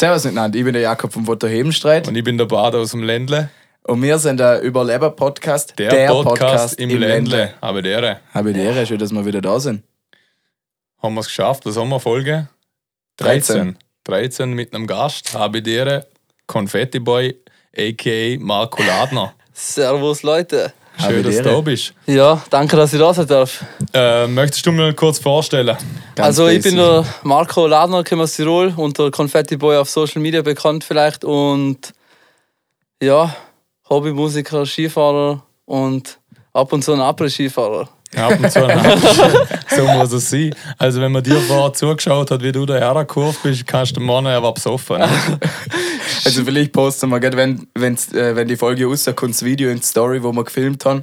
Servus miteinander, ich bin der Jakob vom Foto Hebenstreit Und ich bin der Bad aus dem Ländle. und wir sind der Überleber-Podcast. Der, Podcast, im Ländle. Aber der, Habe die Ehre, schön, dass wir wieder da sind. haben wir es geschafft. Was haben wir Folge? 13. 13 mit einem Gast. Habe die Ehre. Konfetti Boy, a.k.a. Marco Ladner. Servus Leute. Schön, dass du da bist. Ja, danke, dass ich da sein darf. Äh, möchtest du mir kurz vorstellen? Ganz also ich basic. bin der Marco Ladner, komme aus Tirol, unter Confetti Boy auf Social Media bekannt vielleicht und ja, Hobbymusiker, Skifahrer und ab und zu ein Après-Skifahrer. Ab und zu So muss es sein. Also, wenn man dir vorher zugeschaut hat, wie du da hergekurvt bist, kannst du morgen er war besoffen. Ne? Also vielleicht posten wir, wenn, wenn's, äh, wenn die Folge rauskommt, das Video in die Story, wo wir gefilmt haben.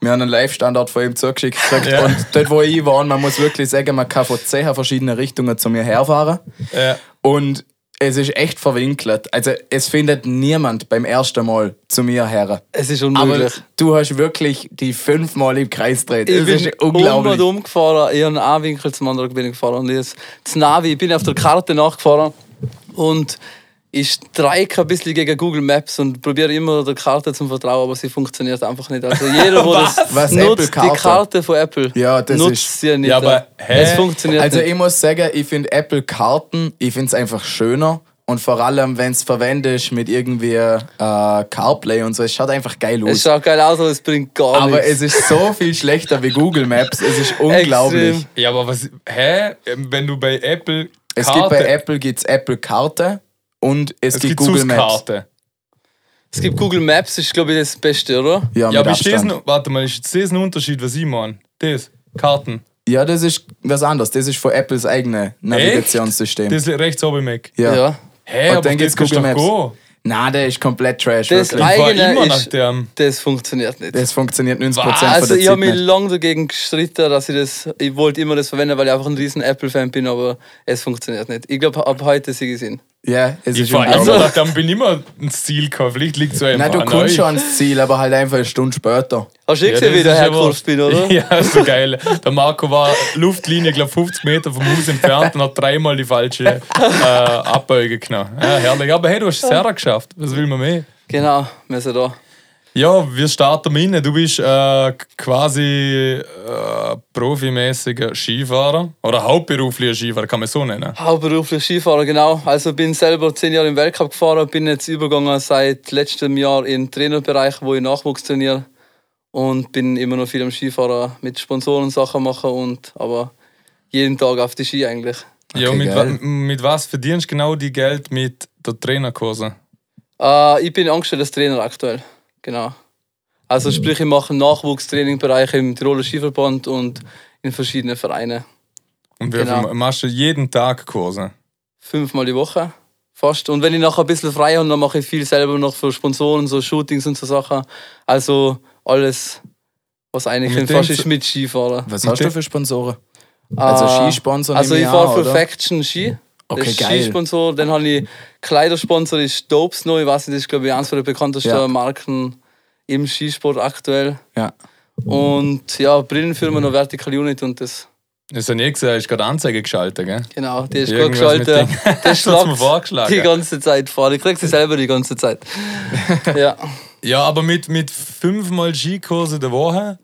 Wir haben einen Live-Standort von ihm zugeschickt gekriegt. Ja. Und dort, wo ich war, man muss wirklich sagen, man kann von zehn verschiedenen Richtungen zu mir herfahren. Ja. Und es ist echt verwinkelt. Also es findet niemand beim ersten Mal zu mir her. Es ist Aber unmöglich. du hast wirklich die fünfmal im Kreis gedreht. ich Es bin ist unglaublich. um gefahren, ich habe einen A-Winkel zum anderen bin ich gefahren. Und jetzt das Navi, ich bin auf der Karte nachgefahren und ich streike ein bisschen gegen Google Maps und probiere immer der Karte zu vertrauen, aber sie funktioniert einfach nicht. Also jeder, der das Was, nutzt, Apple-Karte? die Karte von Apple, Ja, das nutzt ist- sie nicht. Ja, aber, hä? es funktioniert Also nicht. ich muss sagen, ich finde Apple Karten, ich finde es einfach schöner. Und vor allem, wenn es verwendest mit irgendwie äh, CarPlay und so, es schaut einfach geil Es aus. schaut geil aus, aber es bringt gar Aber nichts. es ist so viel schlechter wie Google Maps. Es ist unglaublich. Extrem. ja, aber was. Hä? Wenn du bei Apple. Es Karte, gibt bei Apple gibt's Apple Karte und es, es gibt gibt Google Maps. Karte. Es gibt Google Maps, ist glaube ich das Beste, oder? Ja, Ja, mit aber ist das warte mal, ist das ein Unterschied, was ich meine? Das, Karten. Ja, das ist was anderes. Das ist von Apples eigene Navigationssystem. Das ist rechts oben im Eck. ja. ja. Hä, Und aber dann das gibt's Google Maps. Nein, der ist komplett trash. Das wirklich. Ich Eigene immer nach ist- dem. Das funktioniert nicht. Das funktioniert 90% Was? von Also der ich Zeit habe mich lange dagegen gestritten, dass ich das, ich wollte immer das verwenden, weil ich einfach ein riesen Apple-Fan bin, aber es funktioniert nicht. Ich glaube, ab heute sie gesehen. Ja, es Ich ist war nach dem, bin immer ins Ziel gekommen. Vielleicht liegt es so einfach Nein, du an kommst euch. schon ans Ziel, aber halt einfach eine Stunde später. Hast du eh Ja, gesehen, das wie der ist ja hergekurvt bin, oder? Ja, so geil. Der Marco war Luftlinie, glaube 50 Meter vom Haus entfernt und hat dreimal die falsche äh, Abbeuge genommen. Ja, herrlich. Aber hey, du hast es geschafft. Was will man mehr? Genau, wir sind da. Ja, wir starten rein. Du bist äh, quasi äh, profimäßiger Skifahrer oder hauptberuflicher Skifahrer, kann man so nennen. Hauptberuflich Skifahrer, genau. Also bin selber zehn Jahre im Weltcup gefahren, bin jetzt übergegangen seit letztem Jahr in den Trainerbereich, wo ich Nachwuchs trainiere. Und bin immer noch viel am Skifahrer mit Sponsoren Sachen machen und aber jeden Tag auf die Ski eigentlich. ja, Okay, mit, geil. wa mit was verdienst du genau die Geld mit der Trainerkurse? Äh, ich bin angestellt als Trainer aktuell. Genau. Also sprich, ich mache Nachwuchstrainingbereich im Tiroler Skiverband und in verschiedenen Vereinen. Und wie Genau. machst du jeden Tag Kurse? Fünfmal die Woche. Fast. Und wenn ich nachher ein bisschen frei habe, dann mache ich viel selber noch für Sponsoren, so Shootings und so Sachen. Also alles, was eigentlich mit fast ist mit Skifahren. Was hast du für Sponsoren? Also Äh, Skisponsor Also ich fahre für oder? Faction Ski. Okay, das ist geil. Skisponsor. Dann habe ich Kleidersponsor, ist Dopes neu. Ich weiß nicht, das ist glaube ich eines der bekanntesten Ja. Marken im Skisport aktuell. Ja. Und ja, Brillenfirma noch Vertical Unit und das. Das habe ich gesagt, ist gerade Anzeige geschaltet, gell? Genau, die ist mit geschaltet. Das schlagt vorgeschlagen. die ganze Zeit vor. Ich krieg sie selber die ganze Zeit. ja. Ja, aber mit, mit fünfmal Skikurse der Woche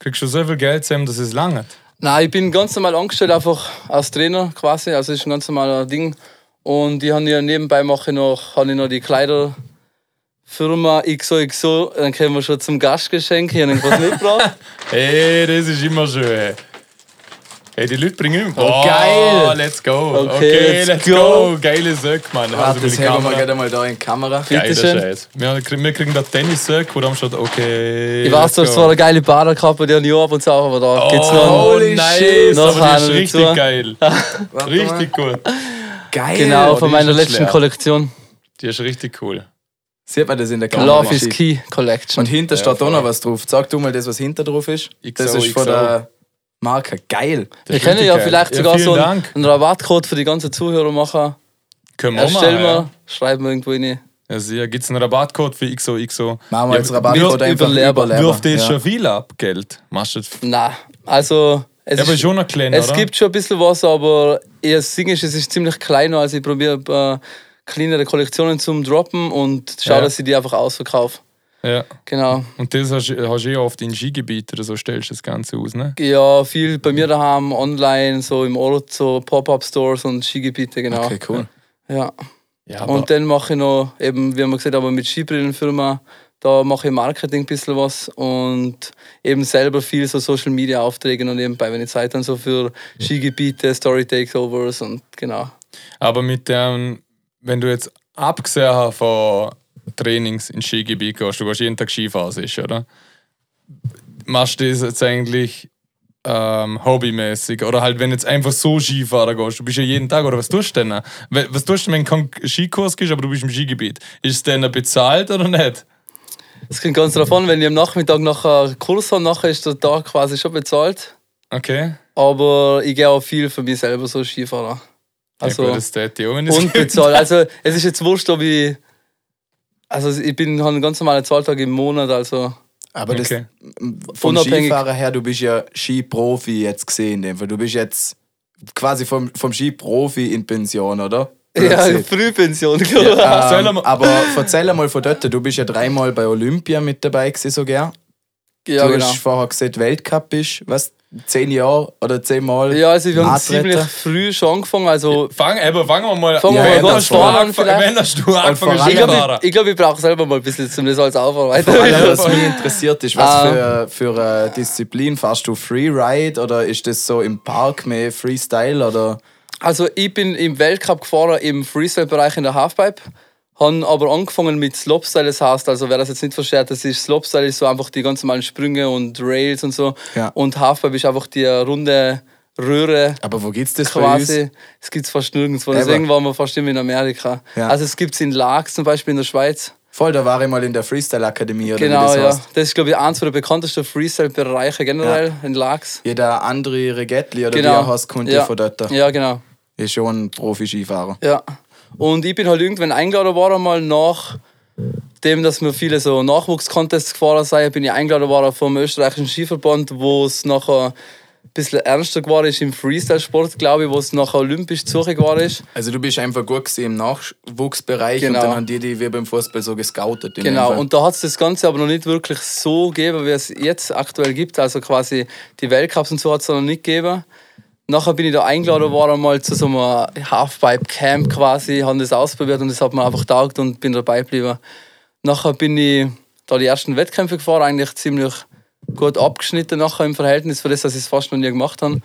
kriegst du so viel Geld zusammen, dass es langt. Nein, ich bin ganz normal angestellt, einfach als Trainer quasi. Also das ist ein ganz normaler Ding. Und ich habe ja nebenbei mache noch, habe ich noch die Kleiderfirma XOXO. Dann kommen wir schon zum Gastgeschenk. Ich habe irgendwas mitgebracht. Hey, das ist immer schön. Hey, die Leute bringen immer. Oh, geil. Let's go. Okay, Okay, let's go. go. Geile Söck, Mann. Warte, Also das der haben wir gerade mal da in die Kamera. Geiler. Scheiß. Wir, kriegen- wir kriegen da Tennis-Söck, wo dann steht, okay. Ich weiß, go. zwar eine geile Baderkappe, die habe ich ab und zu auch, aber da geht's noch. Oh, Holy nice. shit. Noch aber die ist richtig dazu. geil. Richtig gut. Geil. Genau, von ist meiner letzten schlecht. Kollektion. Die ist richtig cool. Sieht man das in der Kamera? Love is Key Collection. Und hinter steht auch noch was drauf. Sag du mal das, was hinter drauf ist. Das XO, ist von XO. der Marke. Geil. Das Wir können ja geil. vielleicht Ja, sogar vielen so einen, einen Rabattcode für die ganzen Zuhörer machen. Können wir Erstellen machen. wir, Ja. schreiben wir irgendwo rein. Ja, sehr. Gibt es einen Rabattcode für XOXO? Machen wir Ja, als Rabattcode wird einfach überlehrbar. überlehrbar. Wirft das Ja. schon viel ab, Geld? Machst du das? Nein, also es, Ja, aber ist, schon noch klein, es oder? gibt schon ein bisschen was, aber eher Sing ist, es ist ziemlich klein, also ich probiere äh, kleinere Kollektionen zum Droppen und schaue, Ja. dass ich die einfach ausverkaufe. Ja. Genau. Und das hast, hast du eh oft in Skigebieten oder so stellst du das Ganze aus, ne? Ja, viel bei mir daheim, online, so im Ort, so Pop-Up-Stores und Skigebiete, genau. Okay, cool. Ja. Ja, Und dann mache ich noch, eben, wie haben wir gesagt, aber mit Skibrillenfirma, da mache ich Marketing ein bisschen was und eben selber viel so Social Media Aufträge und nebenbei, wenn ich Zeit dann so für Skigebiete, Story Takeovers und genau. Aber mit dem, wenn du jetzt abgesehen hast von Trainings in Skigebiet gehst, du gehst jeden Tag Skifahren, oder? Machst du das jetzt eigentlich ähm, hobbymäßig? Oder halt, wenn du jetzt einfach so Skifahren gehst, du bist ja jeden Tag, oder was tust du denn? Was tust du, wenn du keinen Skikurs gehst, aber du bist im Skigebiet? Ist es denn bezahlt oder nicht? Es kommt ganz darauf an, wenn ich am Nachmittag nachher einen Kurs habe, nachher ist der Tag quasi schon bezahlt. Okay. Aber ich gehe auch viel für mich selber so Skifahren. Also, ja, gut, das täte ich auch, wenn es und geht. bezahlt. Also es ist jetzt wurscht, ob ich. Also ich bin habe einen ganz normalen Zahltag im Monat, also Aber das, Okay. vom Unabhängig- Skifahrer her, du bist ja Skiprofi jetzt gesehen, in dem Fall. Du bist jetzt quasi vom, vom Skiprofi in Pension, oder? Ja? Frühpension, glaube ich. Erzähl Ähm, aber erzähl mal von dort, du bist ja dreimal bei Olympia mit dabei gewesen, so gern. Ja, du genau. hast vorher gesagt, Weltcup bist, was, zehn Jahre oder zehnmal? Ja, also wir haben ziemlich früh schon angefangen. Also Fang, aber fangen wir mal Fangen wir Wenn mal ganz du vorne an. Wenn hast du angefangen ich glaube, ich, glaub, ich brauche selber mal ein bisschen, um das alles aufarbeiten. Vor allem, was mich interessiert ist, was Ähm. für, für eine Disziplin fährst du Freeride oder ist das so im Park mehr Freestyle oder? Also ich bin im Weltcup gefahren im Freestyle-Bereich in der Halfpipe. Haben aber angefangen mit Slopestyle, das heißt, also wer das jetzt nicht versteht, das ist Slopestyle ist so einfach die ganz normalen Sprünge und Rails und so. Ja. Und Halfpipe ist einfach die runde Röhre Aber wo gibt's das bei uns? quasi. Es gibt es fast nirgendwo. Deswegen waren wir fast immer in Amerika. Ja. Also es gibt es in Laax zum Beispiel in der Schweiz. Voll, da war ich mal in der Freestyle Akademie oder Genau, das ja. heißt. Das ist, glaube ich, eins der bekanntesten Freestyle-Bereiche generell in Laax. Jeder andere Regettli oder Genau. wie er heißt, kommt ja. Ja. von dort. Ja, genau. Ist schon ein Profi-Skifahrer. Ja. Und ich bin halt irgendwann eingeladen worden, mal nach dem, dass wir viele so Nachwuchscontests gefahren sind, bin ich eingeladen worden vom österreichischen Skiverband, wo es nachher ein bisschen ernster geworden ist im Freestyle-Sport, glaube ich, wo es nachher olympisch zu geworden ist. Also du bist einfach gut gewesen im Nachwuchsbereich Genau. und dann haben die die wie beim Fußball so gescoutet. Genau, und da hat es das Ganze aber noch nicht wirklich so gegeben, wie es jetzt aktuell gibt. Also quasi die Weltcups und so hat es noch nicht gegeben. Nachher bin ich da eingeladen worden, mal zu so einem Halfpipe-Camp quasi, habe das ausprobiert und das hat mir einfach taugt und bin dabei geblieben. Nachher bin ich da die ersten Wettkämpfe gefahren, eigentlich ziemlich gut abgeschnitten nachher im Verhältnis für das, dass ich es fast noch nie gemacht habe.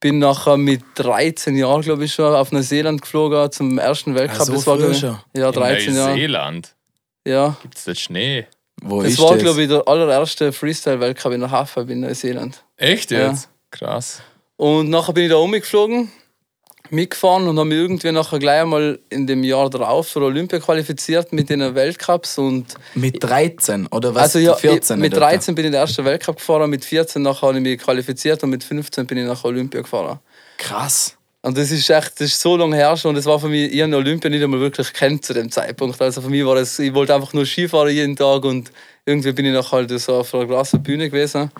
Bin nachher mit 13 Jahren, glaube ich, schon auf Neuseeland geflogen zum ersten Weltcup. Ah, so das war, früh glaub ich, schon? Ja, 13 in Jahre. Neuseeland Ja. gibt es dort Schnee. Wo Das ist war, das? glaube ich, der allererste Freestyle-Weltcup in der Hafen in Neuseeland. Echt Ja. jetzt? Krass. Und nachher bin ich da umgeflogen, mitgefahren und habe mich irgendwie nachher gleich einmal in dem Jahr darauf für Olympia qualifiziert mit den Weltcups. Und Mit 13 oder was? also ja, 14 mit oder? 13 bin ich den ersten Weltcup gefahren, mit 14 nachher habe ich mich qualifiziert und mit 15 bin ich nach Olympia gefahren. Krass. Und das ist echt, das ist so lange her schon. Und das war für mich, ich habe Olympia nicht einmal wirklich kennt zu dem Zeitpunkt. Also für mich war das, ich wollte einfach nur Skifahren jeden Tag und irgendwie bin ich nachher halt so auf einer großen Bühne gewesen.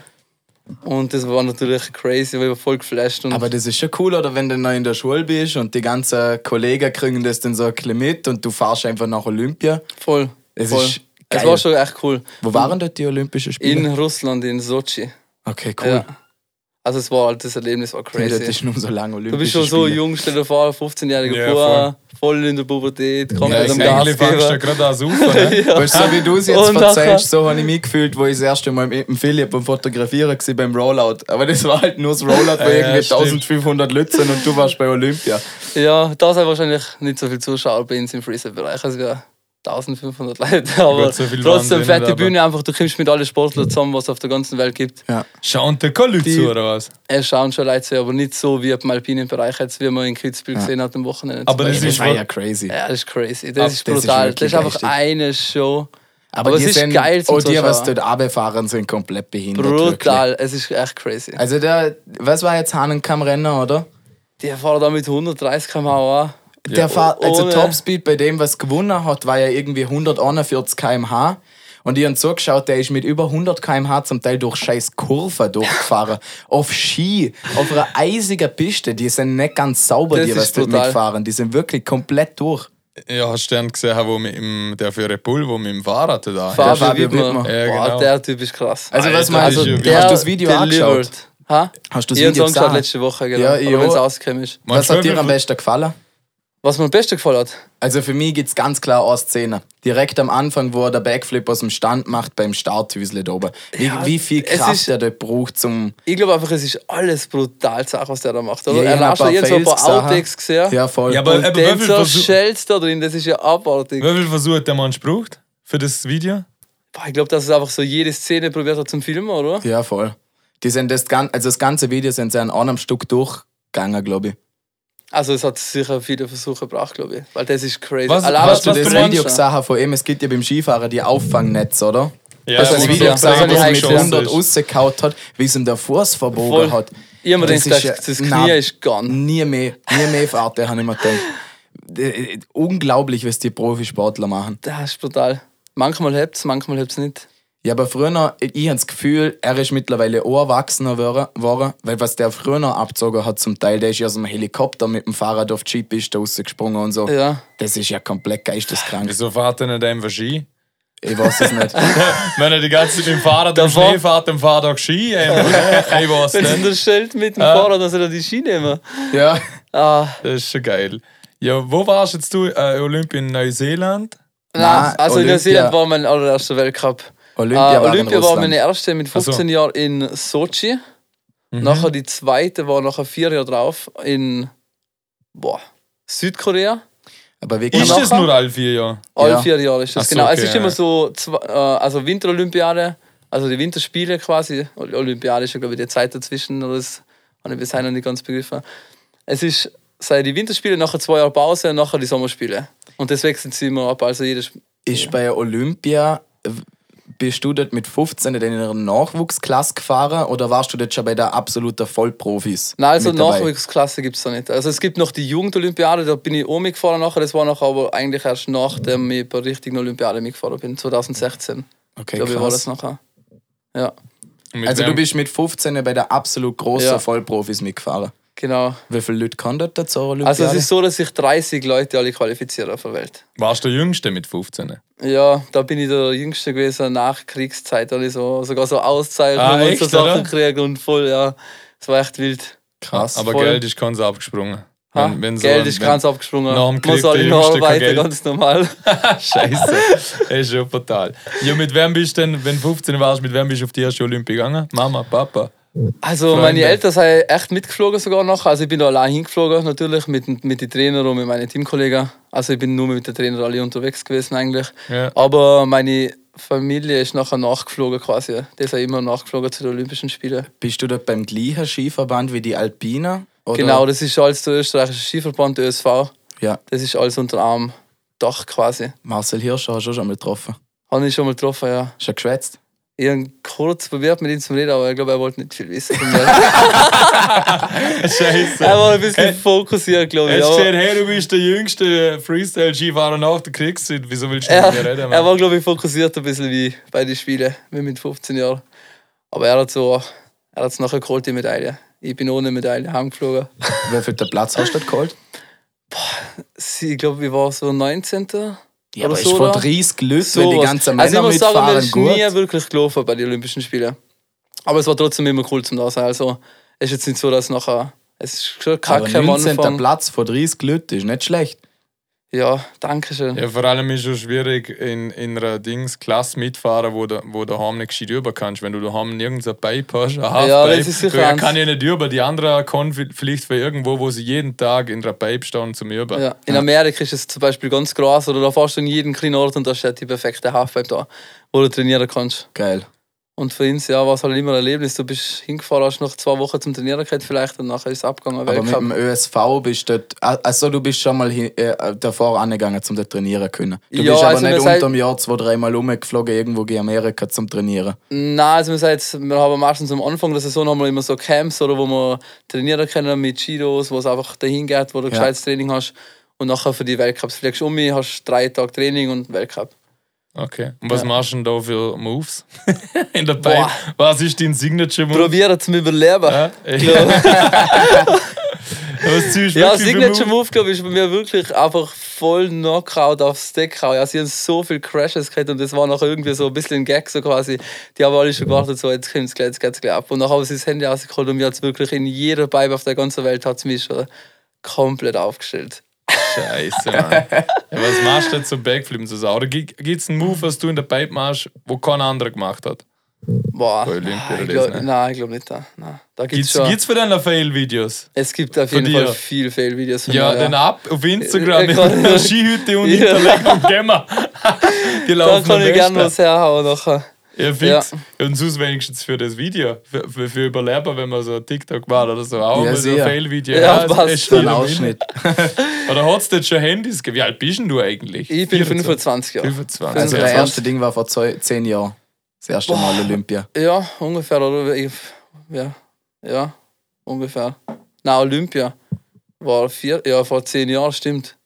Und das war natürlich crazy, weil ich war voll geflasht. Und Aber das ist schon cool, oder wenn du noch in der Schule bist und die ganzen Kollegen kriegen das dann so ein bisschen mit und du fahrst einfach nach Olympia. voll. Es voll. ist Es geil. war schon echt cool. Wo waren dort die Olympischen Spiele? In Russland, in Sochi. okay, cool. Ja. Also es war halt, das Erlebnis war Nee, dort crazy. ist nur so lange Olympische Du bist schon so Spiele. jung, stell dir vor, 15-jähriger Ja, Bub, voll in der Pubertät, kann Ja, dem eigentlich Gas fangst du geben. gerade an saufen, ne? Weißt du, so wie du es jetzt Und erzählst, so habe ich mich gefühlt, wo ich das erste Mal mit dem Philipp beim Fotografieren war beim Rollout. Aber das war halt nur das Rollout, wo Ja, irgendwie stimmt. 1500 Leute sind und du warst bei Olympia. Ja, da sind wahrscheinlich nicht so viele Zuschauer bei uns im Freestyle-Bereich. Also ja, 1500 Leute. Aber so trotzdem fette aber- Bühne einfach. Du kommst mit allen Sportlern zusammen, was es auf der ganzen Welt gibt. Ja. Schauen dir keine Leute Die- zu, oder was? Es schauen schon Leute zu, aber nicht so wie im alpinen Bereich, jetzt, wie man in Kitzbühel gesehen hat am Wochenende. Aber das. Das ist ja crazy. ja, das ist crazy. Das ist das ist brutal. Das wirklich ist einfach richtig. eine Show. Aber, Aber die es ist sind, geil zum Oh, die, was dort runterfahren, sind komplett behindert. Brutal. Es ist echt crazy. Wirklich. Also der, was war jetzt Hahnenkamm-Renner, oder? Die fahren da mit 130 km/h. Der Fahr also Topspeed bei dem, was gewonnen hat, war ja irgendwie 141 km/h. Und ich habe zugeschaut, der ist mit über 100 km/h zum Teil durch scheiß Kurven durchgefahren. auf Ski, auf einer eisigen Piste. Die sind nicht ganz sauber, Das die was ist dort mitfahren. Die sind wirklich komplett durch. Ja, hast du den gesehen, wo mit dem, der für Red Bull, wo mit dem Fahrrad da Fabio, Fabio Wittmer. Wittmer. Ja, Boah, genau. der Typ ist krass. Also, was meinst das du? ist ja- Hast du das Video delivered. angeschaut? Ha? Hast du das Ich Video es angeschaut gesehen? letzte Woche, genau. Ja, ich wenn es ist. Meinst Was hat dir am besten gefallen? Was mir am besten gefallen hat? Also für mich gibt es ganz klar eine Szene. Direkt am Anfang, wo er den Backflip aus dem Stand macht beim Starthüsle da oben. Wie, Ja, wie viel Kraft ist- er dort braucht zum. Ich glaube einfach, es ist alles brutal, Sache, was der da macht. Oder? Ja, ich er hat schon ein paar irgend so ein paar. Outtakes gesehen. Ja, voll. Ja, aber- und aber viel Versuch- zerschellst da drin, das ist ja abartig. Wie viel Versuch hat der Mensch braucht für das Video? Boah, ich glaube, dass es einfach so jede Szene probiert hat zum Filmen, oder? Ja, voll. Die sind das, gan- also das ganze Video sind sie an einem Stück durchgegangen, glaube ich. Also es hat sicher viele Versuche gebraucht, glaube ich. Weil das ist crazy. Was- Allein, was Hast du das du Video gesehen von ihm? Es gibt ja beim Skifahren die Auffangnetz, oder? Ja, Das Das hab Video das er mit gesehen. 100 rausgehauen hat, wie es ihm der Fuß verbogen Voll. hat. Ich habe mir Das gedacht, ist das, das ja- Knie nein. ist gone. Nie mehr, nie mehr Fahrt, habe ich mir gedacht. Äh, Unglaublich, was die Profisportler machen. Das ist brutal. Manchmal hebt es, manchmal hebt es nicht. Ja, aber früher, ich habe das Gefühl, er ist mittlerweile auch erwachsener geworden, weil was der früher abgezogen hat zum Teil, der ist ja aus dem Helikopter mit dem Fahrrad auf die Skipiste rausgesprungen und so. Ja. Das ist ja komplett geisteskrank. Wieso fährt er nicht einfach Ski? Ich weiß es nicht. Wenn er die ganze Zeit mit dem Fahrrad im Schnee fährt, dann fährt er auch Ski. einfach. ich weiß Wenn es nicht. unterstellt mit dem Ah. Fahrrad, soll er die Ski nehmen. Ja, Ah, Das ist schon geil. Ja, wo warst jetzt du? Äh, Olympia in Neuseeland? nein, also in Olympia- Neuseeland war mein allererster Weltcup. Olympia, Äh, war, Olympia in war meine erste mit Ach so. 15 Jahren in Sochi. Mhm. Nachher die zweite war nachher vier Jahre drauf in boah, Südkorea. Aber wie Ist das nur alle vier Jahre? Alle Ja. vier Jahre ist das, so, genau. es okay, ist immer so, zwei, äh, also Winterolympiade, also die Winterspiele quasi. Olympiade ist ja, glaube ich, die Zeit dazwischen, das habe ich bisher noch nicht ganz begriffen. Es ist seit die Winterspiele, nachher zwei Jahre Pause, nachher die Sommerspiele. Und das wechselt sich immer ab. Also jedes ist bei Olympia, bist du dort mit 15 in einer Nachwuchsklasse gefahren oder warst du dort schon bei der absoluten Vollprofis? Nein, also? Nachwuchsklasse gibt es da nicht. Also es gibt noch die Jugendolympiade, da bin ich auch mitgefahren nachher. Das war nachher aber eigentlich erst nachdem ich bei der richtigen Olympiade mitgefahren bin, 2016. Okay, glaube ich, war krass. das nachher. Ja, Also du wem- bist mit 15 bei der absolut grossen Ja. Vollprofis mitgefahren. Genau. Wie viele Leute kann dort zur Olympiade? Also es ist so, dass sich 30 Leute alle qualifizieren auf der Welt. Warst du der Jüngste mit 15? Ja, da bin ich der Jüngste gewesen nach Kriegszeit. Alle so, sogar so Auszeichnungen Ah, und so Sachen gekriegt und voll, ja. Es war echt wild. krass. Aber voll. Geld ist ganz abgesprungen. Wenn- wenn so Geld ist ganz abgesprungen. nach dem Muss Krieg alle der noch arbeiten, Geld. ganz normal. Scheiße. Das ist schon brutal. Ja, mit wem bist du denn, wenn du 15 warst, mit wem bist du auf die erste Olympia gegangen? Mama, Papa? Also Freunde. meine Eltern sind echt mitgeflogen sogar noch. Also ich bin da allein hingeflogen natürlich mit, mit den Trainern und mit meinen Teamkollegen. Also ich bin nur mit den Trainern alle unterwegs gewesen eigentlich. Ja. Aber meine Familie ist nachher nachgeflogen quasi. Die sind immer nachgeflogen zu den Olympischen Spielen. Bist du dort beim gleichen Skiverband wie die Alpiner? Oder? Genau, das ist alles der österreichische Skiverband, der ÖSV. Ja, Das ist alles unter einem Dach quasi. Marcel Hirscher hast du schon mal getroffen. Habe ich schon mal getroffen, ja. Schon geschwätzt? Ich habe kurz probiert mit ihm zu reden, aber ich glaube, er wollte nicht viel wissen von mir. Scheiße. er war ein bisschen fokussiert, glaube ich. Aber- gesehen, hey, du bist der jüngste Freestyle-Skifahrer nach der Kriegszeit. Wieso willst du Er, mit mir reden? er Mann? war, glaube ich, fokussiert ein bisschen wie bei den Spielen, wie mit 15 Jahren. Aber er hat so, er hat nachher geholt, die Medaille. Ich bin ohne Medaille heimgeflogen. Wie viel Platz hast du dort geholt? Sie- Ich glaube, ich war so 19. Ja, aber ist so vor da. 30 Leuten, So die ganzen also ich Männer muss sagen, mir ist gut. nie wirklich gelaufen bei den Olympischen Spielen. Aber es war trotzdem immer cool zum da sein. Also es ist jetzt nicht so, dass nachher. Es ist schon Aber kacke am 19. Anfang. Platz vor 30 Leuten ist nicht schlecht. Ja, danke schön. Ja, vor allem ist es schon schwierig, in, in einer Dings Klasse mitfahren, wo du, wo du daheim nicht gescheit über kannst. Wenn du daheim nirgends ein Pipe hast, ein Halfpipe, Ja, das ist sicher du, er kann ja nicht über. Die anderen kann vi- vielleicht für irgendwo, wo sie jeden Tag in der Pipe stehen zum Über. Ja. In Amerika ist es zum Beispiel ganz groß oder da fährst du in jeden kleinen Ort und da steht die perfekte Halfpipe da, wo du trainieren kannst. Geil. Und für uns ja, war es halt immer ein Erlebnis. Du bist hingefahren, hast nach zwei Wochen zum Trainieren gehabt vielleicht und nachher ist es abgegangen. Aber mit dem ÖSV bist du dort, also du bist schon mal hin, äh, davor angegangen, um dort trainieren zu können. Du Ja, bist aber also nicht wir sei- unter dem Jahr zwei, dreimal rumgeflogen irgendwo in Amerika zum Trainieren. Nein, also wir, jetzt, wir haben meistens am Anfang der Saison haben wir immer so Camps, oder, wo wir trainieren können mit Chidos, wo es einfach dahin geht, wo du Ja. gescheites Training hast. Und nachher für die Weltcups fliegst du um hast drei Tage Training und Weltcup. Okay. Und was Ja. machst du denn da für Moves? in der Pipe? Boah. Was ist dein Signature Move? Probieren zum Überleben. Ja? Ja. Was ziehst du Ja, wirklich für Signature Move? Move, glaube ich, ist bei mir wirklich einfach voll Knockout aufs Deck hauen. Ja, sie haben so viele Crashes gehabt und das war nachher irgendwie so ein bisschen ein Gag, so quasi. Die haben alle schon gewartet, so, jetzt kommt's gleich, jetzt geht's gleich ab. Und nachher haben sie das Handy rausgeholt und mir hat's wirklich in jeder Pipe auf der ganzen Welt hat's mich schon komplett aufgestellt. Scheiße, Mann. Ja, was machst du jetzt so Backflippen zu sagen? Oder gibt es einen Move, was du in der Pipe machst, wo kein anderer gemacht hat? Boah, Bei Olympia ich glaub, das, ne? nein, ich glaube nicht. Da, nein. da gibt's Gibt's, schon. gibt's für deine Fail-Videos? Es gibt auf jeden? Fall viel Fail-Videos von Ja, mir. dann ab auf Instagram Ja, mit kann- einer Skihütte und Ja. Hinterlegung gehen wir. Die Da laufen kann am ich gerne was herhauen nachher. Ja, fix. Und sonst wenigstens für das Video. Für, für, für Überleber, wenn man so TikTok war oder so. Auch Ja, mal so ein. Fail-Video. Ja, es- passt. ein Ausschnitt. Oder hat es jetzt schon Handys gegeben? Wie alt bist denn du eigentlich? Ich bin 24. 25 Jahre. 25. Also Ja, das erste Ding war vor zwei, zehn Jahren. Das erste Mal Olympia. Ja, ungefähr, oder? Ich, ja, ja, ungefähr. Na, Olympia war vier, ja, vor zehn Jahren, stimmt.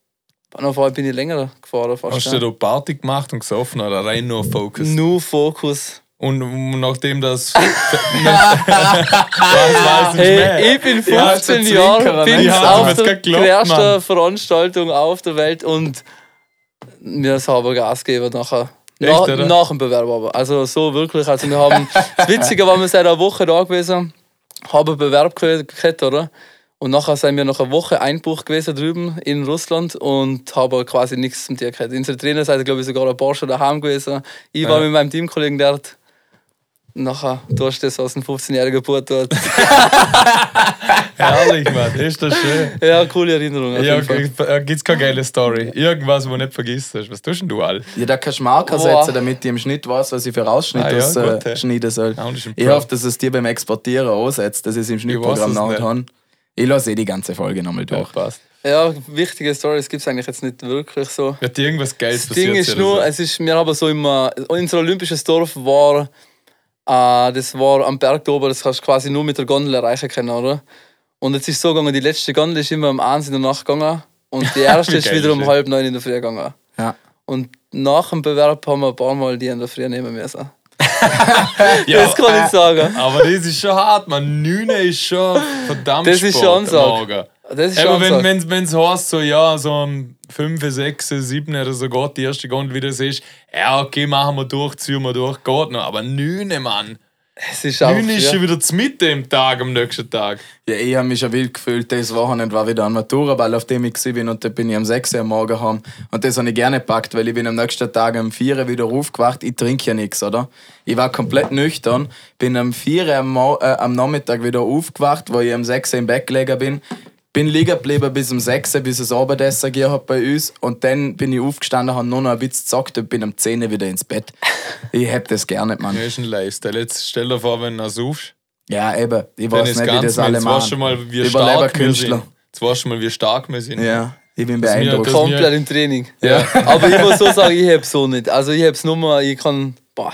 Vorher bin ich länger gefahren, fast. Hast ja. du da Party gemacht und gesoffen oder rein nur Focus? Nur Fokus. Und nachdem das. was? Hey, ich bin Ja, hast du 15 Zwinker, Jahre, ne? bin auf der Mann. Veranstaltung auf der Welt und mir sauber Gas gegeben nachher. Echt, Nach, oder? nach dem Bewerb aber. Also so wirklich. Also wir haben, das Witzige war, wir seit einer Woche da gewesen, haben einen Bewerb ge- gehabt, oder? Und nachher sind wir nach einer Woche Einbuch gewesen drüben in Russland und haben quasi nichts zum Tier gehabt. Unsere Trainer seid, glaube ich, sogar ein paar schon daheim gewesen. Ich war Ja. mit meinem Teamkollegen dort. Nachher, du hast das aus dem 15-jährigen Burt dort. Herrlich, Mann. Ist das schön. Ja, coole Erinnerung. Ja, Fall. gibt es keine geile Story. Irgendwas, wo du nicht vergisst hast. Was tust denn du all? Ja, da kannst du Marker Boah. setzen, damit ich im Schnitt weiß, was ich für Ausschnitt Ah, ja, äh, schneiden soll. Ja, Ich hoffe, dass es dir beim Exportieren ansetzt, dass ich es im Schnittprogramm nachher nicht. habe. Ich lasse eh die ganze Folge nochmal Ja, durch. passt. Ja, wichtige Stories gibt es eigentlich jetzt nicht wirklich so. Wird dir irgendwas Geiles Das Ding passiert? ist nur, so? es ist, wir haben so immer, unser olympisches Dorf war, äh, das war am Berg da oben, das kannst du quasi nur mit der Gondel erreichen können, oder? Und jetzt ist es so gegangen, die letzte Gondel ist immer um 1 in der Nacht gegangen und die erste ist wieder um halb neun in der Früh gegangen. Ja. Und nach dem Bewerb haben wir ein paar Mal die in der Früh nehmen müssen. Ja, das kann ich sagen. aber das ist schon hart, man. Nüne ist schon verdammt Das ist Sport schon. Morgen. Das ist Aber schon wenn so. es wenn's heißt, so, ja, so um 5, 6, 7 oder so geht die erste Gondel wieder, siehst ja, okay, machen wir durch, ziehen wir durch, geht noch. Aber 9, Mann. Es ist auch, 9 ist ja. schon wieder zu Mitte im Tag, am nächsten Tag. Ja, ich habe mich schon wild gefühlt. Das Wochenende war wieder ein Maturaball, auf dem ich gewesen bin und da bin ich am 6 Uhr am Morgen heim. Und das habe ich gerne gepackt, weil ich bin am nächsten Tag um 4 Uhr wieder aufgewacht. Ich trinke ja nichts, oder? Ich war komplett nüchtern, bin am 4 Uhr am, äh, am Nachmittag wieder aufgewacht, wo ich am 6 Uhr im Bett gelegen bin. Bin liegen geblieben bis um 6 Uhr, bis es Abendessen gegeben hat bei uns. Und dann bin ich aufgestanden, habe nur noch ein bisschen gezockt und bin um 10 Uhr wieder ins Bett. Ich hab das gerne, Mann. Ja, ist ein Lifestyle. Jetzt stell dir vor, wenn du saufst, Ja, eben. Ich weiß nicht, wie das alle jetzt weißt du machen. mal, wie stark wir sind. Überleberkünstler. Jetzt weißt du mal, wie stark wir sind. Ja, ich bin Das beeindruckt. das- komplett im Training. Ja. Aber ich muss so sagen, ich hab's so nicht. Also ich hab's nur mal, ich kann, boah,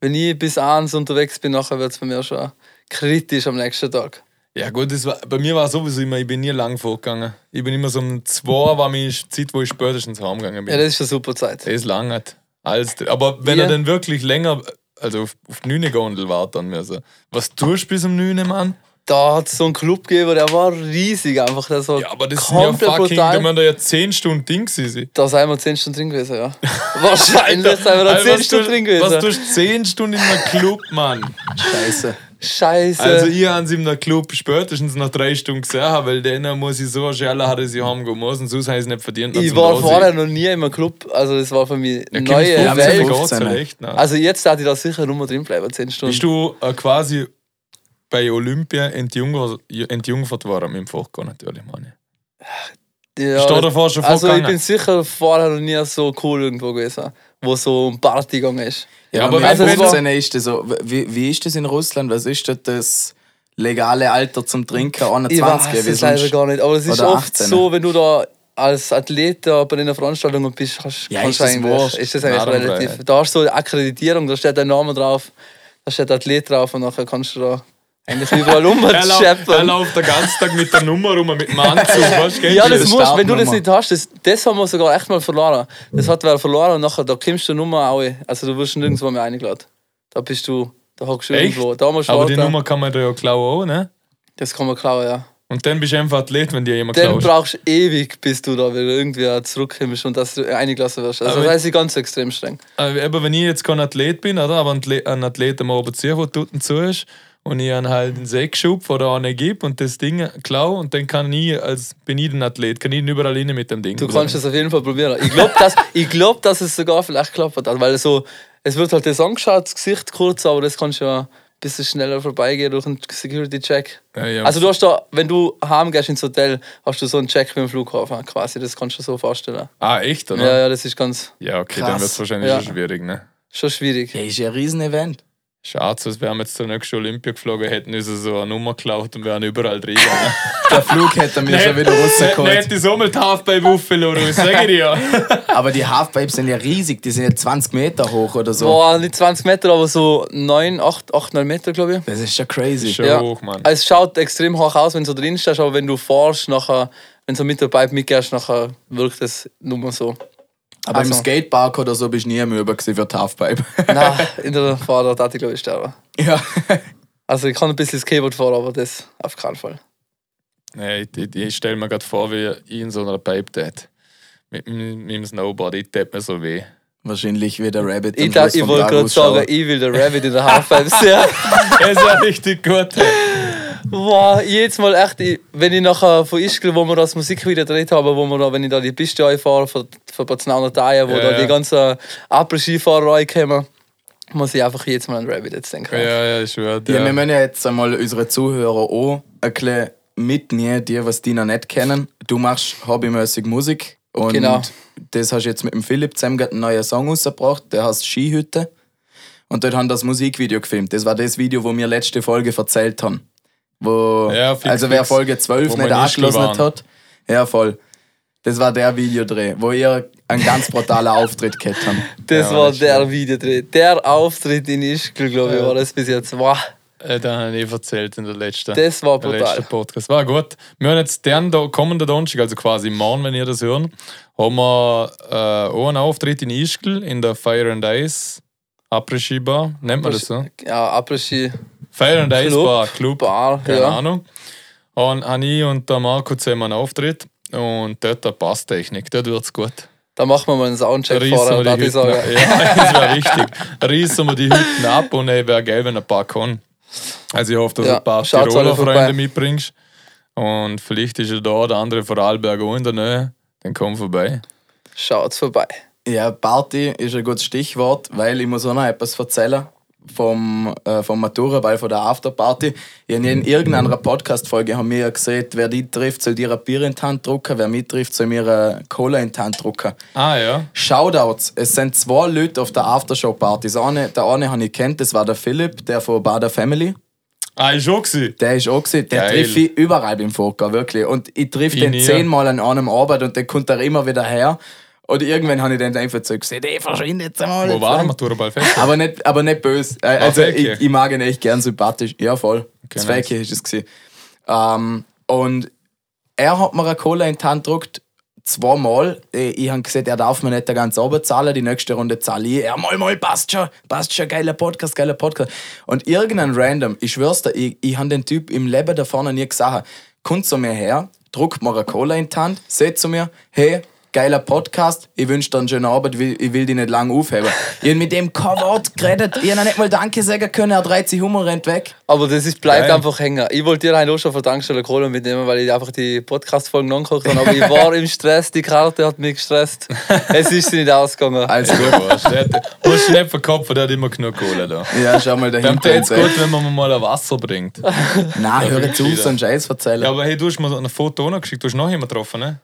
wenn ich bis abends unterwegs bin, nachher wird's bei mir schon kritisch am nächsten Tag. Ja gut, das war, bei mir war sowieso immer, ich bin nie lang vorgegangen. Ich bin immer so um zwei, war meine Zeit, wo ich spätestens heimgegangen bin. Ja, das ist eine super Zeit. Das langt. Als, aber wenn Ja. er dann wirklich länger, also auf, auf die 9 Gondel warten müssen. Was tust du bis um 9, Mann? Da hat es so einen Club gegeben, der war riesig einfach. Der so Ja, aber das sind ja fucking, brutal. da man da ja 10 Stunden Ding gewesen. Da sind wir 10 Stunden drin gewesen, ja. Wahrscheinlich sind wir da Alter, 10 was Stunden drin Was gewesen. tust du 10 Stunden in einem Club, Mann? Scheiße. Scheiße. Also ich habe sie in einem Club spätestens nach 3 Stunden gesehen, weil denen muss ich so schneller hatte sie heimgehen müssen, sonst habe ich es nicht verdient. ich war vorher noch nie in einem Club, also das war für mich Ja, neue 15 Welt. geht's ja 15. recht? Also jetzt darf ich da sicher nur drin bleiben, 10 Stunden. Bist du äh, quasi bei Olympia entjungfert, entjungfert worden mit dem Fachgehen natürlich, meine ich. ja, du davor schon Also ich bin sicher vorher noch nie so cool irgendwo gewesen, wo so ein Party gegangen ist. Ja, aber wenn- 15 ist das so. Wie, wie ist das in Russland? Was ist das, das legale Alter zum Trinken? Ich 21 weiß wie es leider gar nicht, aber es ist oft 18. so, wenn du da als Athlet bei einer Veranstaltung bist, kannst, Ja, kannst ist das eigentlich, wurscht. ist das eigentlich Narrenfreiheit. relativ. Da hast du so eine Akkreditierung, da steht dein Name drauf, da steht Athlet drauf und nachher kannst du da eigentlich überall Er, lau er läuft den ganzen Tag mit der Nummer rum, mit dem Anzug, weißt? Ja, das die musst, wenn du das nicht hast, das, das haben wir sogar echt mal verloren. Das hat wer verloren und nachher, da kommst du Nummer auch. Also du wirst nirgendwo mehr eingeladen. Da bist du, da hockst du Echt? irgendwo. Da musst du Aber die warten. Nummer kann man da ja klauen, auch, ne? Das kann man klauen, ja. Und dann bist du einfach Athlet, wenn dir jemand Dann klaut. brauchst du ewig, bis du da wieder irgendwie zurückkommst und dass du eingelassen wirst. Also Aber- das heißt, ganz extrem streng. Aber wenn ich jetzt kein Athlet bin, oder? aber ein Athlet- am Abend ziehe, der tut zu ist, und ich einen halt einen Säckschub oder einen gebe und das Ding klau und dann kann ich, als bin ich ein Athlet, kann ich überall rein mit dem Ding. Du kannst es auf jeden Fall probieren. Ich glaube, dass, ich glaub, dass es sogar vielleicht klappt. hat, Weil so, es wird halt das angeschaut, das Gesicht kurz, aber das kannst du ja ein bisschen schneller vorbeigehen durch einen Security-Check. Ja, ja. Also du hast da, wenn du heimgehst ins Hotel, hast du so einen Check beim Flughafen quasi. Das kannst du so vorstellen. Ah, echt, oder? Ja, ja, das ist ganz Ja, okay, Krass. dann wird es wahrscheinlich Ja. schon schwierig, ne? schon schwierig. Ja, ist ja ein Riesen-Event. Schade, als wären wir jetzt zur nächsten Olympia geflogen, hätten uns so eine Nummer geklaut und wären überall drin. Der Flug hätte mir schon wieder rausgeholt. Nicht die Sommeltaft bei Buffalo, oder was sag ich dir? Aber die Halfpipes sind ja riesig, die sind ja 20 Meter hoch oder so. Boah, nicht 20 Meter, aber so 9, 8, 8 9 Meter, glaube ich. Das ist schon crazy. Schon Ja. hoch, Mann. Es schaut extrem hoch aus, wenn du drin stehst, aber wenn du fährst, nachher, wenn du mit der Pipe mitgehst, nachher wirkt es nur mal so. Aber im Also- Skatepark oder so bist du nie müde gewesen für die Halfpipe. Nein, in der Fahrt hatte ich glaube ich sterben. ja. Also ich kann ein bisschen Skateboard fahren, aber das auf keinen Fall. Nee, ich, ich, ich stelle mir gerade vor, wie ich in so einer Pipe tät. Mit, mit, mit dem Snowboard, ich tät mir so weh. Wahrscheinlich wie der Rabbit. Ich, da, ich wollte gerade sagen, ich will der Rabbit in der Halfpipe sehen. Das ist ja richtig gut. Boah, jedes Mal echt, ich, wenn ich nachher von Ischgl, wo wir das Musikvideo gedreht haben, wo wir da, wenn ich da die Piste einfahre von, von Baznauer Taille, wo Ja, da ja. die ganzen Après-Skifahrer reinkommen, muss ich einfach jetzt mal an Rabbit jetzt denken. Ja, ja, ich schwöre. Ja, wir Ja. müssen ja jetzt einmal unsere Zuhörer auch ein bisschen mitnehmen, die, was die noch nicht kennen. Du machst hobbymäßig Musik und Genau. das hast du jetzt mit dem Philipp zusammen einen neuen Song rausgebracht, der heißt Skihütte. Und dort haben das Musikvideo gefilmt. Das war das Video, wo wir letzte Folge erzählt haben. Wo, Ja, fix, also wer. Folge 12 Wo nicht waren. hat, ja voll. Das war der Videodreh, wo ihr einen ganz brutalen Auftritt gehabt habt. Das Ja, war das der Videodreh. Der Auftritt in Ischgl, glaube ich, war das bis jetzt. Wow, Äh, da habe ich erzählt in der letzten, das war der brutal. letzten Podcast. War gut. Wir haben jetzt den kommenden Donnerstag, also quasi morgen, wenn ihr das hören, haben wir äh, auch einen Auftritt in Ischgl in der Fire and Ice Après-Ski Bar. Nennt man das so? Ja, Après-Ski Ice Club, Bar, Club. Bar, Keine ja. Ahnung. Und habe ich und der Marco zusammen einen Auftritt. Und dort eine Passtechnik, dort wird es gut. Da machen wir mal einen Soundcheck Reißen vorher dann Hütten sagen. Ja, das wäre wichtig. Reißen wir die Hütten ab und ey, wäre geil, wenn ein paar kann. Also ich hoffe, dass du Ja, ein paar schaut's Tiroler. Freunde mitbringst. Und vielleicht ist ja da der andere Vorarlberg auch in der Nähe. Dann komm vorbei. schaut's vorbei. Ja, Party ist ein gutes Stichwort, weil ich muss auch noch etwas erzählen vom, äh, vom Maturaball, von der Afterparty. In irgendeiner Podcast-Folge haben wir ja gesehen, wer die trifft, soll dir ein Bier in die Hand drucken, wer mich trifft, soll mir eine Cola in die Hand drucken. Ah ja. Shoutouts, es sind zwei Leute auf der Aftershow-Party. Der eine, der eine habe ich kennt, das war der Philipp, der von Bader Family. Ah, ist schon gewesen. Der ist auch gesehen, der Geil. trifft ich überall beim Vorker, wirklich. Und ich triff Ich den zehnmal an einem Arbeit und dann kommt er immer wieder her. Und irgendwann habe ich den einfach so gesehen, der verschwindet jetzt einmal. Wo war der Maturaballfest? Aber nicht, aber nicht böse. Äh, Also Fäki. ich, ich mag ihn echt gern sympathisch. Ja, voll. das nice. Fäki ist es gewesen. Ähm, und er hat mir eine Cola in die Hand gedruckt, zweimal. Äh, Ich habe gesagt, er darf mir nicht den ganzen Abend zahlen, die nächste Runde zahle ich. Ja, mal, mal, passt schon, passt schon, geiler Podcast, geiler Podcast. Und irgendein Random, ich schwör's dir, ich, ich habe den Typ im Leben da vorne nie gesagt, kommt zu mir her, druckt mir eine Cola in die Hand, sagt zu mir, hey, geiler Podcast, ich wünsche dir einen schönen Abend, ich will, ich will dich nicht lange aufheben. Ich habe mit dem kein Wort geredet, ich habe nicht mal Danke sagen können, er dreht sich um und rennt weg. Aber das ist, bleibt Geil. einfach hängen. Ich wollte dir eigentlich auch schon von Tankstelle Kohle mitnehmen, weil ich einfach die Podcast-Folgen angeguckt habe. Aber ich war im Stress, die Karte hat mich gestresst. Es ist nicht ausgegangen. Also gut. Du nicht verkaufen, der hat immer genug Kohle da. Ja, schau mal Dann dahinter. wäre jetzt gut, wenn man mir mal ein Wasser bringt. Nein, hör jetzt auf, so einen Scheiß erzählen. Ja, aber hey, du hast mir ein Foto noch geschickt, du hast noch jemanden getroffen, ne?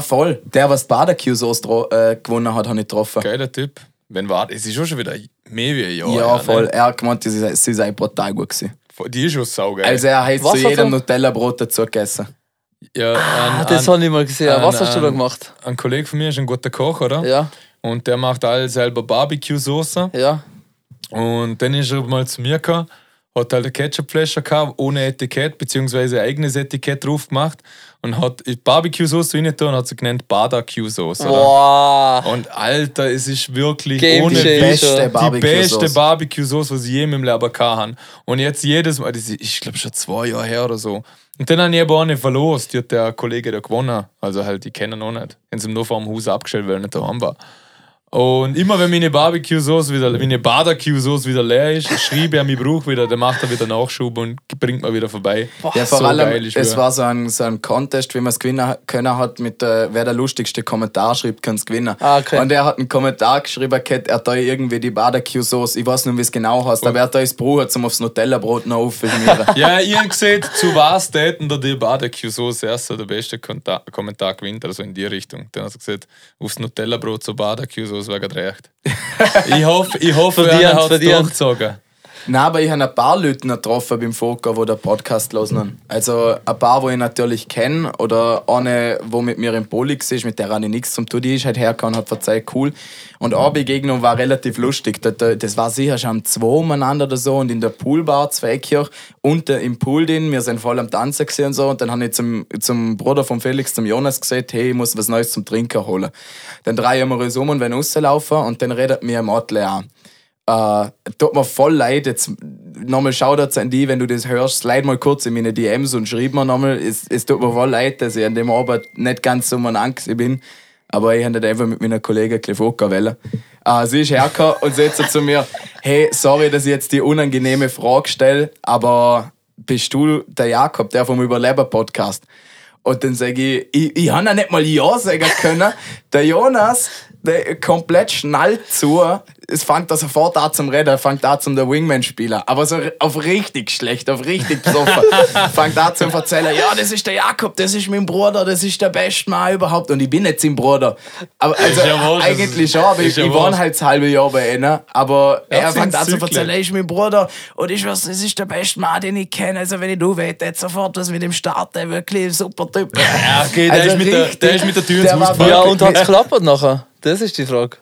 Voll. Der, was die Barbecue-Sauce dro- äh, gewonnen hat, habe ich getroffen. Geiler Typ. Wenn war Es ist schon schon wieder mehr wie ein Jahr. Ja, her, voll. Ne? Er hat gemeint, sie sei, sie sei brutal gut gewesen. Die ist schon saugeil. Also er hat Was zu jedem? Nutella-Brot dazu gegessen. ja, Ah, ein, das ein, habe ich mal gesehen. ein- Was hast du da ein- gemacht? ein Kollege von mir ist ein guter Koch, oder? Ja, Und der macht all selber Barbecue-Soße. ja. Und dann ist er mal zu mir gekommen, hat halt eine Ketchupflasche gehabt, ohne Etikett, beziehungsweise ein eigenes Etikett drauf gemacht und hat Barbecue-Soße rein und hat sie genannt Barbecue-Soße. oder? Boah. Und Alter, es ist wirklich Game ohne. Beste die Barbecue-Sauce. beste Barbecue-Sauce, was ich je meinem Leben habe. Und jetzt jedes Mal, das ist, ich glaube schon zwei Jahre her oder so, Und dann habe ich aber auch nicht verlost. Die hat der Kollege da gewonnen. Also halt, die kennen noch nicht. Haben sie nur vor dem Haus abgestellt, weil er nicht daheim war. Und immer wenn meine Barbecue-Sauce wieder, meine Barbecue-Sauce wieder leer ist, schreibe er, ich brauche wieder, dann macht er wieder Nachschub und bringt mir wieder vorbei. Ja, vor So allem, geil, es war so ein, so ein Contest, wie man es gewinnen können hat, mit der, wer der lustigste Kommentar schreibt, kann es gewinnen. Ah, okay. Und er hat einen Kommentar geschrieben, gehabt, er hat da irgendwie die Barbecue-Sauce, ich weiß nicht, wie es genau heißt, aber er hat da das Brot zum aufs Nutella-Brot noch aufschmieren. Ja, ihr habt gesehen, zu was täten da die Barbecue-Sauce erst so der beste Konta- Kommentar gewinnt, also in die Richtung. Dann hat er gesagt, aufs Nutella-Brot zur Barbecue-Sauce wäre gerade recht. ich hoffe, ich hoffe, Verdient, er hat es durchgezogen. Nein, aber ich habe ein paar Leute getroffen beim Foka, die den Podcast hören. Also ein paar, die ich natürlich kenne oder eine, die mit mir im Poli war, mit der habe ich nichts zum tun. Die ist halt hergekommen und hat verzeiht, cool. Und eine Begegnung war relativ lustig. Das, war sicher schon am 2 umeinander oder so und in der Poolbar Zweikirch unten im Pool drin. Wir sind voll am Tanzen gesehen und so. Und dann habe ich zum, zum Bruder von Felix, zum Jonas, gesagt, hey, ich muss was Neues zum Trinken holen. Dann drehen wir uns um und wenn rauslaufen und dann redet mir ein Motle an. Äh, tut mir voll leid, jetzt nochmal Shoutouts an die, wenn du das hörst, slide mal kurz in meine DMs und schreib mir nochmal. Es, es tut mir voll leid, dass ich an dem Abend nicht ganz so mein Angst bin, aber ich habe nicht einfach mit meiner Kollegin Klefoka wollen. Äh, sie ist hergekommen und sagt zu mir, hey, sorry, dass ich jetzt die unangenehme Frage stelle, aber bist du der Jakob, der vom Überleber-Podcast? Und dann sage ich, ich, ich habe ja nicht mal Ja sagen können. Der Jonas, komplett schnallt zu. Es fängt er sofort an zum Reden, er fängt an zum der Wingman spielen. Aber so auf richtig schlecht, auf richtig besoffen. fängt an zum erzählen, ja, das ist der Jakob, das ist mein Bruder, das ist der beste Mann überhaupt. Und ich bin nicht sein Bruder. Aber also, ja wurscht, eigentlich schon, aber ich, ja ich wohne halt das halbe Jahr bei ihnen. Aber Er er fängt an zu erzählen, er ist mein Bruder und ich weiß, das ist der beste Mann, den ich kenne. Also wenn ich du weiß, jetzt sofort was mit dem starten, wirklich ein super Typ. Ja, okay, der, ist, mit der, der ist mit der Tür ins der Haus. Ja, und hat es geklappt nachher? Das ist die Frage.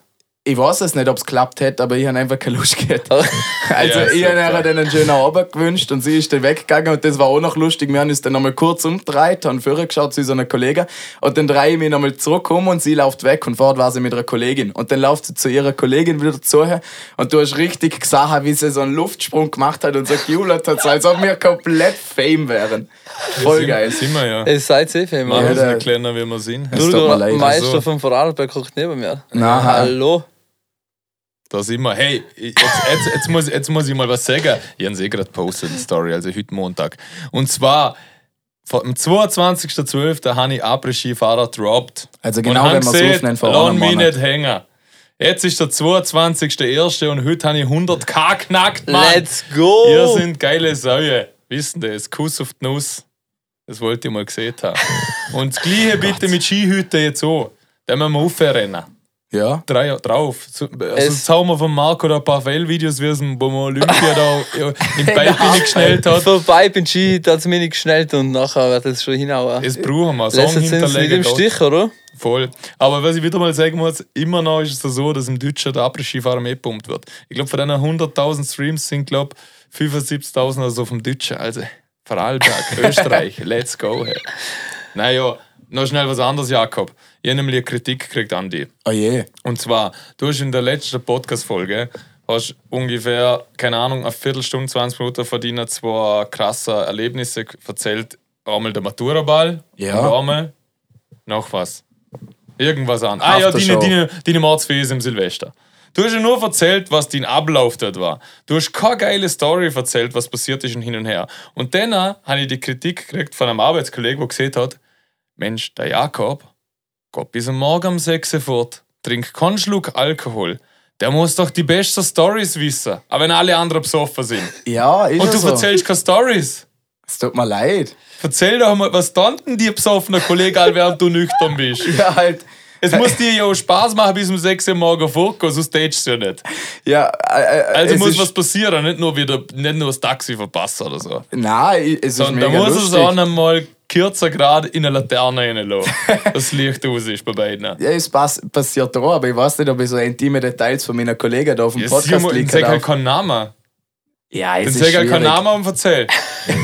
Ich weiß es nicht, ob es geklappt hätte, aber ich habe einfach keine Lust gehabt. Also Ja, ich habe ihr dann einen schönen Abend gewünscht und sie ist dann weggegangen und das war auch noch lustig. Wir haben uns dann nochmal kurz umgedreht, haben vorher geschaut zu so einer Kollegin und dann drehe ich mich nochmal zurück um und sie läuft weg und vorher war sie mit einer Kollegin. Und dann läuft sie zu ihrer Kollegin wieder zu und du hast richtig gesehen, wie sie so einen Luftsprung gemacht hat und so gejubelt hat, so als ob wir komplett Fame wären. Voll geil. Sind wir ja. Es seid safe, Machen Mann. wir der- es kleiner, wie wir sind. Mir leid. Meister Also. vom Vorarlberg guckt neben mir. Nein. Hallo. Da sind wir. Hey, jetzt, jetzt, jetzt, muss, jetzt muss ich mal was sagen. Ich habe es eh gerade gepostet, die Story, also heute Montag. Und zwar, am 22.12. habe ich Après-Ski-Fahrer dropped. Also genau, wenn wir es aufnehmen vor lass mich nicht hängen. Jetzt ist der 22.01. und heute habe ich 100k knackt, Mann. Let's go. Ihr sind geile Säue. Wissen das? Kuss auf die Nuss. Das wollte ich mal gesehen haben. Und das Gleiche bitte mit Skihütte jetzt auch. Da müssen wir aufrennen. Ja. Drei drauf. So, also Es- jetzt haben wir von Marco da ein paar Fail-Videos, wie es wo man Olympia da im Beibini geschnellt hat. Vorbei bin Ski, da hat es mich nicht geschnellt und nachher wird es schon hinhauen. Das brauchen wir. Song Letztens sie nicht hinterlegen. im. Stich, oder? Voll. Aber was ich wieder mal sagen muss, immer noch ist es so, dass im Deutschen der Après-Ski-Fahrer mehr gepumpt wird. Ich glaube, von diesen 100.000 Streams sind, glaube 75.000 also vom Deutschen. Also, Vorarlberg, Österreich, let's go. Hey. Naja, noch schnell was anderes, Jakob. Ich habe nämlich eine Kritik gekriegt an dich. Oh je. Und zwar, du hast in der letzten Podcast-Folge hast ungefähr, keine Ahnung, eine Viertelstunde, 20 Minuten von deinen zwei krassen Erlebnisse erzählt. Einmal der Maturaball Ja. und einmal noch was. Irgendwas an. Ah ja, deine, deine, deine Mordsfees im Silvester. Du hast ja nur erzählt, was dein Ablauf dort war. Du hast keine geile Story erzählt, was passiert ist und hin und her. Und dann habe ich die Kritik gekriegt von einem Arbeitskollegen, der gesehen hat, Mensch, der Jakob geht bis am Morgen um 6 Uhr fort, trinkt keinen Schluck Alkohol. Der muss doch die besten Stories wissen, auch wenn alle anderen besoffen sind. Ja, ist Und du so. erzählst keine Stories. Es tut mir leid. Erzähl doch mal, was tanten die besoffenen Kollegen, all während du nüchtern bist. Ja, halt. Es muss dir ja auch Spaß machen, bis um 6 Uhr morgen vorgehen, sonst tätst du ja nicht. Ja, äh, äh, Also es muss was passieren, nicht nur wieder, nicht nur das Taxi verpassen oder so. Nein, es ist Sondern da mega muss es lustig. auch einmal kürzer gerade in eine Laterne reinlassen. das Licht aus ist bei beiden. Ja, es pass passiert auch, aber ich weiß nicht, ob ich so intime Details von meiner Kollegen da auf dem Ja, Podcast Simon, dann liegen sag halt keinen Namen. Ja, es Dann ist sag halt keinen. Namen und erzähl.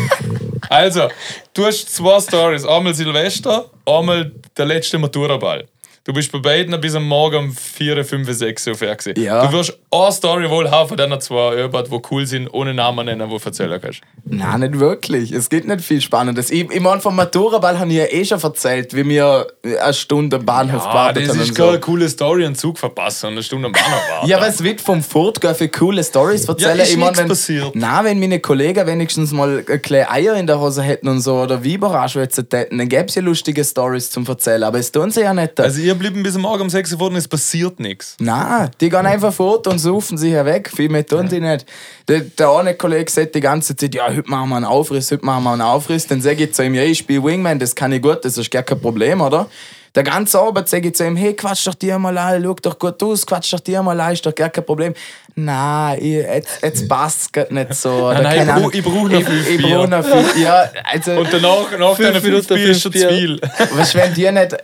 also, du hast zwei Stories. Einmal Silvester, einmal der letzte Maturaball. Du bist bei beiden bis am Morgen um 4, 5, 6 Uhr fertig. Ja. Du wirst eine Story wohl haben von deiner zwei Öbert, die cool sind, ohne Namen nennen, wo du erzählen kannst. Nein, nicht wirklich. Es gibt nicht viel Spannendes. Ich, ich meine, vom Maturaball habe ich ja eh schon erzählt, wie wir eine Stunde am Bahnhof Ah, gewartet das ist keine so. coole Story, einen Zug verpassen und eine Stunde am Bahnhof warten. Ja, was wird vom Fortgehen für coole Stories erzählen? Ja, ist ich mein, nix wenn, passiert. Nein, wenn meine Kollegen wenigstens mal ein kleine Eier in der Hose hätten und so oder Weiber anschwätzen hätten, dann gäbe es ja lustige Stories zum Erzählen. Aber das tun sie ja nicht. Also ihr bleiben bis Morgen um 6 Uhr und es passiert nichts. Nein, die gehen einfach fort und saufen sich weg. Viel mehr tun die nicht. Der, der eine Kollege sagt die ganze Zeit, ja, heute machen wir einen Aufriss, heute machen wir einen Aufriss. Dann sage ich zu ihm, ja, ich spiele Wingman, das kann ich gut, das ist gar kein Problem, oder? Der ganze Abend sage ich zu ihm, hey, quatsch doch dir mal an, schau doch gut aus, quatsch doch dir mal an, ist doch gar kein Problem. Nein, ich, jetzt, jetzt passt es nicht so. Oder nein, keine ich Ahnung. brauch- ich brauch noch fünf Ich, ich Bier. brauch noch fünf, ja, also... Und danach, nach Fünf 5 Minuten, Bier ist schon fünf zu Bier. viel. Weißt, wenn die nicht,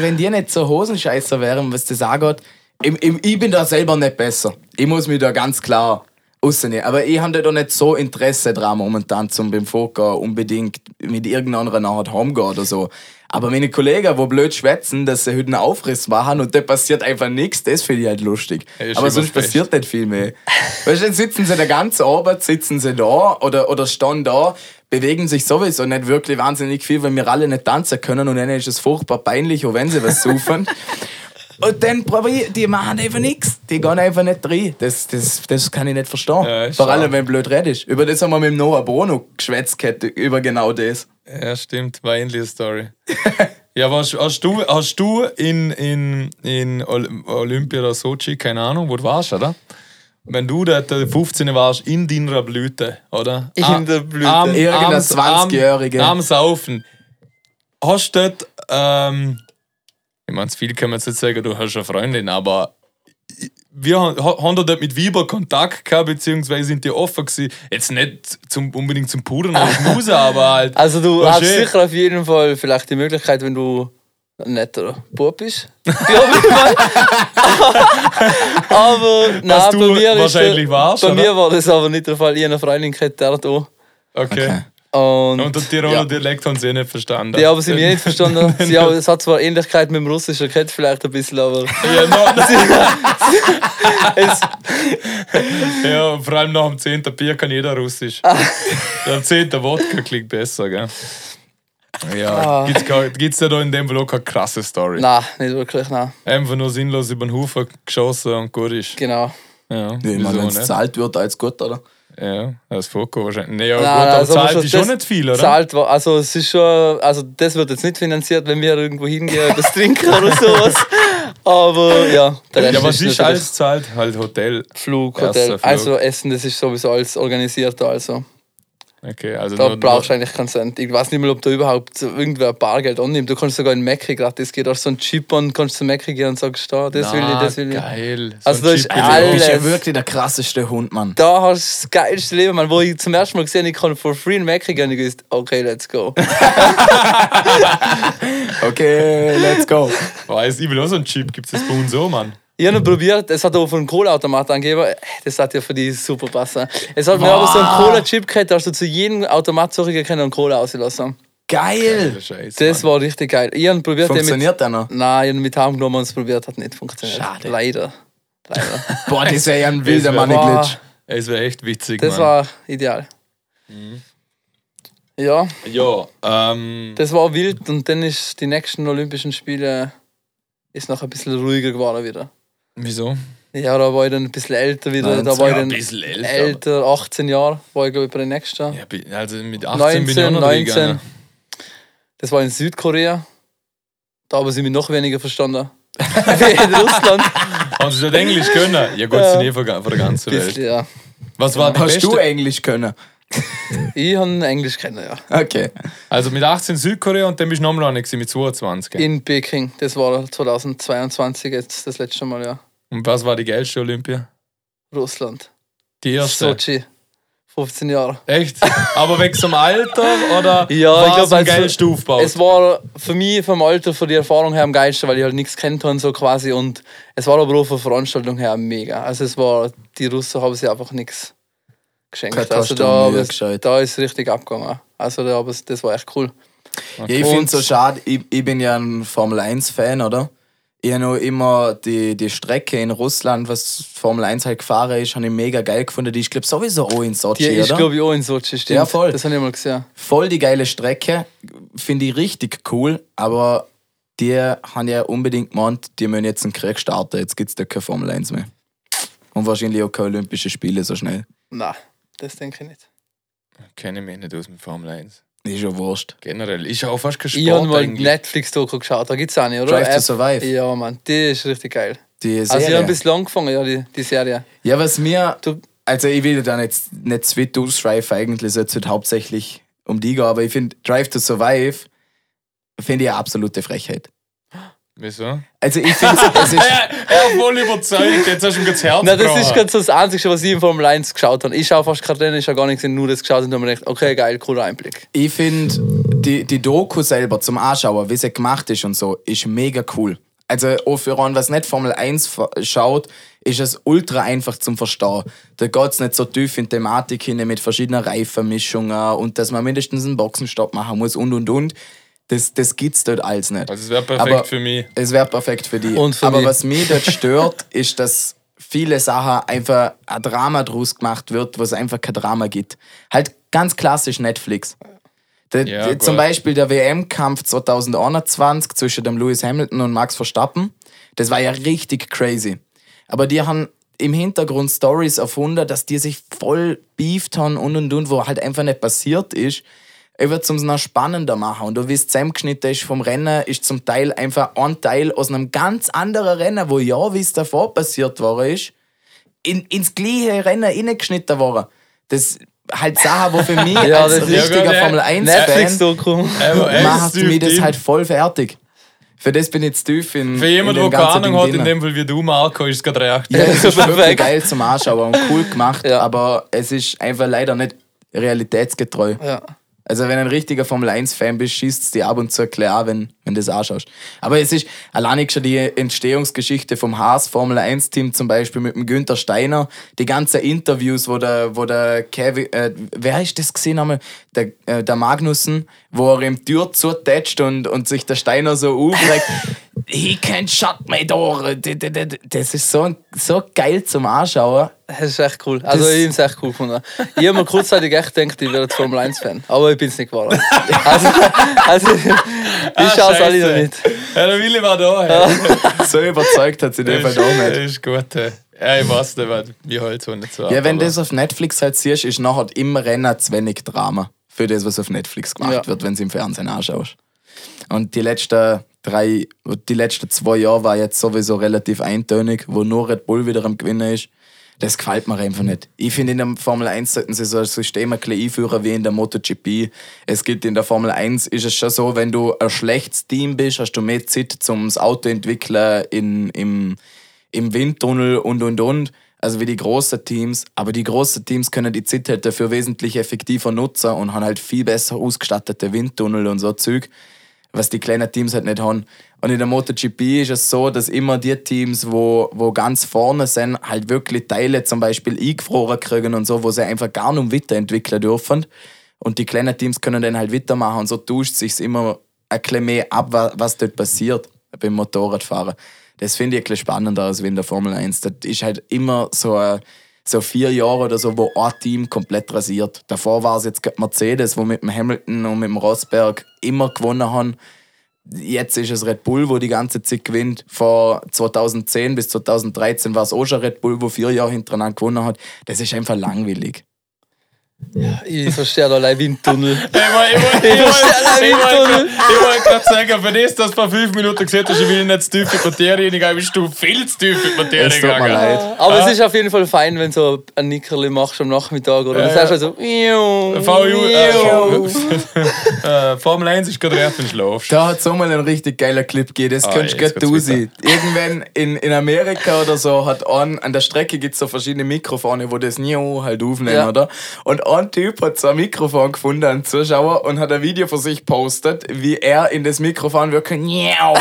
wenn die nicht so Hosenscheißer wären, was das angeht, ich, ich, ich bin da selber nicht besser. Ich muss mich da ganz klar rausnehmen. Aber ich habe da doch nicht so Interesse dran momentan, zum beim Vorgehen unbedingt mit irgendeiner Art heimgehen oder so. Aber meine Kollegen, die blöd schwätzen, dass sie heute einen Aufriss machen und da passiert einfach nichts, das finde ich halt lustig. Ja, Aber sonst fest. passiert nicht viel mehr. Weißt du, dann sitzen sie den ganzen Abend, sitzen sie da oder, oder stehen da, bewegen sich sowieso nicht wirklich wahnsinnig viel, weil wir alle nicht tanzen können und dann ist es furchtbar peinlich, auch wenn sie was suchen. Und dann probier, die machen einfach nichts. Die gehen einfach nicht rein. Das, das, das kann ich nicht verstehen. Ja, Vor allem, wenn blöd redest. Über das haben wir mit dem Noah Bono geschwätzt, gehabt, über genau das. Ja, stimmt, war ähnliche Story. ja, was, hast du, hast du in, in, in Ol- Olympia oder Sochi, keine Ahnung, wo du warst, oder? Wenn du dort 15 warst, in deiner Blüte, oder? In Am- der Blüte. Am, Irgendein am- 20-Jährige. Am, am Saufen. Hast du dort, ähm, ich meine, viel kann man jetzt nicht sagen, du hast eine Freundin, aber wir haben, da dort mit Weiber Kontakt gehabt, beziehungsweise sind die offen gewesen. Jetzt nicht zum, unbedingt zum Pudern oder Schmusen, aber halt. Also du hast du, sicher auf jeden Fall vielleicht die Möglichkeit, wenn du ein netter Bub bist. Aber nein, Was bei mir ist wahrscheinlich der- warst, Bei oder? mir war das aber nicht der Fall. Ich habe eine Freundin gehabt, der da. Okay. Okay. Und, Und der Tiroler ja. Dialekt haben sie eh nicht verstanden. Die haben sie mir nicht verstanden. Sie haben, es hat zwar Ähnlichkeit mit dem Russischen, kennt vielleicht ein bisschen, aber Ja, no, ja, vor allem nach dem 10. Bier kann jeder Russisch. Ah. Der 10. Wodka klingt besser, gell? Ja, Ah. gibt's, ja da in dem Vlog keine krasse Story. nein, nicht wirklich, nein. Einfach nur sinnlos über den Haufen geschossen und gut ist. Genau. Ja, Ja, ich wieso meine, wenn es gezahlt wird, als gut, oder? Ja, als Foko wahrscheinlich. Nee, ja, Nein, gut, aber also zahlt schon- ist schon nicht viel, oder? Zahlt also es ist schon, also das wird jetzt nicht finanziert, wenn wir irgendwo hingehen, das trinken oder sowas. Aber ja, der Rest Ja, was ist natürlich alles zahlt? Halt Hotel. Flug, Erster Hotel, Flug. also Essen, das ist sowieso alles organisiert, also Okay, also da nur, brauchst du eigentlich keinen Cent. Ich weiß nicht mal, ob da überhaupt irgendwer Bargeld annimmt. Du kannst sogar in Mackie gratis gehen, da hast so einen Chip an, kannst zu Mackie gehen und sagst, da, das will ich, das will ich. Geil. So Also da ist Chip- Du alles- bist ja wirklich der krasseste Hund, Mann. Da hast du das geilste Leben, man, wo ich zum ersten Mal gesehen habe, ich kann for free in Mackie gehen, ich gewusst, okay, let's go. Okay, let's go. Weiß, ich will auch so einen Chip. Gibt es das bei uns so, Mann? Ich habe probiert, es hat auch von einem Cola-Automat angegeben. Das hat ja für die super passen. Es hat mir aber so einen Cola-Chip gehabt, da hast du zu jedem Automat zurückgehen können und Cola auslassen. Geil. Scheiße. Das war richtig geil. Ich habe probiert, mit, Funktioniert der noch? nein, ich habe mit heimgenommen und es probiert, hat nicht funktioniert. Schade. Leider. Leider. Boah, das wäre ja ein wilder Money-Glitch. Es wäre echt witzig, Das Mann. war ideal. Ja, Ja, ähm. das war wild und dann ist die nächsten Olympischen Spiele ist noch ein bisschen ruhiger geworden wieder. Wieso? Ja, da war ich dann ein bisschen älter wieder. Da 19, war ich ja, dann ein bisschen älter, älter 18 Jahre, war ich glaube ich bei den nächsten. Ja, also mit 18 bin ich auch 19, noch 19. gegangen. Das war in Südkorea. Da haben sie mich noch weniger verstanden. Wie in Russland. Haben sie dort Englisch können? Ja, gut, Ja. sind eh von, der ganzen Welt. Bisschen, ja. Was war die Hast du beste? Englisch können? Ich habe Englisch kennen, ja. Okay. Also mit 18 Südkorea und dann bist du nochmal noch mit 22. In Peking. Das war 2022 jetzt das letzte Mal, ja. Und was war die geilste Olympia? Russland. Die erste. Sochi. 15 Jahre. Echt? Aber wegen zum Alter oder Ja, war ich glaub, es am geilsten aufgebaut? Es war für mich vom Alter, von der Erfahrung her am geilsten, weil ich halt nichts kennt habe so quasi. Und es war aber auch von der Veranstaltung her mega. Also es war, die Russen haben sich einfach nichts geschenkt. Keine Also da, da ist richtig abgegangen. Also da, aber das war echt cool. Ja, ich finde es so schade, ich, ich bin ja ein Formel 1-Fan, oder? Ich habe noch immer die, die Strecke in Russland, was Formel 1 halt gefahren ist, habe ich mega geil gefunden. Die ist, glaube ich, sowieso auch in Sochi, Die ist, oder? glaube ich, auch in Sochi, stimmt. Ja, voll. Das habe ich mal gesehen. Voll die geile Strecke. Finde ich richtig cool, aber die haben ja unbedingt gemeint, die müssen jetzt einen Krieg starten. Jetzt gibt es da keine Formel 1 mehr. Und wahrscheinlich auch keine Olympischen Spiele so schnell. Nein, das denke ich nicht. Kenne ich mich nicht aus mit Formel 1. Ist ja wurscht. Generell. Ist auch fast kein Ich habe Sport mal eigentlich. Netflix-Doku geschaut, da gibt es eine, oder? Drive to. Survive. Ja, Mann, die ist richtig geil. Die Also, ich Serie. habe ein bisschen angefangen, ja, die, die Serie. Ja, was mir. Du- Also, ich will da nicht, nicht zu weit ausschweifen, eigentlich soll es halt hauptsächlich um die gehen, aber ich finde, Drive to Survive finde ich eine absolute Frechheit. Wieso? Also, ich finde, es ist. Er, ist voll überzeugt, jetzt hast du ihm das Herz Nein, das ist gerade so das Einzige, was ich in Formel 1 geschaut habe. Ich schaue fast keine Rennen, ich habe gar nichts, nur das geschaut und habe mir gedacht, okay, geil, cooler Einblick. Ich finde, die, die Doku selber zum Anschauen, wie sie gemacht ist und so, ist mega cool. Also, auch für einen, was nicht Formel 1 ver- schaut, ist es ultra einfach zum Verstehen. Da geht es nicht so tief in die Thematik hin mit verschiedenen Reifenmischungen und dass man mindestens einen Boxenstopp machen muss und und und. Das, das gibt es dort alles nicht. Also es wäre perfekt Aber- für mich. Es wäre perfekt für die. Für Aber mich. was mich dort stört, ist, dass viele Sachen einfach ein Drama draus gemacht wird, wo es einfach kein Drama gibt. Halt ganz klassisch Netflix. Der, Ja, der, zum. Beispiel der WM-Kampf 2021 zwischen dem Lewis Hamilton und Max Verstappen, das war ja richtig crazy. Aber die haben im Hintergrund Stories erfunden, dass die sich voll beeft haben und und und, wo halt einfach nicht passiert ist. Einfach zum es noch spannender machen. Und du wie es zusammengeschnitten ist vom Rennen, ist zum Teil einfach ein Teil aus einem ganz anderen Rennen, wo ja, wie es davor passiert war, ist, in, ins gleiche Rennen reingeschnitten worden. Das halt Sachen, wo für mich Ja, als richtiger Ja, Formel 1-Fan Netflix-Doku. Aber er ist macht mich das halt voll fertig. Für das bin ich jetzt tief in. Für jemanden, der keine Ahnung hat, in dem Fall wie du, Marco, ist es gerade recht. Ja, es ist wirklich geil zum Anschauen und cool gemacht, Ja. aber es ist einfach leider nicht realitätsgetreu. Ja. Also wenn ein richtiger Formel 1-Fan bist, schießt dir ab und zu klar wenn, wenn du das anschaust. Aber es ist alleinig schon die Entstehungsgeschichte vom Haas Formel 1-Team zum Beispiel mit dem Günther Steiner, die ganzen Interviews, wo der, wo der Kevin, äh, wer ist das gesehen einmal? Der, äh, der Magnussen, wo er die Tür zutätscht und, und sich der Steiner so aufregt. He can't shut my door. Das ist so, so geil zum Anschauen. Das ist echt cool. Also Das- ich habe es echt cool gefunden. Ich habe mir kurzzeitig echt gedacht, ich wäre jetzt Formel 1-Fan. Aber ich bin es nicht geworden. Also, also ich Ah, schaue es alle noch nicht. Ja, der Willi war da. Hey. So überzeugt hat sie den Fall auch nicht. ist gut. hey. Ja, ich weiß nicht, weil wir halt so nicht so Ja, wenn aber- das auf Netflix halt siehst, ist nachher immer Rennen zu wenig Drama für das, was auf Netflix gemacht Ja. wird, wenn du im Fernsehen anschaust. Und die letzten drei, die letzten zwei Jahre war jetzt sowieso relativ eintönig, wo nur Red Bull wieder am Gewinnen ist. Das gefällt mir einfach nicht. Ich finde, in der Formel 1 sollten sie so ein System ein bisschen einführen wie in der MotoGP. Es gibt in der Formel 1 ist es schon so, wenn du ein schlechtes Team bist, hast du mehr Zeit zum Auto entwickeln in, im, im Windtunnel und und und. Also wie die großen Teams. Aber die großen Teams können die Zeit halt dafür wesentlich effektiver nutzen und haben halt viel besser ausgestattete Windtunnel und so Zeug, was die kleinen Teams halt nicht haben. Und in der MotoGP ist es so, dass immer die Teams, wo, wo ganz vorne sind, halt wirklich Teile zum Beispiel eingefroren kriegen und so, wo sie einfach gar nicht weiterentwickeln dürfen. Und die kleinen Teams können dann halt weitermachen und so tauscht sich immer ein bisschen mehr ab, wa- was dort passiert beim Motorradfahren. Das finde ich ein bisschen spannender als in der Formel 1. Das ist halt immer so, ein- so vier Jahre oder so, wo ein Team komplett rasiert. Davor war es jetzt Mercedes, wo mit dem Hamilton und mit dem Rosberg immer gewonnen haben. Jetzt ist es Red Bull, wo die ganze Zeit gewinnt. Vor 2010 bis 2013 war es auch schon Red Bull, wo vier Jahre hintereinander gewonnen hat. Das ist einfach langweilig. Ich verstehe da allein Windtunnel. Ich wollte ich wollte- gerade sagen, für das, dass du vor fünf Minuten gesehen hast, ich will nicht zu tief in die Materie reingehen, bist du viel zu tief in die Materie Es tut mir gegangen. leid. Aber es ist auf jeden Fall fein, wenn du so ein Nickerli machst am Nachmittag oder Ja, du sagst ja. also Iu, VU, äh, äh, Formel 1 ist gerade recht, wenn du schlafst. Da hat es auch mal einen richtig geiler Clip gegeben, das Ah, könntest jetzt du du sein. Irgendwann in, in Amerika oder so hat an, an der Strecke gibt es so verschiedene Mikrofone, wo das Nio halt aufnehmen, Ja. oder? Und ein Typ hat so ein Mikrofon gefunden, ein Zuschauer, und hat ein Video von sich postet, wie er in das Mikrofon wirklich Niau,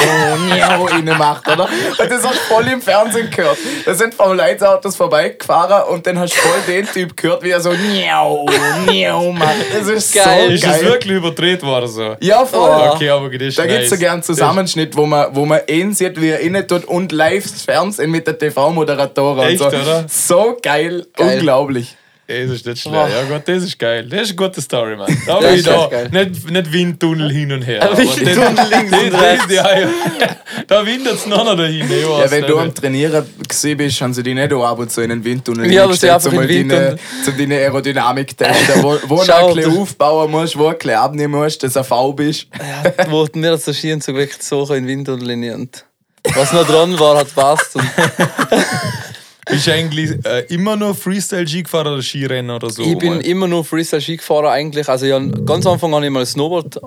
Niau inne macht, oder? Und das hast du voll im Fernsehen gehört. Da sind Formel 1 Autos vorbeigefahren und dann hast du voll den Typ gehört, wie er so Niau, Niau macht. Das ist Geil. so Ist geil. das wirklich überdreht worden so? Ja, voll. Oh. Okay, aber das ist Da gibt es so nice. gern einen Zusammenschnitt, wo man, wo man ihn sieht, wie er innen tut und live das Fernsehen mit der TV-Moderatorin Echt, so. oder? So geil, Geil. unglaublich. Das ist nicht schlecht. Ja Gott, das ist geil. Das ist eine gute Story, Mann. Da bin ich da. Nicht, nicht Windtunnel hin und her. Windtunnel links und rechts. Ja, ja. Da windet es noch nicht dahin. Ja, wenn du am Trainieren bist, haben sie dich nicht auch ab und zu in den Windtunnel Ja, einfach um deine, Windtunnel. deine Aerodynamik testen, wo, wo du ein bisschen aufbauen musst, wo du ein bisschen abnehmen musst, dass du ein V bist. Ja, wo mir das so Skiern so wirklich so in den Wind und und was noch dran war, hat passt. Und Bist du eigentlich äh, immer nur Freestyle-Ski gefahren oder Skirennen oder so? ich bin immer nur Freestyle-Ski gefahren eigentlich. Also ja, ganz am Anfang habe ich mal Snowboard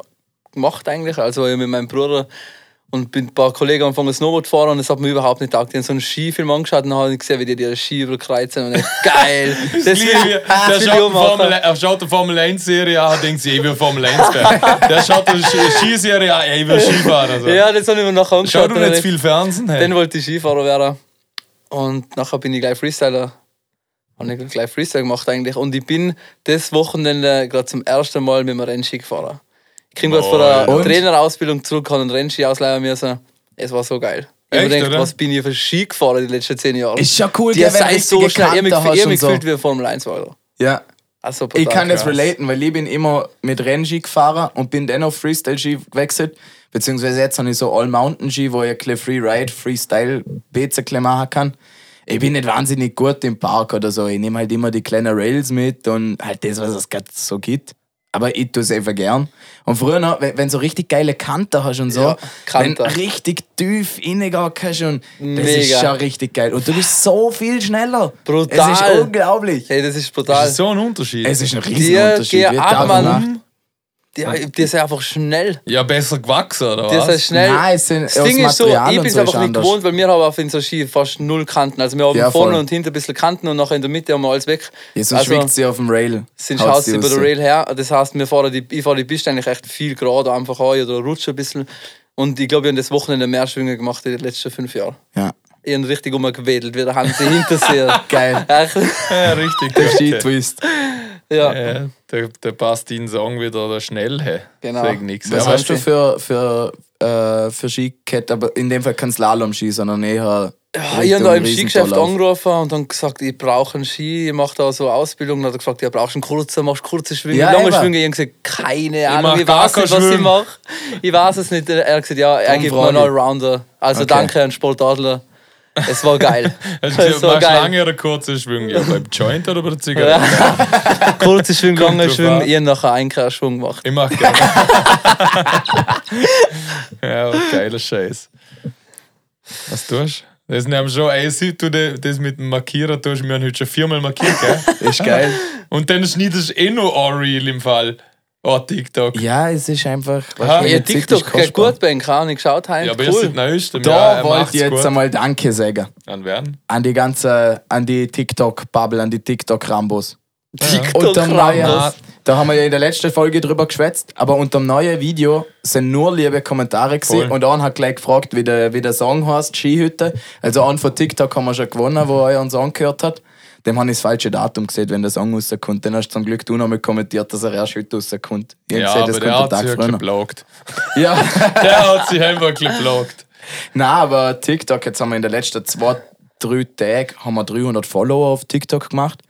gemacht eigentlich. Also ich mit meinem Bruder und bin ein paar Kollegen angefangen Snowboard zu fahren und das hat mir überhaupt nicht taugt. Die haben so einen Skifilm angeschaut und dann habe ich gesehen, wie die die Ski überkreuzen und ich, geil. Das will, ich- der das will ich Formel, machen. er schaut die Formel 1 Serie an, denkt sich, ich will Formel 1 fahren. der schaut die Ski- Skiserie an, ich will Skifahren. Also. Ja, das habe ich mir nachher Schau angeschaut. du und nicht ich- viel Fernsehen? Hey? Dann wollte ich Skifahrer werden. Und nachher bin ich gleich Freestyler. Habe ich gleich Freestyle gemacht eigentlich. Und ich bin das Wochenende gerade zum ersten Mal mit dem Rennski gefahren. Ich komme gerade von der Und? Trainerausbildung zurück, habe einen Rennski ausleihen müssen. Es war so geil. Ich habe Echt, mir gedacht, was bin ich für Ski gefahren die letzten zehn Jahre? Ist schon cool, die gell, sei so schnell. Ich habe mich, mich so. gefühlt wie ein Formel 1 Fahrer. Ja. Also Ich kann das relaten, weil ich bin immer mit Rennski gefahren und bin dann auf Freestyle-Ski gewechselt. Beziehungsweise jetzt habe ich so All-Mountain-Ski, wo ich ein Free-Ride, Freestyle, BC machen kann. Ich bin nicht wahnsinnig gut im Park oder so. Ich nehme halt immer die kleinen Rails mit und halt das, was es gerade so gibt. Aber ich tue es einfach gern. Und früher noch, wenn, wenn so richtig geile Kanten hast und so, Ja, wenn Kanten. richtig tief reingehen kannst und das ist Mega. schon richtig geil. Und du bist so viel schneller. Brutal. Es ist unglaublich. Hey, das ist Das brutal. ist so ein Unterschied. Es ist ein ab, Nacht. Mann. Die, die sind einfach schnell. ja, besser gewachsen, oder Die was? sind schnell. Nein, es sind Das Ding ist so, Material ich bin es so einfach nicht anders. gewohnt, weil wir haben auf unserer Ski fast null Kanten. Also wir haben Ja, vorne voll. und hinten ein bisschen Kanten und nachher in der Mitte haben wir alles weg. Ja, sonst also, schwingt sie auf dem Rail. sind Haut Schaus sie über der raus. Rail her. Das heißt, wir fahren die, ich fahre die Piste eigentlich echt viel gerade einfach an oder rutsche ein bisschen. Und ich glaube, wir haben das Wochenende mehr Schwünge gemacht in den letzten fünf Jahren. Ja, Ich habe richtig umgewedelt, wie der Hansi hinter sich. geil. Echt, Ja, richtig. Der Ski-Twist. Ja. Ja, der, der passt in den Song wieder der schnell. Hey. Genau. Sag nix. Was Aber hast du für, für, äh, für Skikette? Aber in dem Fall kein Slalom-Ski, sondern eher. Ja, ich habe da im Skigeschäft angerufen und dann gesagt, ich brauche einen Ski, ich mache da so Ausbildung. Dann hat er gefragt, ja, brauchst du einen kurzen, machst du kurze Schwünge, Ja, lange eben. Schwünge? Ich habe gesagt, keine Ahnung, ich gar weiß nicht, was ich Schwung. mache. Ich weiß es nicht. Er hat gesagt, ja, er gibt mir einen ich. Allrounder. Also Okay. danke an Sportadler. Es war geil. Du es war geil. lange oder kurze Schwünge? Ja, beim Joint oder bei der Zigarette? Kurze Schwünge, lange Schwünge. habe nachher einen Schwung gemacht. Ich mach gerne. ja, geiler Scheiß. Was tust du? Das nehmen schon, ey, seit du das mit dem Markierer tust, wir haben heute schon viermal markiert, gell? Ist geil. Und dann schneidest du eh noch Unreal im Fall. Oh, TikTok. ja, es ist einfach. Aha. Ja, TikTok geht gut, Ben. Habe ich geschaut, heute. Ja, aber cool. neuestem. Da ja, wollte ich jetzt gut. einmal Danke sagen. An wen? An die ganze, an die TikTok-Bubble, an die TikTok-Rambos. TikTok Unterm neuen, Rambos. da haben wir ja in der letzten Folge drüber geschwätzt, aber unter dem neuen Video sind nur liebe Kommentare gewesen Voll. und einer hat gleich gefragt, wie der, wie der Song heißt, Skihütte. Also einen von TikTok haben wir schon gewonnen, wo er einen Song gehört hat. Dem habe ich das falsche Datum gesehen, wenn der Song rauskommt. Dann hast du zum Glück du noch mal kommentiert, dass er erst heute rauskommt. Ich Ja, gesehen, aber das der hat der sich Tag ja früher. geblockt. Ja. Der hat sich einfach geblockt. Nein, aber TikTok, jetzt haben wir in den letzten zwei, drei Tagen haben wir 300 Follower auf TikTok gemacht.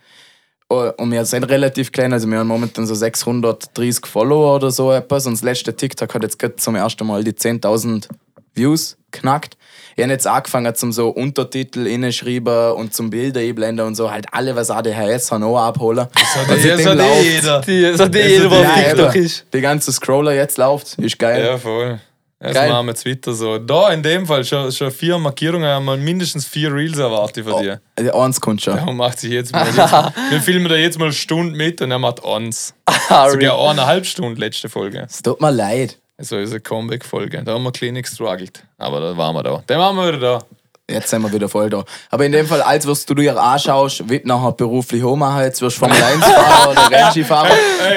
Oh, Und wir sind relativ klein, also wir haben momentan so 630 Follower oder so etwas. Und das letzte TikTok hat jetzt gerade zum ersten Mal die 10.000 Views knackt. Ich habe jetzt angefangen zum so Untertitel inneschreiben und zum Bilder einblenden und so, halt alle, was ADHS haben, auch abholen. Das Und seitdem hat eh jeder. Die, so die Also jeder, die- TikTok ist. Die ganze Scroller jetzt läuft, ist geil. Ja, voll. Das Geil. machen wir jetzt weiter so. Da in dem Fall schon, schon vier Markierungen, haben wir mindestens vier Reels erwartet von dir. Also eins kommt schon. Er macht sich jetzt mal. Jetzt, wir filmen da jetzt mal eine Stunde mit und er macht eins. Harry. Sogar eineinhalb Stunden letzte Folge. Es tut mir leid. Also ist eine Comeback-Folge. Da haben wir klein gestruggelt. Aber da waren wir da. Dann waren wir wieder da. Jetzt sind wir wieder voll da. Aber in dem Fall, als wirst du dir anschaust, wie du nachher beruflich machen, jetzt wirst du Formel 1 Fahrer oder Rennskifahrer.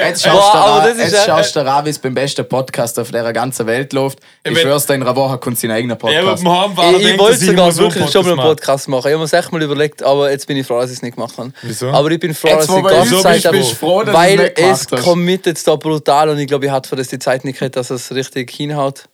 Jetzt schaust Boah, du das jetzt ja- schaust du wie es beim besten Podcast auf der ganzen Welt läuft. Ich wenn- schwör's dir, in einer Woche kommt sein eigener Ja, aber Podcast. beim Heimfahren Ich, ich wollte sogar wirklich schon mal einen machen. Podcast machen. Ich habe mir es echt mal überlegt, aber jetzt bin ich froh, dass ich es nicht gemacht habe. Wieso? Aber ich bin froh, Jetzt, dass ich wir ganz uns Zeit du froh, dass du weil es committet da brutal und ich glaube, ich hatte für das die Zeit nicht gehabt, dass es richtig hinhaut.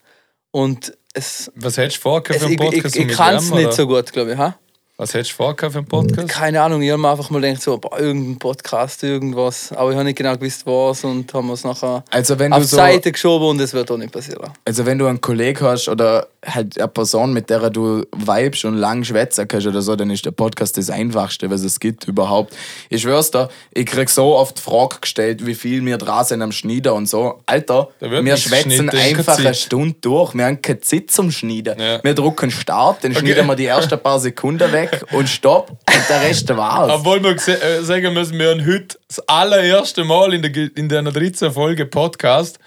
Und es, Was hättest du vor für es einen ich, ich, Podcast? ich mit kann es nicht oder? so gut, glaube ich. Ha? Was hättest du vor für einen Podcast? Keine Ahnung, ich habe mir einfach mal gedacht, so, boah, irgendein Podcast, irgendwas. Aber ich habe nicht genau gewusst, was und haben es nachher Also wenn auf so, Seite geschoben und es wird auch nicht passieren. also wenn du einen Kollegen hast oder halt eine Person, mit der du vibest und lang schwätzen kannst oder so, dann ist der Podcast das Einfachste, was es gibt überhaupt. Ich schwör's dir, ich krieg so oft die Frage gestellt, wie viel wir dran sind am Schneiden und so. Alter, wir schwätzen einfach eine. Stunde durch. Wir haben keine Zeit zum Schneiden. Ja. Wir drucken Start, dann schneiden wir die ersten paar Sekunden weg und Stopp und der Rest war's. Obwohl wir äh, sagen müssen, wir haben heute das allererste Mal in der, in der 13. Folge Podcast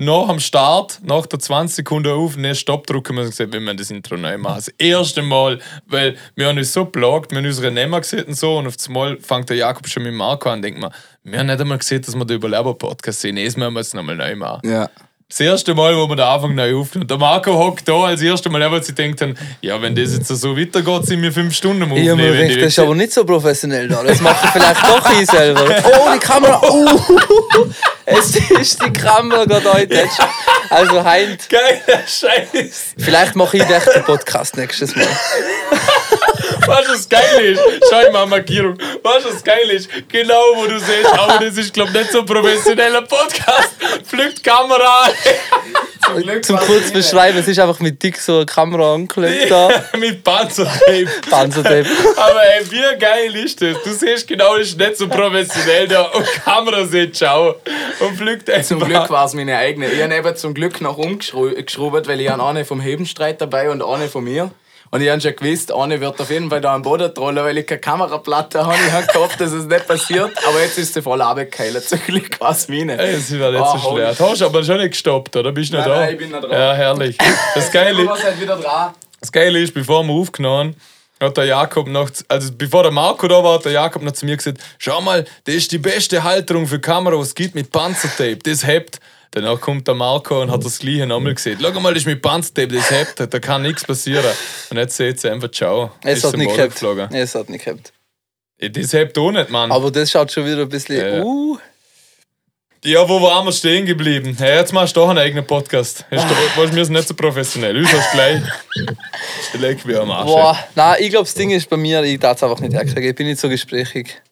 nach am Start, nach der 20 Sekunden auf, ne, Stopp drücken, wir haben gesagt, wir müssen das Intro neu machen. Das erste Mal, weil wir haben uns so plagt, wir haben unsere Namen gesehen und so, und auf das Mal fängt der Jakob schon mit Marco an und denkt man, wir haben nicht einmal gesehen, dass wir den Überleber-Podcast sehen. Jetzt müssen wir es nochmal neu machen. Ja. Das erste Mal, wo wir den Anfang neu aufnehmen. Der Marco hockt da als erstes Mal, weil sie denkt dann, ja, wenn das jetzt so weitergeht, sind wir fünf Stunden am Ich habe mir Aufnehmen. Die das ist aber nicht so professionell da. Das mache ich vielleicht doch ich selber. Oh, die Kamera. Uh, es ist die Kamera gerade heute. Also, Heint, Geiler Scheiß. vielleicht mache ich echt den Podcast nächstes Mal. Was geil ist? Schau mal, Markierung. Was geil ist? Genau, wo du siehst, aber das ist, glaube ich, nicht so ein professioneller Podcast. Pflückt Kamera. Zum Glück Zum kurz beschreiben, es ist einfach mit dick so eine Kamera angeklebt da. mit Panzertape. Panzertape. Aber ey, wie geil ist das? Du siehst genau, das ist nicht so professionell da. Und Kamera sieht schau. Und pflückt einfach. Zum Glück war es meine eigene. Ich habe eben zum Glück noch umgeschraubt, weil ich habe eine vom Hebenstreit dabei und eine von mir. Und ich habe schon gewusst, eine wird auf jeden Fall da am Boden trollen, weil ich keine Kameraplatte habe. Ich habe gehofft, dass es nicht passiert, aber jetzt ist sie voll runtergefallen. Zum Glück war es meine. Ey, das war nicht Oh, so schwer. Hast du aber schon nicht gestoppt, oder? Bist du noch Nein, da? nein, ich bin noch dran. Ja, herrlich. Das Geile Du warst halt wieder dran. Das Geile ist, bevor wir aufgenommen hat der Jakob noch, also bevor der Marco da war, hat der Jakob noch zu mir gesagt, schau mal, das ist die beste Halterung für Kamera, was es gibt mit Panzertape, das hebt. Danach kommt der Marco und hat das gleiche nochmal gesehen. Schau mal, das ist mit Panzertape, das hebt, da kann nichts passieren. Und jetzt seht ihr einfach, ciao. Es hat nicht gehabt. Es hat nicht gehabt. Das hebt auch nicht, Mann. Aber das schaut schon wieder ein bisschen. Ja, ja. Uh, Ja, wo waren wir stehen geblieben? Hey, jetzt machst du doch einen eigenen Podcast. Weißt, wir sind nicht so professionell. Uns hast du gleich. Leck wie am Arsch. boah, nein, ich glaube, das Ding ist bei mir, ich darf es einfach nicht herkriegen. Ich bin nicht so gesprächig.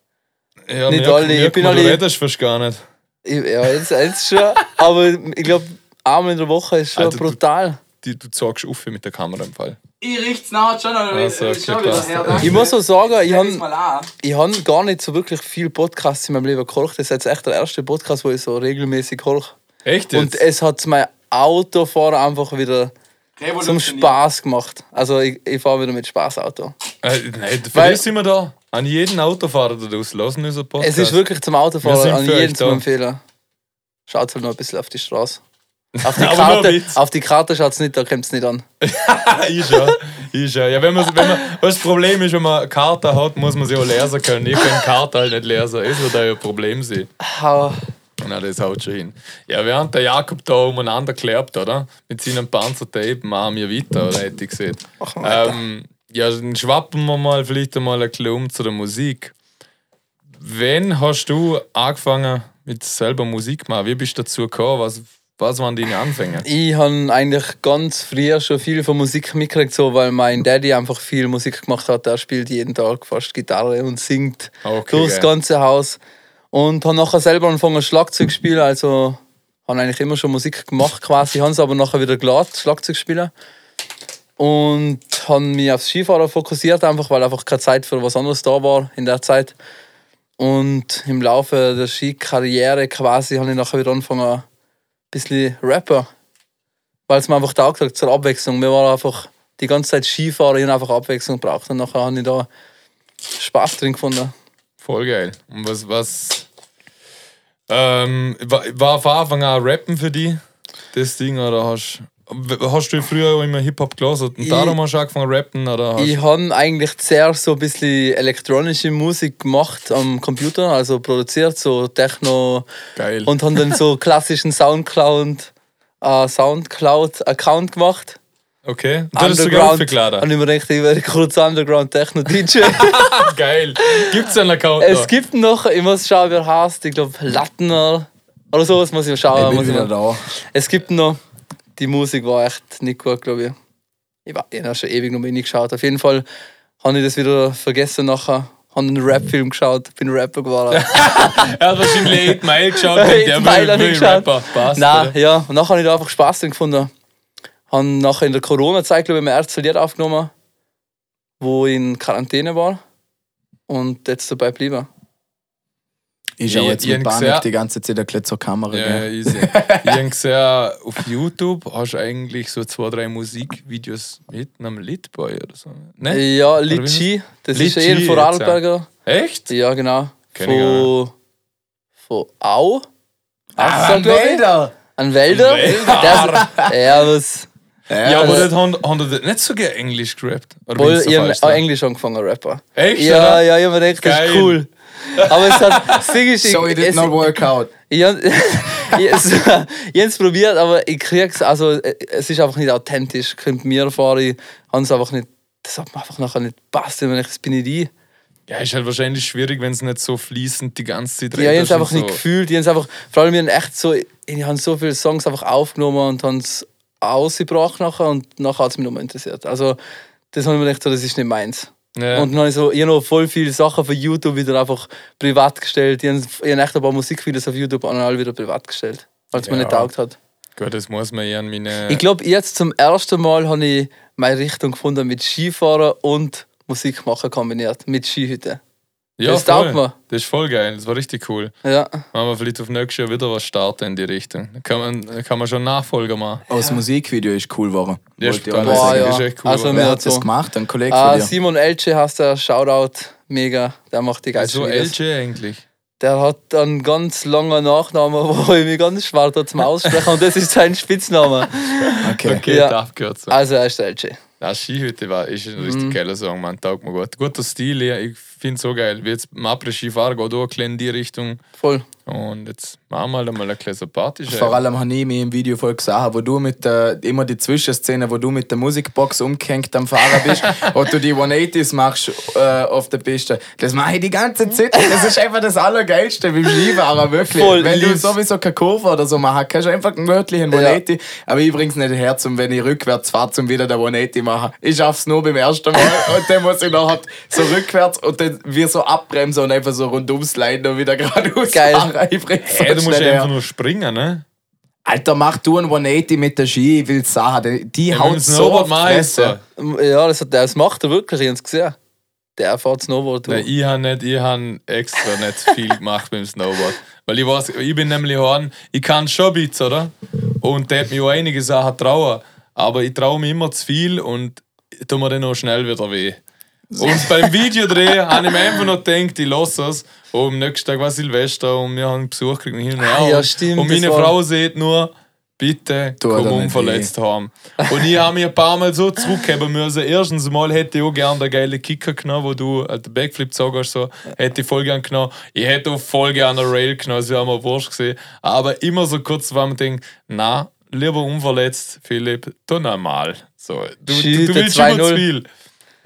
Ja, Nicht merk- alle, ich merk bin mal, Du alle- redest fast gar nicht. Ja, jetzt, jetzt schon. Aber ich glaube, einmal in der Woche ist schon Alter, du- brutal. Die, du zeigst auf mit der Kamera im Fall. Ich riecht's nachher schon, aber Also, ich schon okay, her. Ich muss so sagen, ich habe hab gar nicht so wirklich viel Podcasts in meinem Leben gekocht. Das ist jetzt echt der erste Podcast, wo ich so regelmäßig koche. Echt jetzt? Und es hat mein Autofahren einfach wieder zum. Spaß gemacht. Also ich, ich fahre wieder mit Spaß Auto. äh, nein, für Weil- das sind wir da. An jeden Autofahrer da draußen lassen unseren Podcast. Es ist wirklich zum Autofahren an jeden zu empfehlen. Schaut halt noch ein bisschen auf die Straße. Auf die Karte, Witz. auf die Karte schaut es nicht, da kommt es nicht an. ich schon. Ich schon. Ja, wenn man, wenn man, was das Problem ist, wenn man eine Karte hat, muss man sie auch lesen können. Ich kann die Karte halt nicht lesen. Das wird auch ein Problem sein. Hau. Na, das haut schon hin. Ja, während der Jakob da umeinander klebt, oder? Mit seinem Panzertape machen wir weiter, oder hätte ich gesehen. Weiter. Ähm, ja, dann schwappen wir mal vielleicht einmal ein bisschen um zu der Musik. Wann hast du angefangen mit selber Musik machen? Wie bist du dazu gekommen? Was, was waren deine Anfänge? Ich habe eigentlich ganz früher schon viel von Musik mitgekriegt, so, weil mein Daddy einfach viel Musik gemacht hat. Er spielt jeden Tag fast Gitarre und singt Okay, durchs ganze Haus. Und habe nachher selber angefangen Schlagzeug zu spielen. Also habe eigentlich immer schon Musik gemacht quasi. Habe es aber nachher wieder gelassen, Schlagzeug zu spielen. Und habe mich aufs Skifahren fokussiert, einfach weil einfach keine Zeit für was anderes da war in der Zeit. Und im Laufe der Skikarriere quasi habe ich nachher wieder angefangen, ein bisschen Rapper. Weil es mir einfach taugt hat zur Abwechslung. Wir waren einfach die ganze Zeit Skifahren, ich habe einfach Abwechslung gebraucht. Und nachher habe ich da Spaß drin gefunden. Voll geil. Und was, was ähm, war, war von Anfang an Rappen für dich, das Ding, oder hast W- Hast du früher auch immer Hip-Hop gelesen und Ich- darum hast du angefangen zu rappen? Oder Ich habe eigentlich zuerst so ein bisschen elektronische Musik gemacht am Computer, also produziert, so Techno. Geil. Und habe dann so klassischen Soundcloud, äh, Soundcloud-Account gemacht. okay. Und das hast du Geld Und verkladen. ich mir gedacht, ich werde kurz Underground Techno DJ. Geil. Gibt es einen Account? es noch? gibt noch, ich muss schauen, wer heißt, ich glaube Lattner oder sowas muss ich schauen. Ich muss bin ich wieder mal- da. Es gibt noch, die Musik war echt nicht gut, glaube ich. Ich, war, ich habe schon ewig noch mal reingeschaut. Auf jeden Fall habe ich das wieder vergessen nachher. Habe einen Rap-Film geschaut, bin Rapper geworden. Er hat wahrscheinlich 8 Mile geschaut. und der will, will geschaut. Rapper. Passt. Nein, oder? ja. Und nachher habe ich da einfach Spaß dran gefunden. Habe nachher in der Corona-Zeit, glaube ich, mein erstes Lied aufgenommen, wo ich in Quarantäne war. Und jetzt dabei geblieben. Ich schaue Ich- jetzt mit Panik gesehen- die ganze Zeit ein zur Kamera. Ja, gell? easy. ich habe gesehen, auf YouTube hast du eigentlich so zwei, drei Musikvideos mit einem bei oder so. Ne? Ja, Litchi, das Litchi ist ein jetzt, Vorarlberger. Echt? Ja, genau. Kenn Von, von Au. Ah, ich. Wälder! Ein Wälder? Ein Wälder. Das, ja, was. Ja, aber also- das haben, haben die das nicht so gerne Englisch gerappt. Oder Wohl, ich habe auch? Englisch angefangen, Rapper. Echt? Ja, oder? ja, ich habe mir gedacht, das ist cool. Aber es hat. Das Ding ist, ich, So, it did es, not work out. ich, ich, es- ich es probiert, aber ich krieg's. Also, äh, es ist einfach nicht authentisch. Kommt mir vor, ich habe es einfach nicht. Das hat mir einfach nachher nicht gepasst. Ich meine, das bin nicht ich. Ja, ist halt wahrscheinlich schwierig, wenn es nicht so fließend die ganze Zeit Ja, ich habe einfach nicht so. gefühlt. Ich habe einfach, vor allem, ich habe echt so, ich habe so viele Songs einfach aufgenommen und habe es ausgebracht nachher und nachher hat es mich nochmal interessiert. Also, das habe ich mir gedacht, so, das ist nicht meins. Ja. Und dann habe ich, so, ich habe noch voll viele Sachen von YouTube wieder einfach privat gestellt. Ich habe, ich habe echt ein paar Musikvideos auf YouTube und alle wieder privat gestellt, weil es mir Ja. nicht taugt hat. Gut, das muss man ja an meine. Ich glaube, jetzt zum ersten Mal habe ich meine Richtung gefunden mit Skifahren und Musik machen kombiniert, mit Skihütte. Ja, das voll. taugt mir. Das ist voll geil, das war richtig cool. Ja. Machen wir vielleicht auf nächstes Jahr wieder was starten in die Richtung. Kann man, kann man schon Nachfolger machen. Oh, das Musikvideo ist cool geworden. Ja, Wollte Boah, sagen. ja. Das ist echt cool. Also, Wer mir hat das gemacht? Ein Kollege Ah, von dir? Simon Elche heißt der, Shoutout, mega. Der macht die geilsten so Videos. LG eigentlich. Der hat einen ganz langen Nachnamen, wo ich mich ganz schwer da zum Aussprechen und das ist sein Spitzname. Okay. Okay, Ja. darf gehört so. Also er ist der LG. Das Skihütte war, ist ein Mhm. richtig geiler Song, man. Taugt mir gut. Guter Stil, ja, ich finde so geil. Wie jetzt im Après-Ski-Fahren geht auch ein in die Richtung. Voll. Und jetzt machen wir halt mal eine kleine Party. Vor allem habe ich mich im Video voll gesehen, wo du mit der, immer die Zwischenszene, wo du mit der Musikbox umgehängt am Fahrer bist und du die 180s machst äh, auf der Piste. Das mache ich die ganze Zeit. Das ist einfach das Allergeilste beim Skifahren, wirklich. Voll, wenn du lieb's. sowieso keine Kurve oder so machen kannst, du einfach einen gemütlichen 180. Aber ich bring's nicht her, um, wenn ich rückwärts fahre, um wieder der 180 machen. Ich schaff's nur beim ersten Mal und dann muss ich nachher so rückwärts und dann wie so abbremsen und einfach so rundum sliden und wieder geradeaus Geil. bring's Hey, du musst nicht einfach nur springen, ne? Alter, mach du ein 180 mit der Ski, ich will's sagen. Die, die Ja, haut mit dem so Snowboard auf Fresse. Ja, das, hat, das macht er wirklich, ich habe es gesehen. Der fährt Snowboard. Nein, ich habe nicht, ich habe extra nicht viel gemacht beim Snowboard. Weil ich weiß, ich bin nämlich Horn, ich kann schon ein bisschen, oder? Und der hat mich auch einige Sachen trauen. Aber ich traue mich immer zu viel und tue mir dann auch schnell wieder weh. Und beim Videodreh habe ich mir einfach noch gedacht, ich lasse es. Und am nächsten Tag war Silvester und wir haben Besuch gekriegt hin und her. Ah, ja, stimmt, Und meine Frau sieht nur, bitte Tu komm unverletzt haben. Und ich habe mich ein paar Mal so zurückgeben müssen. Erstens mal hätte ich auch gerne den geilen Kicker genommen, wo du äh, den Backflip sagst, so, hätte ich voll gerne genommen. Ich hätte auch voll gerne einen Rail genommen, das wäre mir wurscht gesehen. Aber immer so kurz war man denkt, na, lieber unverletzt, Philipp, tu normal. So, du, du, Skihütte du willst immer 2-0. zu viel.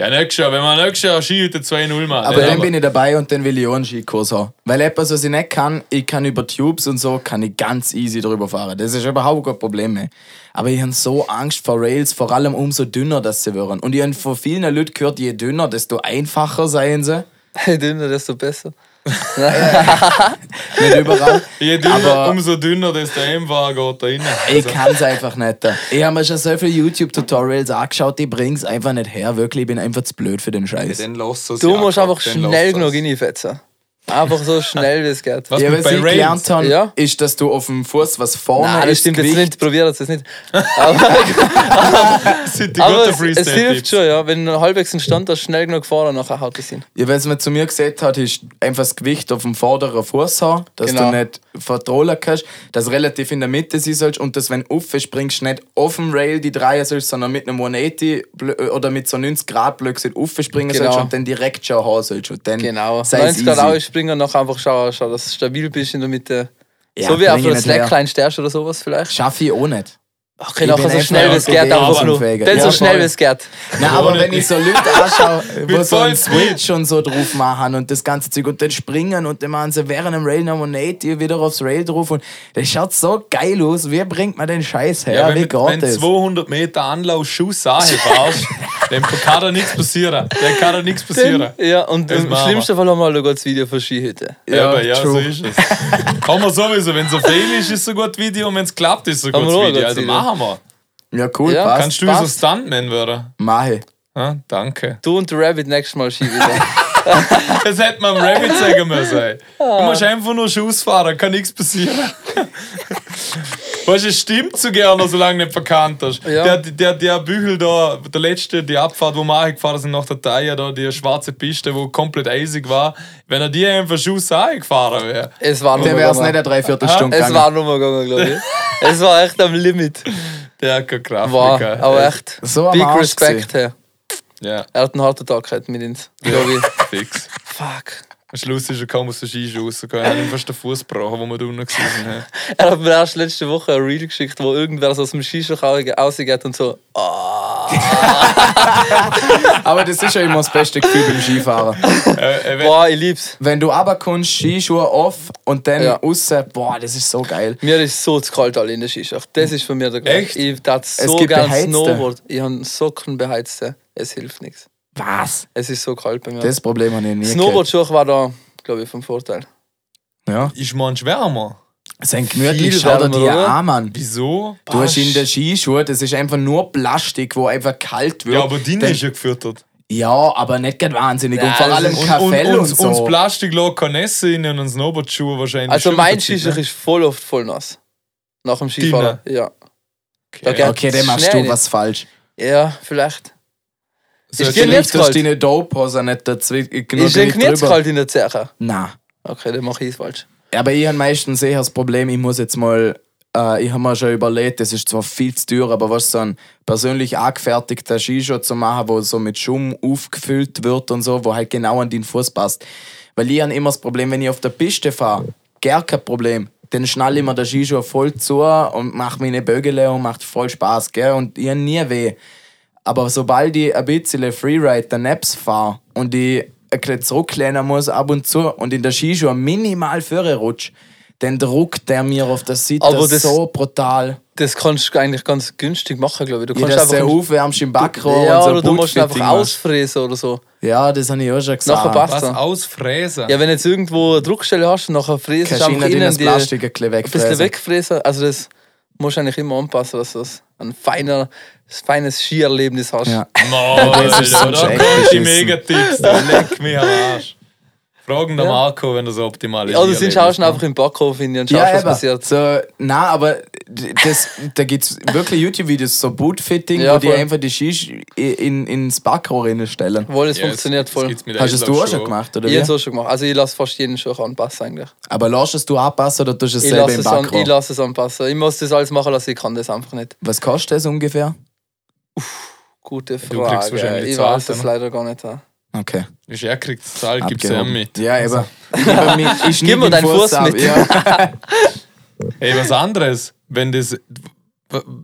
Ja, nächstes Jahr, wenn wir nächstes Jahr Skihütte 2-0 machen. Aber dann bin ich dabei und dann will ich auch einen Skikurs haben. Weil etwas, was ich nicht kann, ich kann über Tubes und so, kann ich ganz easy drüber fahren. Das ist überhaupt kein Problem mehr. Aber ich habe so Angst vor Rails, vor allem umso dünner das sie werden. Und ich habe von vielen Leuten gehört, je dünner, desto einfacher seien sie. Je dünner, desto besser. Nicht überall. Je dünner, Aber- umso dünner, desto einfacher geht da rein. Ich kann es einfach nicht. Ich habe mir schon so viele YouTube-Tutorials angeschaut, ich bring's einfach nicht her. Wirklich, ich bin einfach zu blöd für den Scheiß. Lass es Du ja, musst einfach schnell genug es. reinfetzen. Einfach so schnell wie es geht. Was Ja, was ich gelernt habe, Ja. ist, dass du auf dem Fuß, was vorne Nein, das ist, stimmt jetzt nicht, probiert es jetzt nicht. Aber, Das sind die aber guten es, es hilft schon, ja. Wenn du halbwegs einen Stand hast, schnell genug fahren, nachher haut es hin. Ja, was man zu mir gesagt hat, ist einfach das Gewicht auf dem vorderen Fuß haben, dass Genau. du nicht vertrollen kannst, dass du relativ in der Mitte sein sollst und dass wenn du springst, nicht auf dem Rail die drehen sollst, sondern mit einem 180 Blö- oder mit so 90 Grad Blödsinn springen Genau. sollst und dann direkt schon haben sollst. Und dann Genau. sei es 90 Grad easy. ausspringen, nachher einfach schauen, schau, dass du stabil bist in der Mitte. Ja, so wie auf einer. Slackline stärkst oder sowas vielleicht. Schaffe ich auch nicht. Okay, Ich nachher bin so schnell wie es geht, einfach nur. Dann Ja, so schnell wie es geht. Nein, aber wenn ich so Leute anschaue, wo so einen. Switch und so drauf machen und das ganze Zeug und dann springen und dann machen sie während dem Rail noch 180 wieder aufs Rail drauf und das schaut so geil aus. Wie bringt man den Scheiß her? Ja, wenn, Wie geht wenn das? 200 Meter Anlauf Schuss fährst, dann kann da nichts passieren. Dann kann da nichts passieren. Ja, und Das im wir. schlimmsten Fall haben wir noch das Video von Skihütte. Ja, aber ja, so true. ist es. Kann man sowieso, wenn es ein Fail ist, ist es ein gutes Video und wenn es klappt, ist es ein Haben gutes wir Video. Also machen wir. Ja, cool, Ja, passt. Kannst du passt. so Stuntman werden? Mache. Ja, danke. Du und der Rabbit nächstes Mal Ski wieder. Das hätte man am Rabbit sagen müssen. ey. Du musst einfach nur Schuss fahren, kann nichts passieren. Weißt du, es stimmt so gerne, solange du nicht verkannt hast. Ja. Der, der, der Bügel da, der letzte, die Abfahrt, wo wir gefahren sind nach der Taille, da, die schwarze Piste, wo komplett eisig war, wenn er die einfach Schuss angefahren wäre. Es war nur Der wäre es nicht eine Dreiviertelstunde Es gegangen. war nur gegangen, glaube ich. Es war echt am Limit. Der hat keine Kraft War, gehabt. aber echt. So am Big Arsch Respect, hey. Ja, Er hat einen harten Tag gehabt mit uns. Fix. Fuck. Am Schluss ist er kaum aus der Skischuhe rausgekommen. Er hat ihm fast den Fuß gebrochen, wo wir da unten gewesen sind. Er hat mir erst letzte Woche ein Reel geschickt, wo irgendwer so aus dem Skischach rausgeht und so. ah. Aber das ist ja immer das beste Gefühl beim Skifahren. Äh, äh, wenn- Boah, ich lieb's. Wenn du runterkommst, Skischuhe off und dann Ja. raus, boah, das ist so geil. Mir ist so zu kalt alle in der Skischacht. Das ist für mich der Grund. Echt? Ich tat so gibt gern beheizte. Snowboard. Ich habe Socken beheizte. Es hilft nichts. Was? Es ist so kalt bei mir. Das Problem habe ich nie Snowboardschuhe war da, glaube ich, vom Vorteil. Ja. ist man wärmer. Sein gemütlich, Viel schau dir die an, Mann. Wieso? Du hast in den Skischuhen, das ist einfach nur Plastik, wo einfach kalt wird. Ja, aber Dann- ist ja gefüttert. Ja, aber nicht gerade wahnsinnig. Ja, und vor allem ist- Und, Kaffee und, und, und, so. und das Plastik lag keine Nässe in und Snowboardschuhe wahrscheinlich. Also mein Skischach ne? ist voll oft voll nass. Nach dem Skifahren. Ja. Okay. okay, dann machst du was falsch. Ja, vielleicht. So, jetzt- geh nicht kalt. deine Dope-Hose nicht dazu genug Ist jetzt drüber. kalt in der Zeche? Nein. Okay, dann mache ich es falsch. Aber ich habe meistens eher das Problem, ich muss jetzt mal, äh, ich habe mir schon überlegt, das ist zwar viel zu teuer, aber was so ein persönlich angefertigter Skischuh zu machen, wo so mit Schumm aufgefüllt wird und so, wo halt genau an den Fuß passt. Weil ich habe immer das Problem, wenn ich auf der Piste fahre, gar kein Problem. Dann schnalle ich mir den Skischuh voll zu und mache meine Bögele und macht voll Spaß, gell? Und ich habe nie weh. Aber sobald ich ein bisschen Freeride der Naps fahre und ich ein bisschen zurücklehnen muss ab und zu und in der Skischuhe minimal Führer rutsche, dann druckt der mir auf der Seite Aber das- so brutal. Das kannst du eigentlich ganz günstig machen, glaube ich. Du Ja, kannst du einfach. aufwärmst im Backrohr ja, und so oder du musst ihn einfach ausfräsen oder so. Ja, das habe ich auch schon gesagt. Nachher passt Was ausfräsen? Ja, wenn du jetzt irgendwo eine Druckstelle hast und nachher fräst du Kannst du einfach innen innen das die, Plastik ein bisschen ein bisschen wegfräsen. wegfräsen. Also das musst du eigentlich immer anpassen, dass du das ein feiner, feines Skierlebnis hast. Ja. No, das sonst da echt die. Megatipps, leck mich am Arsch. Fragen der Ja. Marco, wenn das optimal ist. Oder sind schaust du einfach im Backhof hin und schaust, Ja, was passiert. so, nein, aber das, da gibt es wirklich YouTube-Videos, so Bootfitting, Ja, wo die einfach die Skis in, ins Backrohr stellen. Wohl, es funktioniert voll. Hast es du auch schon gemacht, oder Ich habe es auch schon gemacht. Also ich lasse fast jeden Schuh anpassen eigentlich. Aber lässt es du anpassen oder tust du es Ich selber lasse im es, an, Backrohr? ich lasse es anpassen. Ich muss das alles machen lassen, ich kann das einfach nicht. Was kostet das ungefähr? Gute kriegst Frage. wahrscheinlich Ich weiß es ne? leider gar nicht. ja. Okay. Ist er kriegt die Zahl, gib's ihm Abgehoben. mit. Ja, eben. Ich mich- ich schneide mir deinen Fuß ab, mit. Ja. Ey, was anderes, wenn das.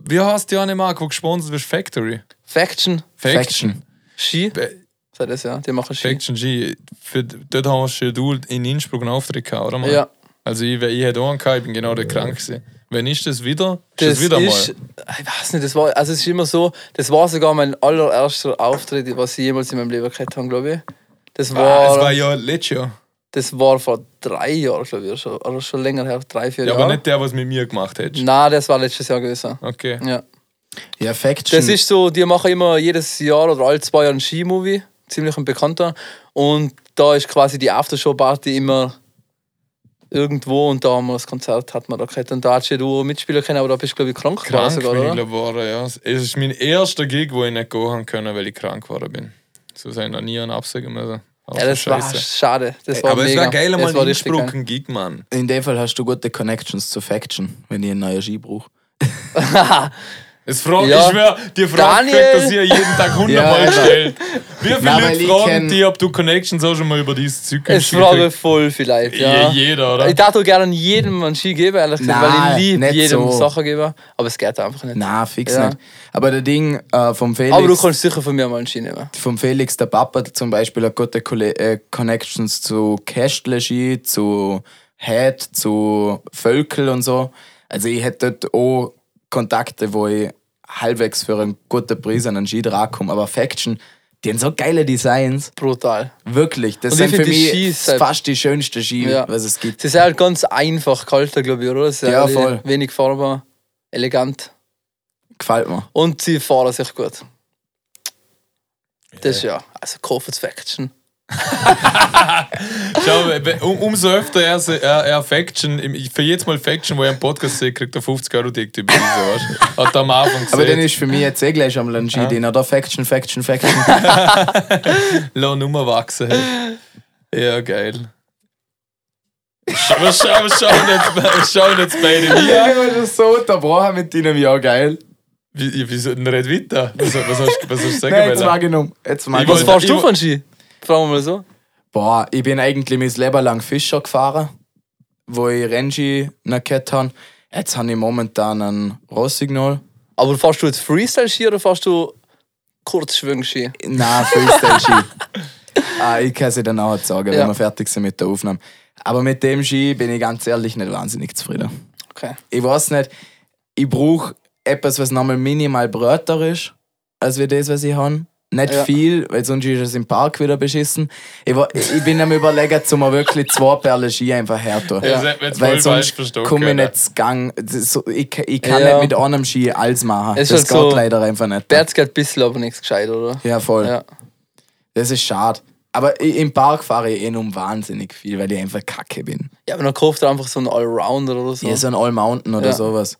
Wie heißt die eine Marke, wo gesponsert wird? Factory. Faction, Faction. Ski. Be- Sei das ja, die machen Ski. Faction G. Für, dort hast du in Innsbruck einen Auftritt gehabt, oder? Mann? Ja. Also ich, ich hätte auch einen gehabt, ich bin genau der krank gewesen. Wenn ist das wieder? Ist das, Das wieder ist, mal? ich weiß nicht, das war, also es ist immer so, das war sogar mein allererster Auftritt, was ich jemals in meinem Leben gehabt habe, glaube ich. Das Ah, war, es war ja letztes Jahr. das war vor drei Jahren, glaube ich, oder schon, oder schon länger her, drei, vier Ja, Jahre. aber nicht der, was mit mir gemacht hättest. Nein, das war letztes Jahr gewesen. Okay. Ja. Ja, Faction. Das ist so, die machen immer jedes Jahr oder alle zwei Jahre einen Skimovie, ziemlich ein bekannter. Und da ist quasi die Aftershow-Party immer irgendwo und da haben wir das Konzert hat man da gehabt. Und da hast du mitspielen können, aber da bist du glaube ich krank, geworden Krank sogar, bin ich geworden, ja. Es ist mein erster Gig, wo ich nicht gehen haben können, weil ich krank geworden bin. So sei noch nie einen absagen müssen. Ja, das war schade. Das war Aber es mega. war geil, mal war ein richtig geil. Innsbruck ein Gig, Mann. In dem Fall hast du gute Connections zu Faction, wenn ich einen neuen Ski brauche. Es fragt, Ja. ich schwör, die Frage Daniel! kriegt, dass ihr jeden Tag 100 Ja, Mal Alter. stellt. Wie viele Nein, weil Leute fragen die, ob du Connections auch schon mal über dieses Zeug Es fragen voll vielleicht, Ja. Jeder, oder? Ich auch gerne jedem einen Ski geben, ehrlich gesagt, weil Nein, ich liebe jedem so. Sachen geben. Aber es geht einfach nicht. Na, fix Ja. nicht. Aber der Ding äh, vom Felix. Aber du kannst sicher von mir mal einen Ski nehmen. vom Felix, der Papa zum Beispiel, hat gute äh, Connections zu Kästle Ski, zu Head, zu Völkel und so. Also ich hätte dort auch Kontakte, wo ich halbwegs für einen guten Preis an einen Ski rankomme. Aber Faction, die haben so geile Designs. Brutal. Wirklich. Das sind für mich Skis halt- fast die schönsten Ski, Ja. was es gibt. Sie sind halt ganz einfach gehalten, glaube ich, oder? Ist Ja, halt voll. Wenig fahrbar, elegant. Gefällt mir. Und sie fahren sich gut. Das ist ja, also Kofferts Faction. Schau, um, umso öfter er, er, er Faction, für jedes Mal Faction, wo er einen Podcast sieht, kriegt er 50 Euro dick die Beise, weißt du? Hat er am Anfang gesagt. Aber dann ist für mich jetzt eh gleich einmal ein Ski, den oder Faction, Faction, Faction. Lass Nummer wachsen. Hey. Ja, geil. Schau, was schau, was schauen jetzt, schauen jetzt beide ja, hier? ich war so unterbrochen mit deinem Ja, geil. Wie, ja, wieso denn red weiter? Was, was, hast, was hast du sagen Nein, jetzt noch. Jetzt mag Ich ich Was fahrst du von Ski? Fragen wir mal so. Boah, ich bin eigentlich mein Leben lang Fischer gefahren, wo ich Renji noch gehabt habe. Jetzt habe ich momentan ein Rossignol. Aber fahrst du jetzt Freestyle-Ski oder fahrst du Kurzschwung-Ski? Nein, Freestyle-Ski. ah, ich kann dir dann auch sagen, Ja. wenn wir fertig sind mit der Aufnahme. Aber mit dem Ski bin ich ganz ehrlich nicht wahnsinnig zufrieden. Okay. Ich weiß nicht, ich brauche etwas, was nochmal minimal breiter ist, als wir das, was ich habe. Nicht Ja. viel, weil sonst ist es im Park wieder beschissen. Ich, ich bin am überlegen, zu mir wirklich zwei Perlen Ski einfach hertun. Ja. Weil sonst komme ich nicht zu Gang. Ich, ich kann Ja. nicht mit einem Ski alles machen. Es das ist geht halt so- leider einfach nicht. Berz geht ein bisschen, aber nichts gescheit, oder? Ja, voll. Ja. Das ist schade. Aber im Park fahre ich eh um wahnsinnig viel, weil ich einfach kacke bin. Ja, aber dann kauft er einfach so einen Allrounder oder so. Ja, so ein All Mountain oder Ja. sowas.